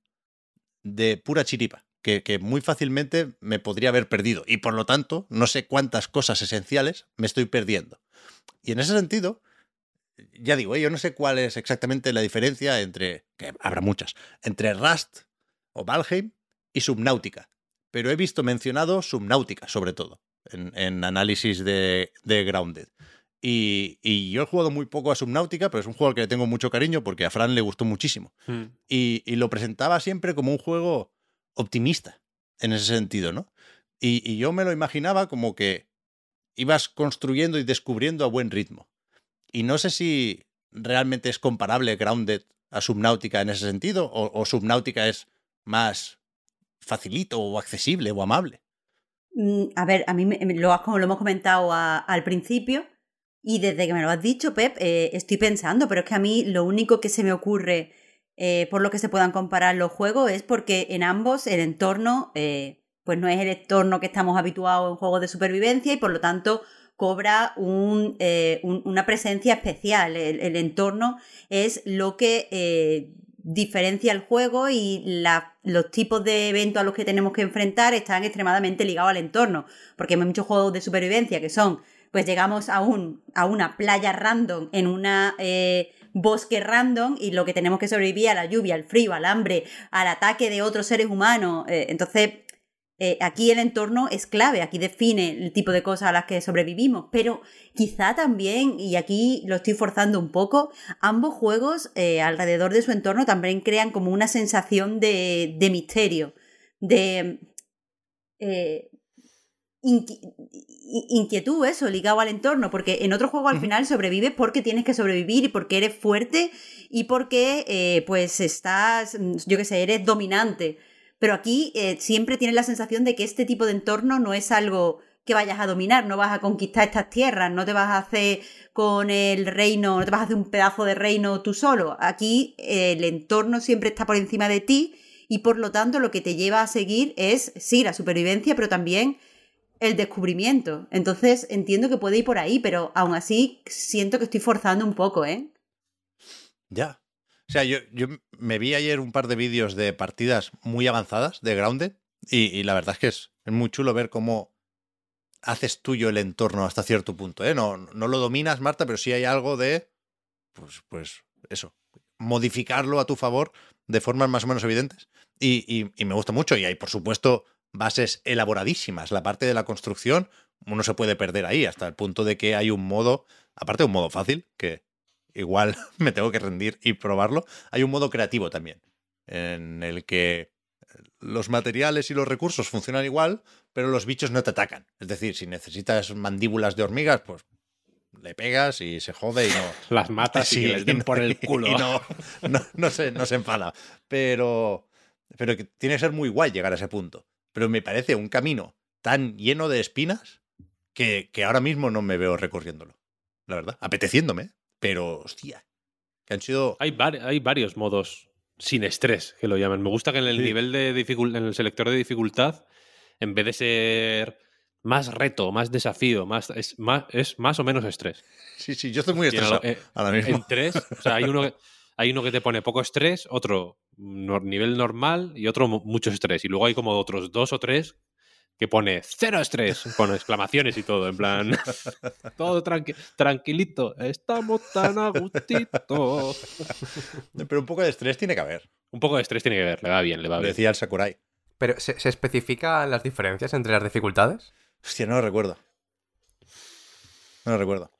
de pura chiripa, que, que muy fácilmente me podría haber perdido. Y por lo tanto, no sé cuántas cosas esenciales me estoy perdiendo. Y en ese sentido, ya digo, ¿eh? yo no sé cuál es exactamente la diferencia entre, que habrá muchas, entre Rust o Valheim y Subnautica. Pero he visto mencionado Subnautica, sobre todo, en, en análisis de, de Grounded. Y, y yo he jugado muy poco a Subnautica, pero es un juego al que le tengo mucho cariño porque a Fran le gustó muchísimo. Hmm. Y, y lo presentaba siempre como un juego optimista, en ese sentido, ¿no? Y, y yo me lo imaginaba como que ibas construyendo y descubriendo a buen ritmo. Y no sé si realmente es comparable Grounded a Subnautica en ese sentido, o, Subnautica es más facilito o accesible o amable. Mm, A ver, a mí me- lo, has- lo hemos comentado al principio y desde que me lo has dicho, Pep, eh, estoy pensando, pero es que a mí lo único que se me ocurre eh, por lo que se puedan comparar los juegos es porque en ambos el entorno eh, pues no es el entorno que estamos habituados en juegos de supervivencia y por lo tanto cobra eh, un- una presencia especial. El, el entorno es lo que eh, diferencia el juego y la- los tipos de eventos a los que tenemos que enfrentar están extremadamente ligados al entorno. Porque hay muchos juegos de supervivencia que son, pues llegamos a, un, a una playa random en una eh, bosque random y lo que tenemos que sobrevivir a la lluvia, al frío, al hambre, al ataque de otros seres humanos. Eh, entonces, eh, aquí el entorno es clave, aquí define el tipo de cosas a las que sobrevivimos, pero quizá también, y aquí lo estoy forzando un poco, ambos juegos eh, alrededor de su entorno también crean como una sensación de, de misterio, de eh, inqui- inquietud, eso, ligado al entorno, porque en otro juego al final sobrevives porque tienes que sobrevivir y porque eres fuerte y porque pues estás, mm, yo qué sé, eres dominante. Pero aquí eh, siempre tienes la sensación de que este tipo de entorno no es algo que vayas a dominar, no vas a conquistar estas tierras, no te vas a hacer con el reino, no te vas a hacer un pedazo de reino tú solo. Aquí eh, el entorno siempre está por encima de ti y por lo tanto lo que te lleva a seguir es, sí, la supervivencia, pero también el descubrimiento. Entonces entiendo que puede ir por ahí, pero aún así siento que estoy forzando un poco, ¿eh? Ya. O sea, yo, yo me vi ayer un par de vídeos de partidas muy avanzadas de Grounded y, la verdad es que es, muy chulo ver cómo haces tuyo el entorno hasta cierto punto. ¿eh? No, no lo dominas, Marta, pero sí hay algo de, pues, pues eso, modificarlo a tu favor de formas más o menos evidentes. Y, y- y me gusta mucho. Y hay, por supuesto, bases elaboradísimas. La parte de la construcción, uno se puede perder ahí, hasta el punto de que hay un modo, aparte un modo fácil, que igual [laughs] me tengo que rendir y probarlo, hay un modo creativo también, en el que los materiales y los recursos funcionan igual, pero los bichos no te atacan. Es decir, si necesitas mandíbulas de hormigas, pues le pegas y se jode y no, [laughs] Las matas y les den no- por el [laughs] culo. y no, no, no se, no se enfada. Pero, pero que tiene que ser muy guay llegar a ese punto. Pero me parece un camino tan lleno de espinas que, que ahora mismo no me veo recorriéndolo. La verdad, apeteciéndome. Pero, hostia, que han sido... Hay, vari- hay varios modos sin estrés, que lo llaman. Me gusta que en el Sí. nivel de dificultad, en el selector de dificultad, en vez de ser más reto, más desafío, más es más, es más o menos estrés. Sí, sí, yo estoy muy en estresado lo- eh, ahora mismo. En tres, o sea, hay uno, que, hay uno que te pone poco estrés, otro nivel normal y otro mu- mucho estrés. Y luego hay como otros dos o tres que pone cero estrés, [laughs] con exclamaciones y todo, en plan, [laughs] todo tranqui- tranquilito, estamos tan a gustito. [laughs] Pero un poco de estrés tiene que haber. Un poco de estrés tiene que ver, le va bien, le va bien. decía el Sakurai. Pero, ¿se, se especifican las diferencias entre las dificultades? Hostia, no lo recuerdo. No lo recuerdo.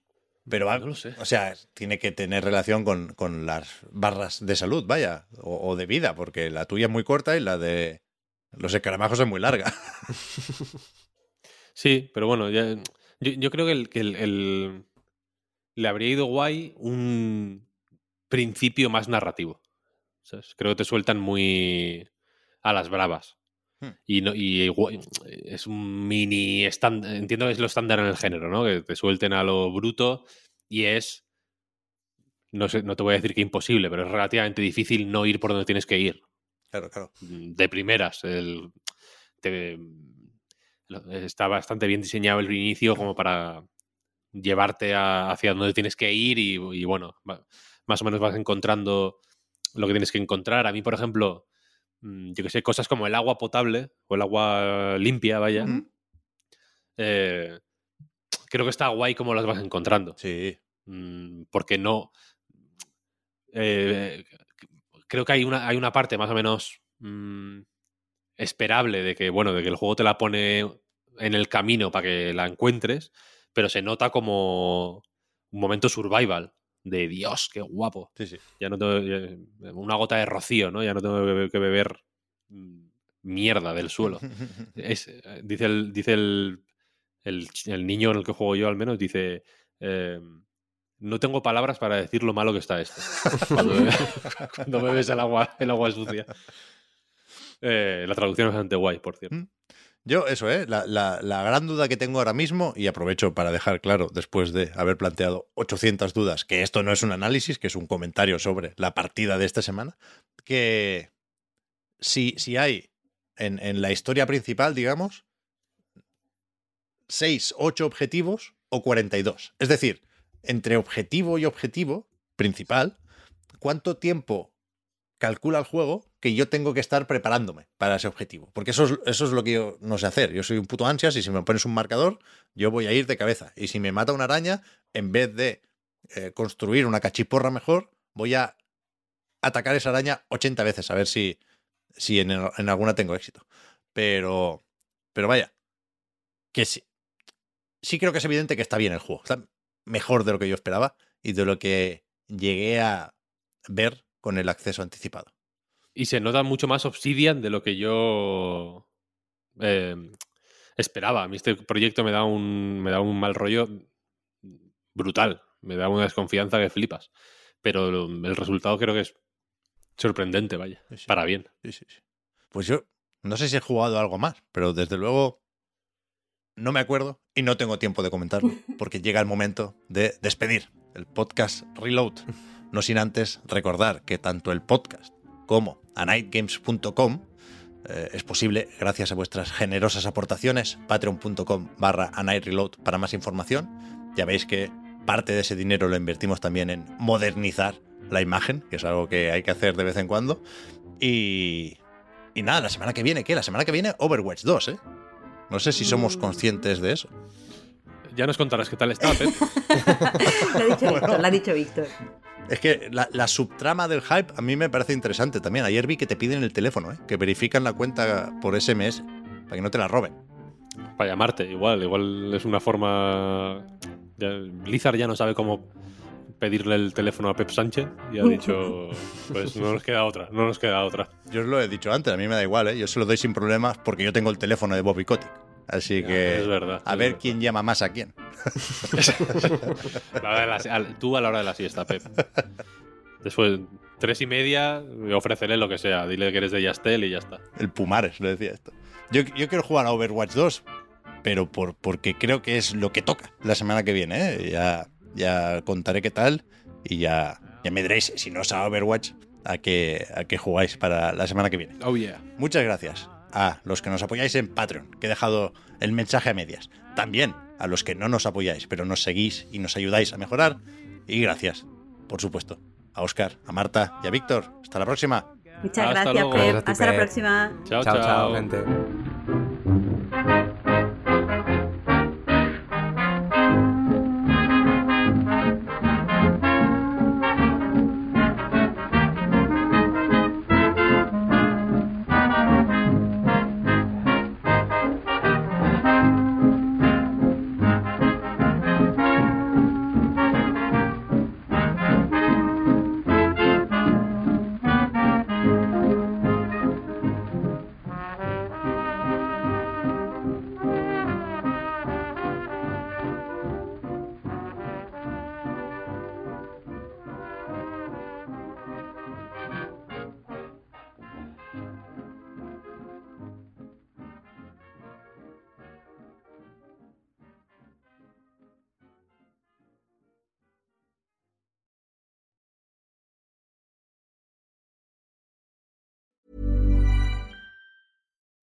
Pero va- No lo sé. O sea, tiene que tener relación con, con las barras de salud, vaya, o, o de vida, porque la tuya es muy corta y la de los escaramajos es muy larga. [laughs] Sí, pero bueno, ya- yo, yo creo que, el, que el- el- le habría ido guay un principio más narrativo. ¿sabes? Creo que te sueltan muy a las bravas. Hmm. Y, no, y es un mini estándar, entiendo que es lo estándar en el género, ¿no? Que te suelten a lo bruto y es, no sé, no te voy a decir que imposible, pero es relativamente difícil no ir por donde tienes que ir Claro, claro. de primeras. El, te- lo- está bastante bien diseñado el inicio como para llevarte a- hacia donde tienes que ir y, y bueno, va- más o menos vas encontrando lo que tienes que encontrar. A mí, por ejemplo, mm, yo que sé, cosas como el agua potable o el agua limpia, vaya, Mm. eh, creo que está guay como las vas encontrando. Sí. Mm, porque no. eh, creo que hay una, hay una parte más o menos mm, esperable de que, bueno, de que el juego te la pone en el camino para que la encuentres, pero se nota como un momento survival. De Dios, qué guapo. Sí, sí. Ya no tengo. ya- una gota de rocío, ¿no? Ya no tengo que beber, que beber, mm, mierda del suelo. [laughs] Es, eh, dice el, dice el, el, niño en el que juego yo, al menos, dice: eh, No tengo palabras para decir lo malo que está esto. [laughs] Cuando, bebes el agua, el agua sucia. Eh, la traducción es bastante guay, por cierto. Mm. Yo, eso, ¿eh? La, la- la gran duda que tengo ahora mismo, y aprovecho para dejar claro, después de haber planteado 800 dudas, que esto no es un análisis, que es un comentario sobre la partida de esta semana, que si, si hay en, en la historia principal, digamos, 6, 8 objetivos o 42. Es decir, entre objetivo y objetivo principal, ¿cuánto tiempo calcula el juego que yo tengo que estar preparándome para ese objetivo. Porque eso es, lo que yo no sé hacer. Yo soy un puto ansias y si me pones un marcador, yo voy a ir de cabeza. Y si me mata una araña, en vez de eh, construir una cachiporra mejor, voy a atacar esa araña 80 veces a ver si, en, alguna tengo éxito. Pero, pero vaya, que sí, sí creo que es evidente que está bien el juego. Mejor de lo que yo esperaba y de lo que llegué a ver con el acceso anticipado. Y se nota mucho más Obsidian de lo que yo eh, esperaba. A mí este proyecto me da un, me da un mal rollo brutal. Me da una desconfianza que flipas. Pero el resultado creo que es sorprendente, vaya. Sí, sí. Para bien. Sí, sí, sí. Pues yo no sé si he jugado algo más, pero desde luego no me acuerdo y no tengo tiempo de comentarlo, [laughs] porque llega el momento de despedir el podcast Reload. No sin antes recordar que tanto el podcast como anightgames.com eh, es posible gracias a vuestras generosas aportaciones. Patreon.com barra anightreload para más información. Ya veis que parte de ese dinero lo invertimos también en modernizar la imagen, que es algo que hay que hacer de vez en cuando. Y, y nada, la semana que viene, ¿qué? La semana que viene Overwatch 2, ¿eh? No sé si somos conscientes de eso. Ya nos contarás qué tal está, Pep. [laughs] Lo ha dicho Víctor, lo ha dicho Víctor. Es que la, la subtrama del hype a mí me parece interesante también. Ayer vi que te piden el teléfono, ¿eh? que verifican la cuenta por SMS para que no te la roben. Para llamarte, igual. Igual es una forma. Blizzard ya no sabe cómo pedirle el teléfono a Pep Sánchez y ha [laughs] dicho: Pues no nos queda otra, no nos queda otra. Yo os lo he dicho antes, a mí me da igual, ¿eh? yo se lo doy sin problemas porque yo tengo el teléfono de Bobby Kotick. Así que es verdad, a es ver verdad. quién llama más a quién. La hora de la si- al- tú a la hora de la siesta, Pep. Después, tres y media, ofrécele lo que sea. Dile que eres de Yastel y ya está. El Pumares lo decía esto. Yo, yo quiero jugar a Overwatch 2, pero por, porque creo que es lo que toca la semana que viene. ¿eh? Ya, ya contaré qué tal y ya, ya me diréis, si no es a Overwatch, a qué, a qué jugáis para la semana que viene. Oh, yeah. Muchas gracias a los que nos apoyáis en Patreon, que he dejado el mensaje a medias. También a los que no nos apoyáis, pero nos seguís y nos ayudáis a mejorar. Y gracias, por supuesto, a Oscar, a Marta y a Víctor. Hasta la próxima. Muchas Hasta gracias. Pep. Gracias a ti, Hasta la próxima. Chao, chao, chao. chao gente.